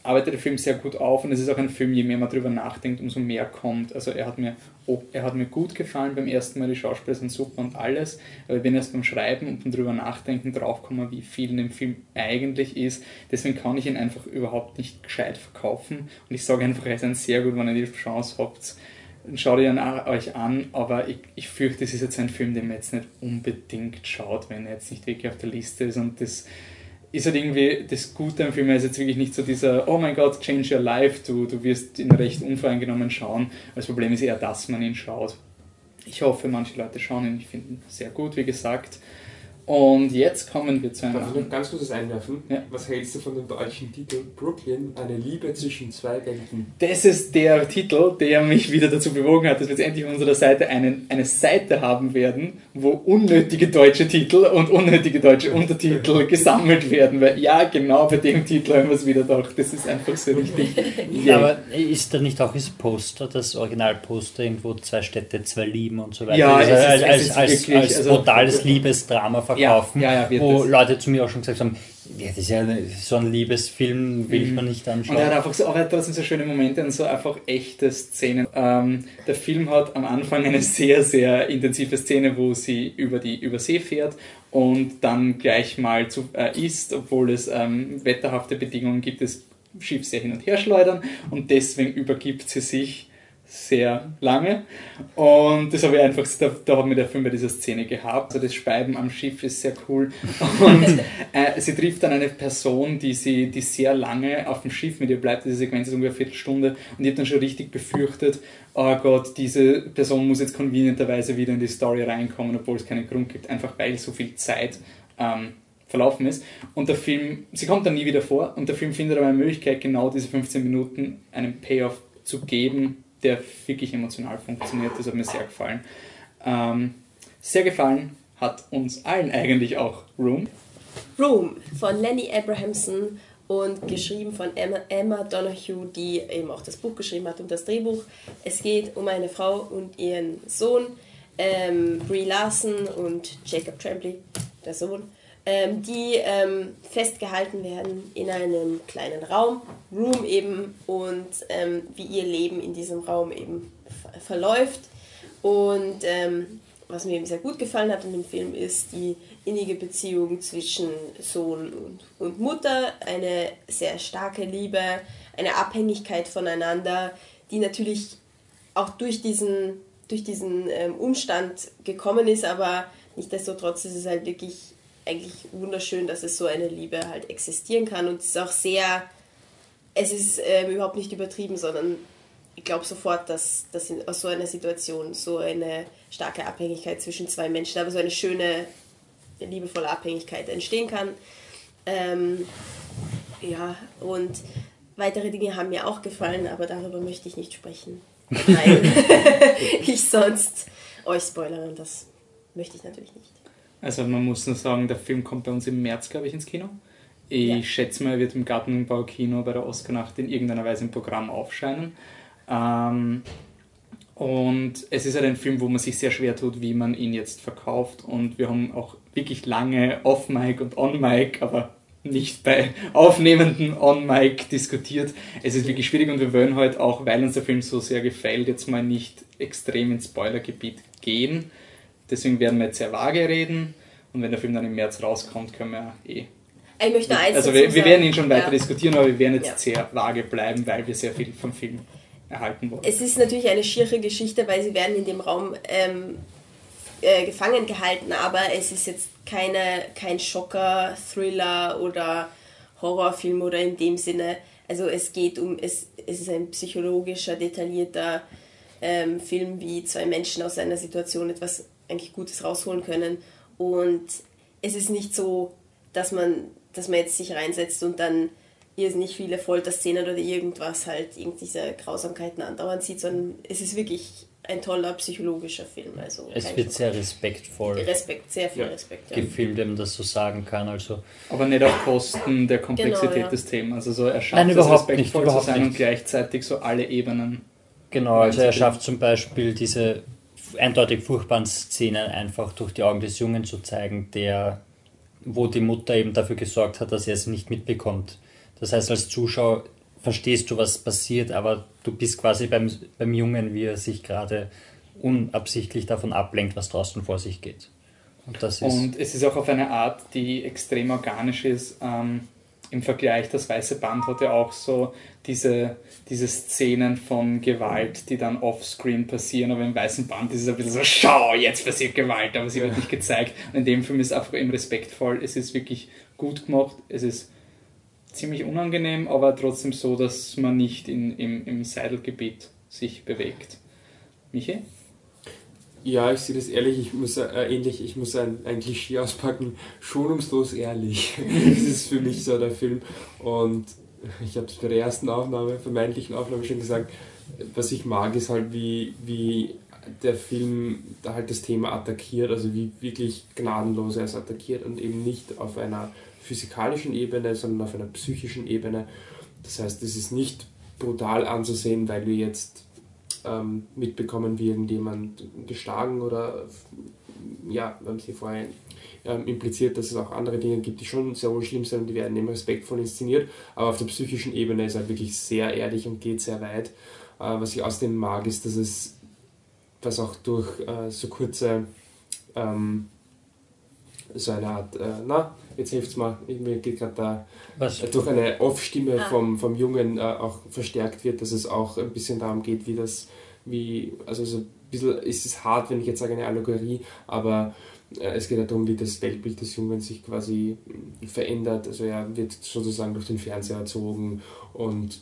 arbeitet der Film sehr gut auf und es ist auch ein Film, je mehr man darüber nachdenkt, umso mehr kommt. Also er hat mir, oh, er hat mir gut gefallen beim ersten Mal, die Schauspieler sind super und alles, aber ich bin erst beim Schreiben und beim drüber nachdenken draufgekommen, wie viel in dem Film eigentlich ist. Deswegen kann ich ihn einfach überhaupt nicht gescheit verkaufen und ich sage einfach, er ist ein sehr gut, wenn ihr die Chance habt, schaut ihr ihn euch an, aber ich, ich fürchte, es ist jetzt ein Film, den man jetzt nicht unbedingt schaut, wenn er jetzt nicht wirklich auf der Liste ist und das ist halt irgendwie das Gute am Film, ist jetzt wirklich nicht so dieser, oh mein Gott, change your life, du, du wirst ihn recht unvoreingenommen schauen. Das Problem ist eher, dass man ihn schaut. Ich hoffe, manche Leute schauen ihn, ich finde ihn sehr gut, wie gesagt. Und jetzt kommen wir zu einem. Darf ich noch ganz kurzes einwerfen? Ja. Was hältst du von dem deutschen Titel Brooklyn, eine Liebe zwischen zwei Welten? Das ist der Titel, der mich wieder dazu bewogen hat, dass wir jetzt endlich auf unserer Seite einen, eine Seite haben werden, wo unnötige deutsche Titel und unnötige deutsche Untertitel gesammelt werden. Weil ja, genau bei dem Titel haben wir es wieder gedacht. Das ist einfach so richtig. Ja, aber ist da nicht auch das Poster, das Originalposter, irgendwo zwei Städte, zwei Lieben und so weiter? Ja, Also es ist- als, es als, ist als, wirklich, als also- brutales Liebesdrama verkaufen, Ja, ja, ja, wird wo das. Leute zu mir auch schon gesagt haben, ja, das ist ja so ein Liebesfilm, will ich mir nicht Und anschauen. er hat einfach so, aber er hat trotzdem so schöne Momente und so einfach echte Szenen. Ähm, der Film hat am Anfang eine sehr, sehr intensive Szene, wo sie über die Übersee fährt und dann gleich mal zu, äh, isst, obwohl es ähm, wetterhafte Bedingungen gibt, das Schiff sehr hin und her schleudern und deswegen übergibt sie sich sehr lange und das habe ich einfach, da, da hat mir der Film bei dieser Szene gehabt. Also das Speiben am Schiff ist sehr cool und äh, sie trifft dann eine Person, die sie, die sehr lange auf dem Schiff mit ihr bleibt. Diese Sequenz ist ungefähr eine Viertelstunde und ich habe dann schon richtig befürchtet, oh Gott, diese Person muss jetzt convenienterweise wieder in die Story reinkommen, obwohl es keinen Grund gibt, einfach weil so viel Zeit ähm, verlaufen ist. Und der Film, sie kommt dann nie wieder vor und der Film findet aber eine Möglichkeit, genau diese 15 Minuten einen Payoff zu geben, der wirklich emotional funktioniert. Das hat mir sehr gefallen. Ähm, sehr gefallen hat uns allen eigentlich auch Room. Room von Lenny Abrahamson und geschrieben von Emma, Emma Donahue, die eben auch das Buch geschrieben hat und das Drehbuch. Es geht um eine Frau und ihren Sohn, ähm, Brie Larson und Jacob Tremblay, der Sohn, ähm, die ähm, festgehalten werden in einem kleinen Raum, Room eben, und ähm, wie ihr Leben in diesem Raum eben ver verläuft. Und ähm, was mir eben sehr gut gefallen hat in dem Film ist die innige Beziehung zwischen Sohn und, und Mutter, eine sehr starke Liebe, eine Abhängigkeit voneinander, die natürlich auch durch diesen durch diesen ähm, Umstand gekommen ist, aber nichtsdestotrotz ist es halt wirklich eigentlich wunderschön, dass es so eine Liebe halt existieren kann und es ist auch sehr, es ist ähm, überhaupt nicht übertrieben, sondern ich glaube sofort, dass, dass in, aus so einer Situation so eine starke Abhängigkeit zwischen zwei Menschen, aber so eine schöne, liebevolle Abhängigkeit entstehen kann. Ähm, ja, und weitere Dinge haben mir auch gefallen, aber darüber möchte ich nicht sprechen. Weil ich sonst euch spoilere und das möchte ich natürlich nicht. Also man muss nur sagen, der Film kommt bei uns im März, glaube ich, ins Kino. Ich Ja. schätze mal, er wird im Gartenbau-Kino bei der Oscarnacht in irgendeiner Weise im Programm aufscheinen. Ähm, und es ist halt ein Film, wo man sich sehr schwer tut, wie man ihn jetzt verkauft. Und wir haben auch wirklich lange off-Mic und on-Mic, aber nicht bei aufnehmenden On-Mic diskutiert. Es ist wirklich schwierig und wir wollen heute auch, weil uns der Film so sehr gefällt, jetzt mal nicht extrem ins Spoilergebiet gehen. Deswegen werden wir jetzt sehr vage reden und wenn der Film dann im März rauskommt, können wir eh. Ich möchte eins Also wir, wir werden ihn schon weiter Ja. diskutieren, aber wir werden jetzt Ja. sehr vage bleiben, weil wir sehr viel vom Film erhalten wollen. Es ist natürlich eine schiere Geschichte, weil sie werden in dem Raum ähm, äh, gefangen gehalten, aber es ist jetzt keine, kein Schocker, Thriller oder Horrorfilm oder in dem Sinne. Also es geht um, es, es ist ein psychologischer, detaillierter ähm, Film, wie zwei Menschen aus einer Situation etwas eigentlich Gutes rausholen können. Und es ist nicht so, dass man, dass man jetzt sich reinsetzt und dann irrsinnig viele Folterszenen oder irgendwas halt, irgend diese Grausamkeiten andauernd sieht, sondern es ist wirklich ein toller psychologischer Film. Also Es wird Schock. sehr respektvoll Respekt, sehr viel Ja. Respekt. Ja. gefilmt, wenn man das so sagen kann. Also Aber nicht auf Kosten der Komplexität Genau, ja. des Themas. Also er schafft Nein, es überhaupt nicht, respektvoll überhaupt zu sein nicht. und gleichzeitig so alle Ebenen. Genau, also er schafft zum Beispiel diese eindeutig furchtbaren Szenen einfach durch die Augen des Jungen zu zeigen, der, wo die Mutter eben dafür gesorgt hat, dass er es nicht mitbekommt. Das heißt, als Zuschauer verstehst du, was passiert, aber du bist quasi beim, beim Jungen, wie er sich gerade unabsichtlich davon ablenkt, was draußen vor sich geht. Und das ist. Und es ist auch auf eine Art, die extrem organisch ist. Ähm, Im Vergleich, das Weiße Band hat ja auch so diese, diese Szenen von Gewalt, die dann offscreen passieren, aber im Weißen Band ist es ein bisschen so, schau, jetzt passiert Gewalt, aber sie wird nicht gezeigt. Und in dem Film ist es einfach eben respektvoll, es ist wirklich gut gemacht, es ist ziemlich unangenehm, aber trotzdem so, dass man nicht in, im, im Seidelgebiet sich bewegt. Michi? Ja, ich sehe das ehrlich, ich muss äh, ähnlich, ich muss ein, ein Klischee auspacken, schonungslos ehrlich. das ist für mich so der Film. Und ich habe es bei der ersten Aufnahme, vermeintlichen Aufnahme schon gesagt, was ich mag, ist halt, wie, wie der Film da halt das Thema attackiert, also wie wirklich gnadenlos er es attackiert und eben nicht auf einer physikalischen Ebene, sondern auf einer psychischen Ebene. Das heißt, es ist nicht brutal anzusehen, weil wir jetzt ähm, mitbekommen, wie irgendjemand geschlagen oder ja, wir haben sie vorher ähm, impliziert, dass es auch andere Dinge gibt, die schon sehr wohl schlimm sind und die werden eben respektvoll inszeniert, aber auf der psychischen Ebene ist er wirklich sehr ehrlich und geht sehr weit. Äh, was ich außerdem mag, ist, dass es dass auch durch äh, so kurze ähm, so eine Art, äh, na, jetzt hilft's mal, mir geht gerade da was, durch eine Off-Stimme Ah. vom, vom Jungen äh, auch verstärkt wird, dass es auch ein bisschen darum geht, wie das, wie, also so ein bisschen, es ist hart, wenn ich jetzt sage eine Allegorie, aber äh, es geht ja darum, wie das Weltbild des Jungen sich quasi verändert. Also er wird sozusagen durch den Fernseher erzogen und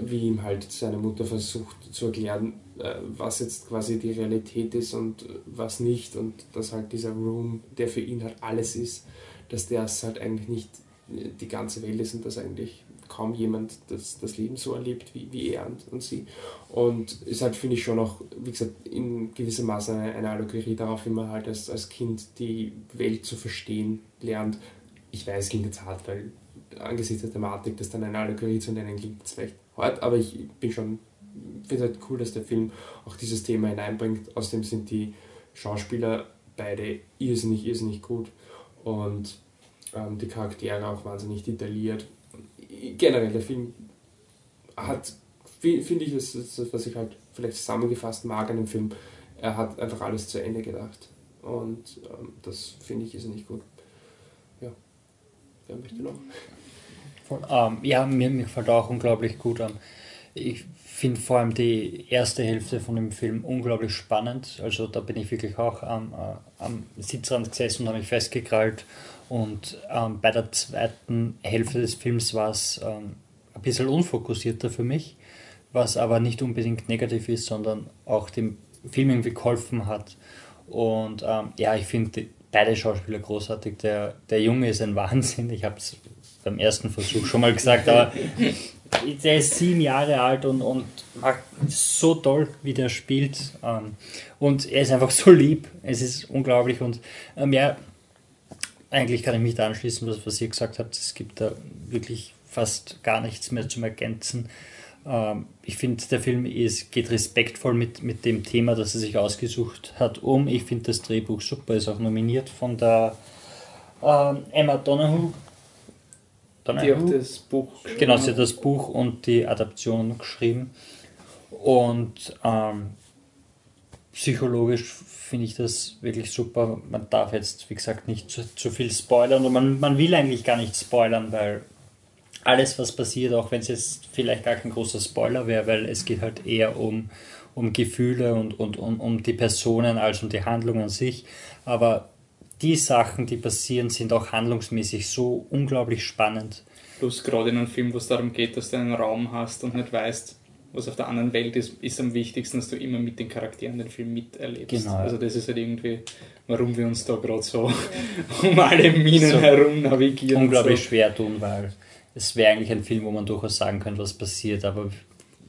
wie ihm halt seine Mutter versucht zu erklären, äh, was jetzt quasi die Realität ist und äh, was nicht und dass halt dieser Room, der für ihn halt alles ist, dass das halt eigentlich nicht äh, die ganze Welt ist und dass eigentlich kaum jemand das, das Leben so erlebt wie, wie er und, und sie. Und ist halt, finde ich, schon auch, wie gesagt, in gewissem Maße eine, eine Allegorie darauf, wie man halt als, als Kind die Welt zu verstehen lernt. Ich weiß, es klingt jetzt hart, weil angesichts der Thematik, das dann eine Allegorie zu nennen, klingt vielleicht hart, aber ich bin schon, finde halt cool, dass der Film auch dieses Thema hineinbringt. Außerdem sind die Schauspieler beide irrsinnig, irrsinnig gut und ähm, die Charaktere auch wahnsinnig detailliert. Generell, der Film hat, fi- finde ich, das ist das, was ich halt vielleicht zusammengefasst mag an dem Film, er hat einfach alles zu Ende gedacht. Und ähm, das finde ich ist nicht gut. Ja. Wer möchte noch? Ähm, ja, mir, mir gefällt auch unglaublich gut an. Ich finde vor allem die erste Hälfte von dem Film unglaublich spannend. Also da bin ich wirklich auch am, äh, am Sitzrand gesessen und habe mich festgekrallt. Und ähm, bei der zweiten Hälfte des Films war es ähm, ein bisschen unfokussierter für mich, was aber nicht unbedingt negativ ist, sondern auch dem Film irgendwie geholfen hat. Und ähm, ja, ich finde beide Schauspieler großartig. Der, der Junge ist ein Wahnsinn. Ich habe es beim ersten Versuch schon mal gesagt, aber der ist sieben Jahre alt und, und macht so toll, wie der spielt. Ähm, und er ist einfach so lieb. Es ist unglaublich. Und ähm, ja, eigentlich kann ich mich da anschließen, was, was ihr gesagt habt. Es gibt da wirklich fast gar nichts mehr zum Ergänzen. Ähm, ich finde, der Film ist, geht respektvoll mit, mit dem Thema, das er sich ausgesucht hat, um. Ich finde das Drehbuch super, ist auch nominiert von der ähm, Emma Donahue. Die auch das Buch Genau, sie hat das Buch und die Adaption geschrieben. Und ähm, psychologisch finde ich das wirklich super. Man darf jetzt, wie gesagt, nicht zu, zu viel spoilern und man, man will eigentlich gar nicht spoilern, weil alles, was passiert, auch wenn es jetzt vielleicht gar kein großer Spoiler wäre, weil es geht halt eher um, um Gefühle und, und um, um die Personen als um die Handlung an sich. Aber die Sachen, die passieren, sind auch handlungsmäßig so unglaublich spannend. Plus gerade in einem Film, wo es darum geht, dass du einen Raum hast und nicht weißt, was auf der anderen Welt ist, ist am wichtigsten, dass du immer mit den Charakteren den Film miterlebst. Genau. Also das ist halt irgendwie, warum wir uns da gerade so um alle Minen So herum navigieren. unglaublich so. schwer tun, weil es wäre eigentlich ein Film, wo man durchaus sagen könnte, was passiert, aber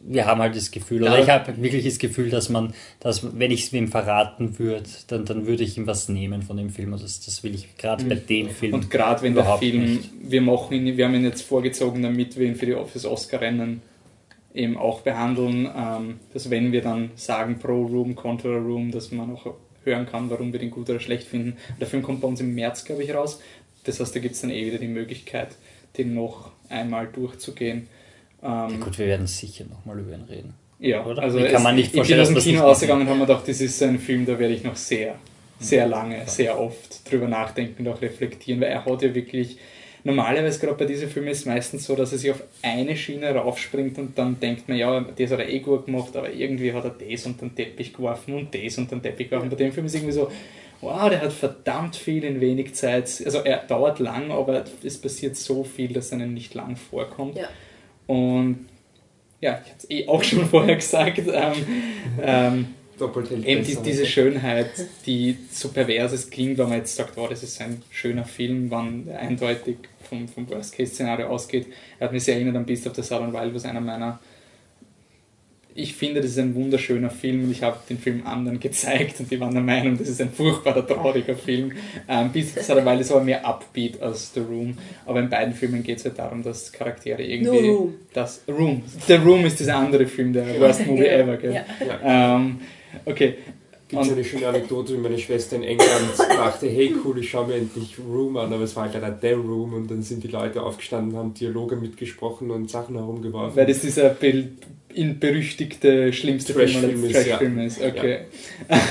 wir haben halt das Gefühl, oder Ja. ich habe wirklich das Gefühl, dass man, dass wenn ich es wem verraten würde, dann, dann würde ich ihm was nehmen von dem Film. Also das, das will ich gerade bei dem Film. Und gerade wenn der Film, nicht. wir machen ihn, wir haben ihn jetzt vorgezogen, damit wir ihn für die fürs Oscar-Rennen eben auch behandeln, ähm, dass wenn wir dann sagen pro Room, contra Room, dass man auch hören kann, warum wir den gut oder schlecht finden. Der Film kommt bei uns im März, glaube ich, raus. Das heißt, da gibt es dann eh wieder die Möglichkeit, den noch einmal durchzugehen. Ähm, Gut, wir werden sicher nochmal über ihn reden. ja, Oder? also Wie kann man nicht ich bin aus dem Kino ausgegangen und habe mir gedacht, das ist ein Film, da werde ich noch sehr, sehr lange, sehr oft drüber nachdenken und auch reflektieren, weil er hat ja wirklich, normalerweise gerade bei diesen Filmen ist es meistens so, dass er sich auf eine Schiene raufspringt und dann denkt man, ja, das hat er eh gut gemacht, aber irgendwie hat er das unter den Teppich geworfen und das unter den Teppich geworfen. Bei dem Film ist es irgendwie so, wow, der hat verdammt viel in wenig Zeit, also er dauert lang, aber es passiert so viel, dass einem nicht lang vorkommt. Ja. Und ja, ich hatte es eh auch schon vorher gesagt, ähm, ähm, Doppelt hält eben die, besser. diese Schönheit, die so pervers es klingt, wenn man jetzt sagt, oh, das ist ein schöner Film, wann er eindeutig vom, vom Worst-Case-Szenario ausgeht. Er hat mich sehr erinnert an Beast of the Southern Wild, was einer meiner ich finde, das ist ein wunderschöner Film und ich habe den Film anderen gezeigt und die waren der Meinung, das ist ein furchtbarer, trauriger Film. Ähm, of the Southern Wild ist aber mehr Upbeat als The Room, aber in beiden Filmen geht es halt darum, dass Charaktere irgendwie... No Room. Das Room. The Room ist dieser andere Film, der Worst Movie. Ever, gell? Ja. Ähm, okay. Gibt es eine schöne Anekdote, wie meine Schwester in England dachte, hey cool, ich schaue mir endlich Room an, aber es war halt leider der Room und dann sind die Leute aufgestanden, haben Dialoge mitgesprochen und Sachen herumgeworfen. Weil das dieser in berüchtigte schlimmste Trash-Film Film, ist, Trash-Film ist. Okay.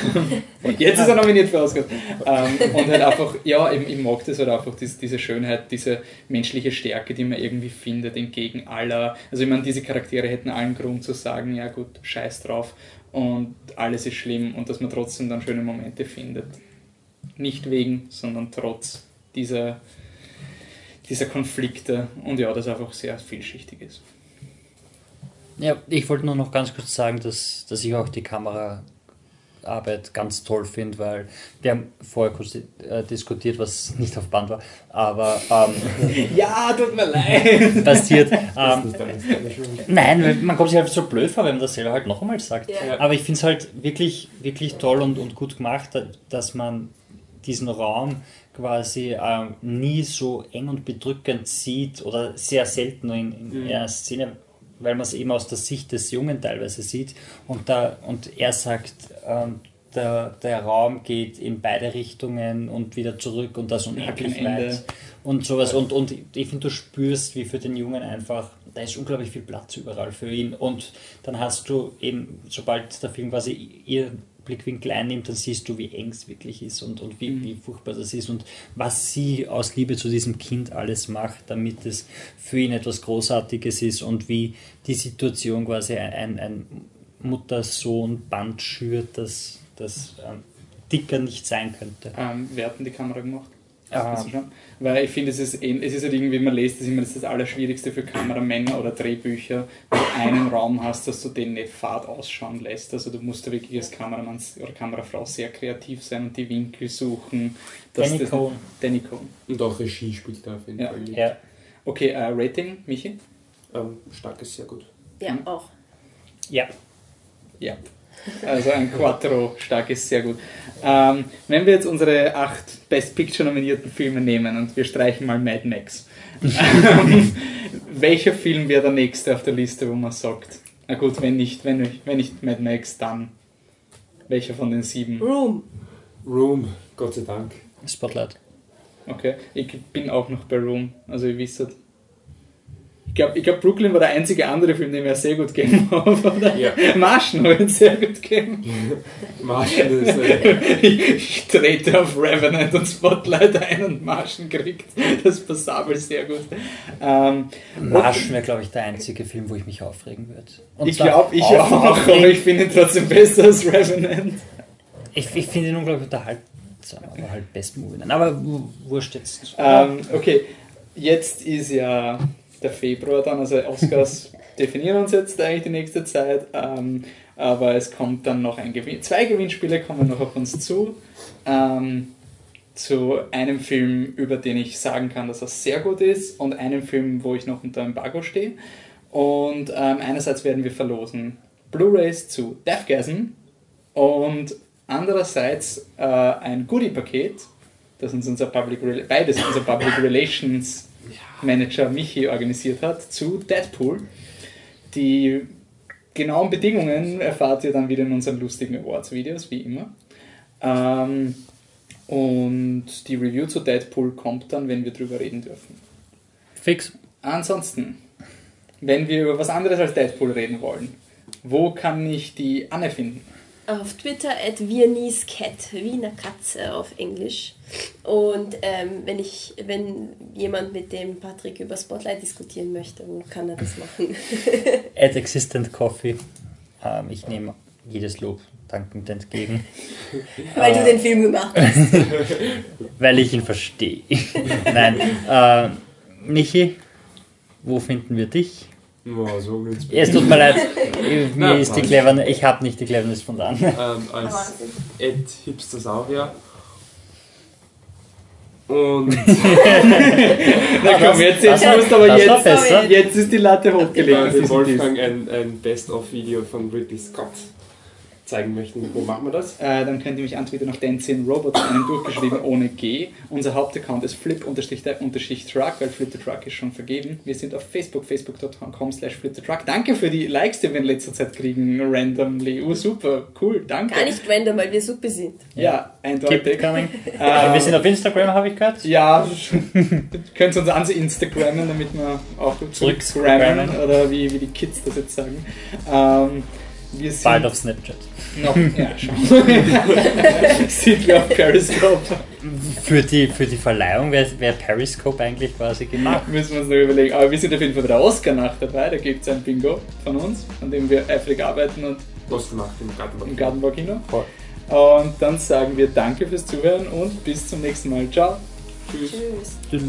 Jetzt ist er nominiert für Oscars. ähm, und halt einfach, ja, ich, ich mag das halt einfach, diese, diese Schönheit, diese menschliche Stärke, die man irgendwie findet, entgegen aller. Also ich meine, diese Charaktere hätten allen Grund zu sagen, ja gut, scheiß drauf und alles ist schlimm und dass man trotzdem dann schöne Momente findet. Nicht wegen, sondern trotz dieser, dieser Konflikte und ja, das einfach sehr vielschichtig ist. Ja, ich wollte nur noch ganz kurz sagen, dass, dass ich auch die Kameraarbeit ganz toll finde, weil wir haben vorher kurz äh, diskutiert, was nicht auf Band war, aber ähm, Ja, tut mir leid. passiert. Ähm, nein, weil man kommt sich halt so blöd vor, wenn man das selber halt noch einmal sagt. Ja. Aber ich finde es halt wirklich, wirklich toll und, und gut gemacht, dass man diesen Raum quasi ähm, nie so eng und bedrückend sieht oder sehr selten nur in, in einer Szene, weil man es eben aus der Sicht des Jungen teilweise sieht. Und, da, und er sagt, ähm, der, der Raum geht in beide Richtungen und wieder zurück und das unendlich Ende. weit und sowas. Und, und ich finde, du spürst, wie für den Jungen einfach, da ist unglaublich viel Platz überall für ihn. Und dann hast du eben, sobald der Film quasi ihr Blickwinkel einnimmt, dann siehst du, wie eng es wirklich ist und, und wie, wie furchtbar das ist und was sie aus Liebe zu diesem Kind alles macht, damit es für ihn etwas Großartiges ist und wie die Situation quasi ein, ein Mutter-Sohn-Band schürt, das, das ähm, dicker nicht sein könnte. Ähm, wer hat denn die Kamera gemacht? Schon? Weil ich finde, es ist, eh- es ist halt irgendwie, man liest das immer, das ist das Allerschwierigste für Kameramänner oder Drehbücher, wenn du einen Raum hast, dass du den nicht fad ausschauen lässt. Also du musst da wirklich als Kameramann oder Kamerafrau sehr kreativ sein und die Winkel suchen. Danny das- Cohn. Danny Cohn. Und auch Regie spielt da auf jeden Ja. Fall mit. Ja, Okay, äh, Rating, Michi? Ähm, stark ist sehr gut. Ja, Mhm. auch. ja. Ja. Also ein Quattro, stark ist sehr gut. Ähm, wenn wir jetzt unsere acht Best Picture nominierten Filme nehmen und wir streichen mal Mad Max, ähm, welcher Film wäre der nächste auf der Liste, wo man sagt, na gut, wenn nicht, wenn nicht, wenn nicht Mad Max, dann welcher von den sieben? Room. Room, Gott sei Dank. Spotlight. Okay, ich bin auch noch bei Room, also ihr wisst. Ich glaube, ich glaub, Brooklyn war der einzige andere Film, den wir sehr gut gegeben haben. Oder? Ja. Martian habe ich sehr gut gegeben. Martian ist äh, Ich trete auf Revenant und Spotlight ein und Martian kriegt das Passabel sehr gut. Ähm, Marsch wäre, glaube ich, der einzige Film, wo ich mich aufregen würde. Und ich glaube, ich auf- auch, aber ich finde ihn trotzdem besser als Revenant. Ich, ich finde ihn unglaublich unterhaltsam, aber halt Best Movie. Nein, Aber wu- wurscht jetzt. Ähm, okay, jetzt ist ja der Februar dann, also Oscars definieren uns jetzt eigentlich die nächste Zeit, ähm, aber es kommt dann noch ein Gewinn. Zwei Gewinnspiele kommen noch auf uns zu. Ähm, zu einem Film, über den ich sagen kann, dass er sehr gut ist, und einem Film, wo ich noch unter Embargo stehe. Und ähm, einerseits werden wir verlosen Blu-rays zu Deathgasm und andererseits äh, ein Goodie-Paket, das uns unser Public Rela- beides unser Public Relations Manager Michi organisiert hat, zu Deadpool. Die genauen Bedingungen erfahrt ihr dann wieder in unseren lustigen Awards-Videos, wie immer. Ähm, und die Review zu Deadpool kommt dann, wenn wir drüber reden dürfen. Fix. Ansonsten, wenn wir über was anderes als Deadpool reden wollen, wo kann ich die Anne finden? Auf Twitter at Viennese Cat, Wiener Katze auf Englisch. Und ähm, wenn, ich, wenn jemand mit dem Patrick über Spotlight diskutieren möchte, wo kann er das machen? At Existent Coffee. Ähm, ich nehme jedes Lob dankend entgegen, Weil du den Film gemacht hast. weil ich ihn verstehe. Nein. Äh, Michi, wo finden wir dich? Oh, so. Es tut mir leid, mir Na, ist die. Cleverness, ich habe nicht die Cleverness von anderen. ähm, als. Ed Hipstersaurier. Und Na komm, jetzt, jetzt das- musst aber das jetzt, jetzt ist die Latte hochgelegt. diesen Wolfgang ein, ein Best-of-Video von Ridley Scott zeigen möchten. Wo machen wir das? Äh, dann könnt ihr mich antwittern auf Dancing Robot, einen durchgeschrieben ohne G. Unser Hauptaccount ist flip-truck, weil Flip the Truck ist schon vergeben. Wir sind auf Facebook, facebook.com slash flip the truck. Danke für die Likes, die wir in letzter Zeit kriegen, randomly. Oh, super, cool, danke. Gar nicht random, weil wir super sind. Ja, Keep eindeutig. coming. Ähm, wir sind auf Instagram, habe ich gehört. Ja, könnt ihr uns an Instagrammen, damit wir auch Zurückgrammen. oder wie, wie die Kids das jetzt sagen. Ähm, wir sind Bald auf Snapchat. noch, ja, schon. sind wir auf Periscope. Für die, für die Verleihung wäre wär Periscope eigentlich quasi gemacht. Müssen wir uns noch überlegen. Aber wir sind auf jeden Fall bei der Oscar-Nacht dabei. Da gibt es ein Bingo von uns, an dem wir eifrig arbeiten und Was gemacht im Gartenbau. im Gartenbaukino. Und dann sagen wir Danke fürs Zuhören und bis zum nächsten Mal. Ciao. Tschüss. Tschüss. Tschüss.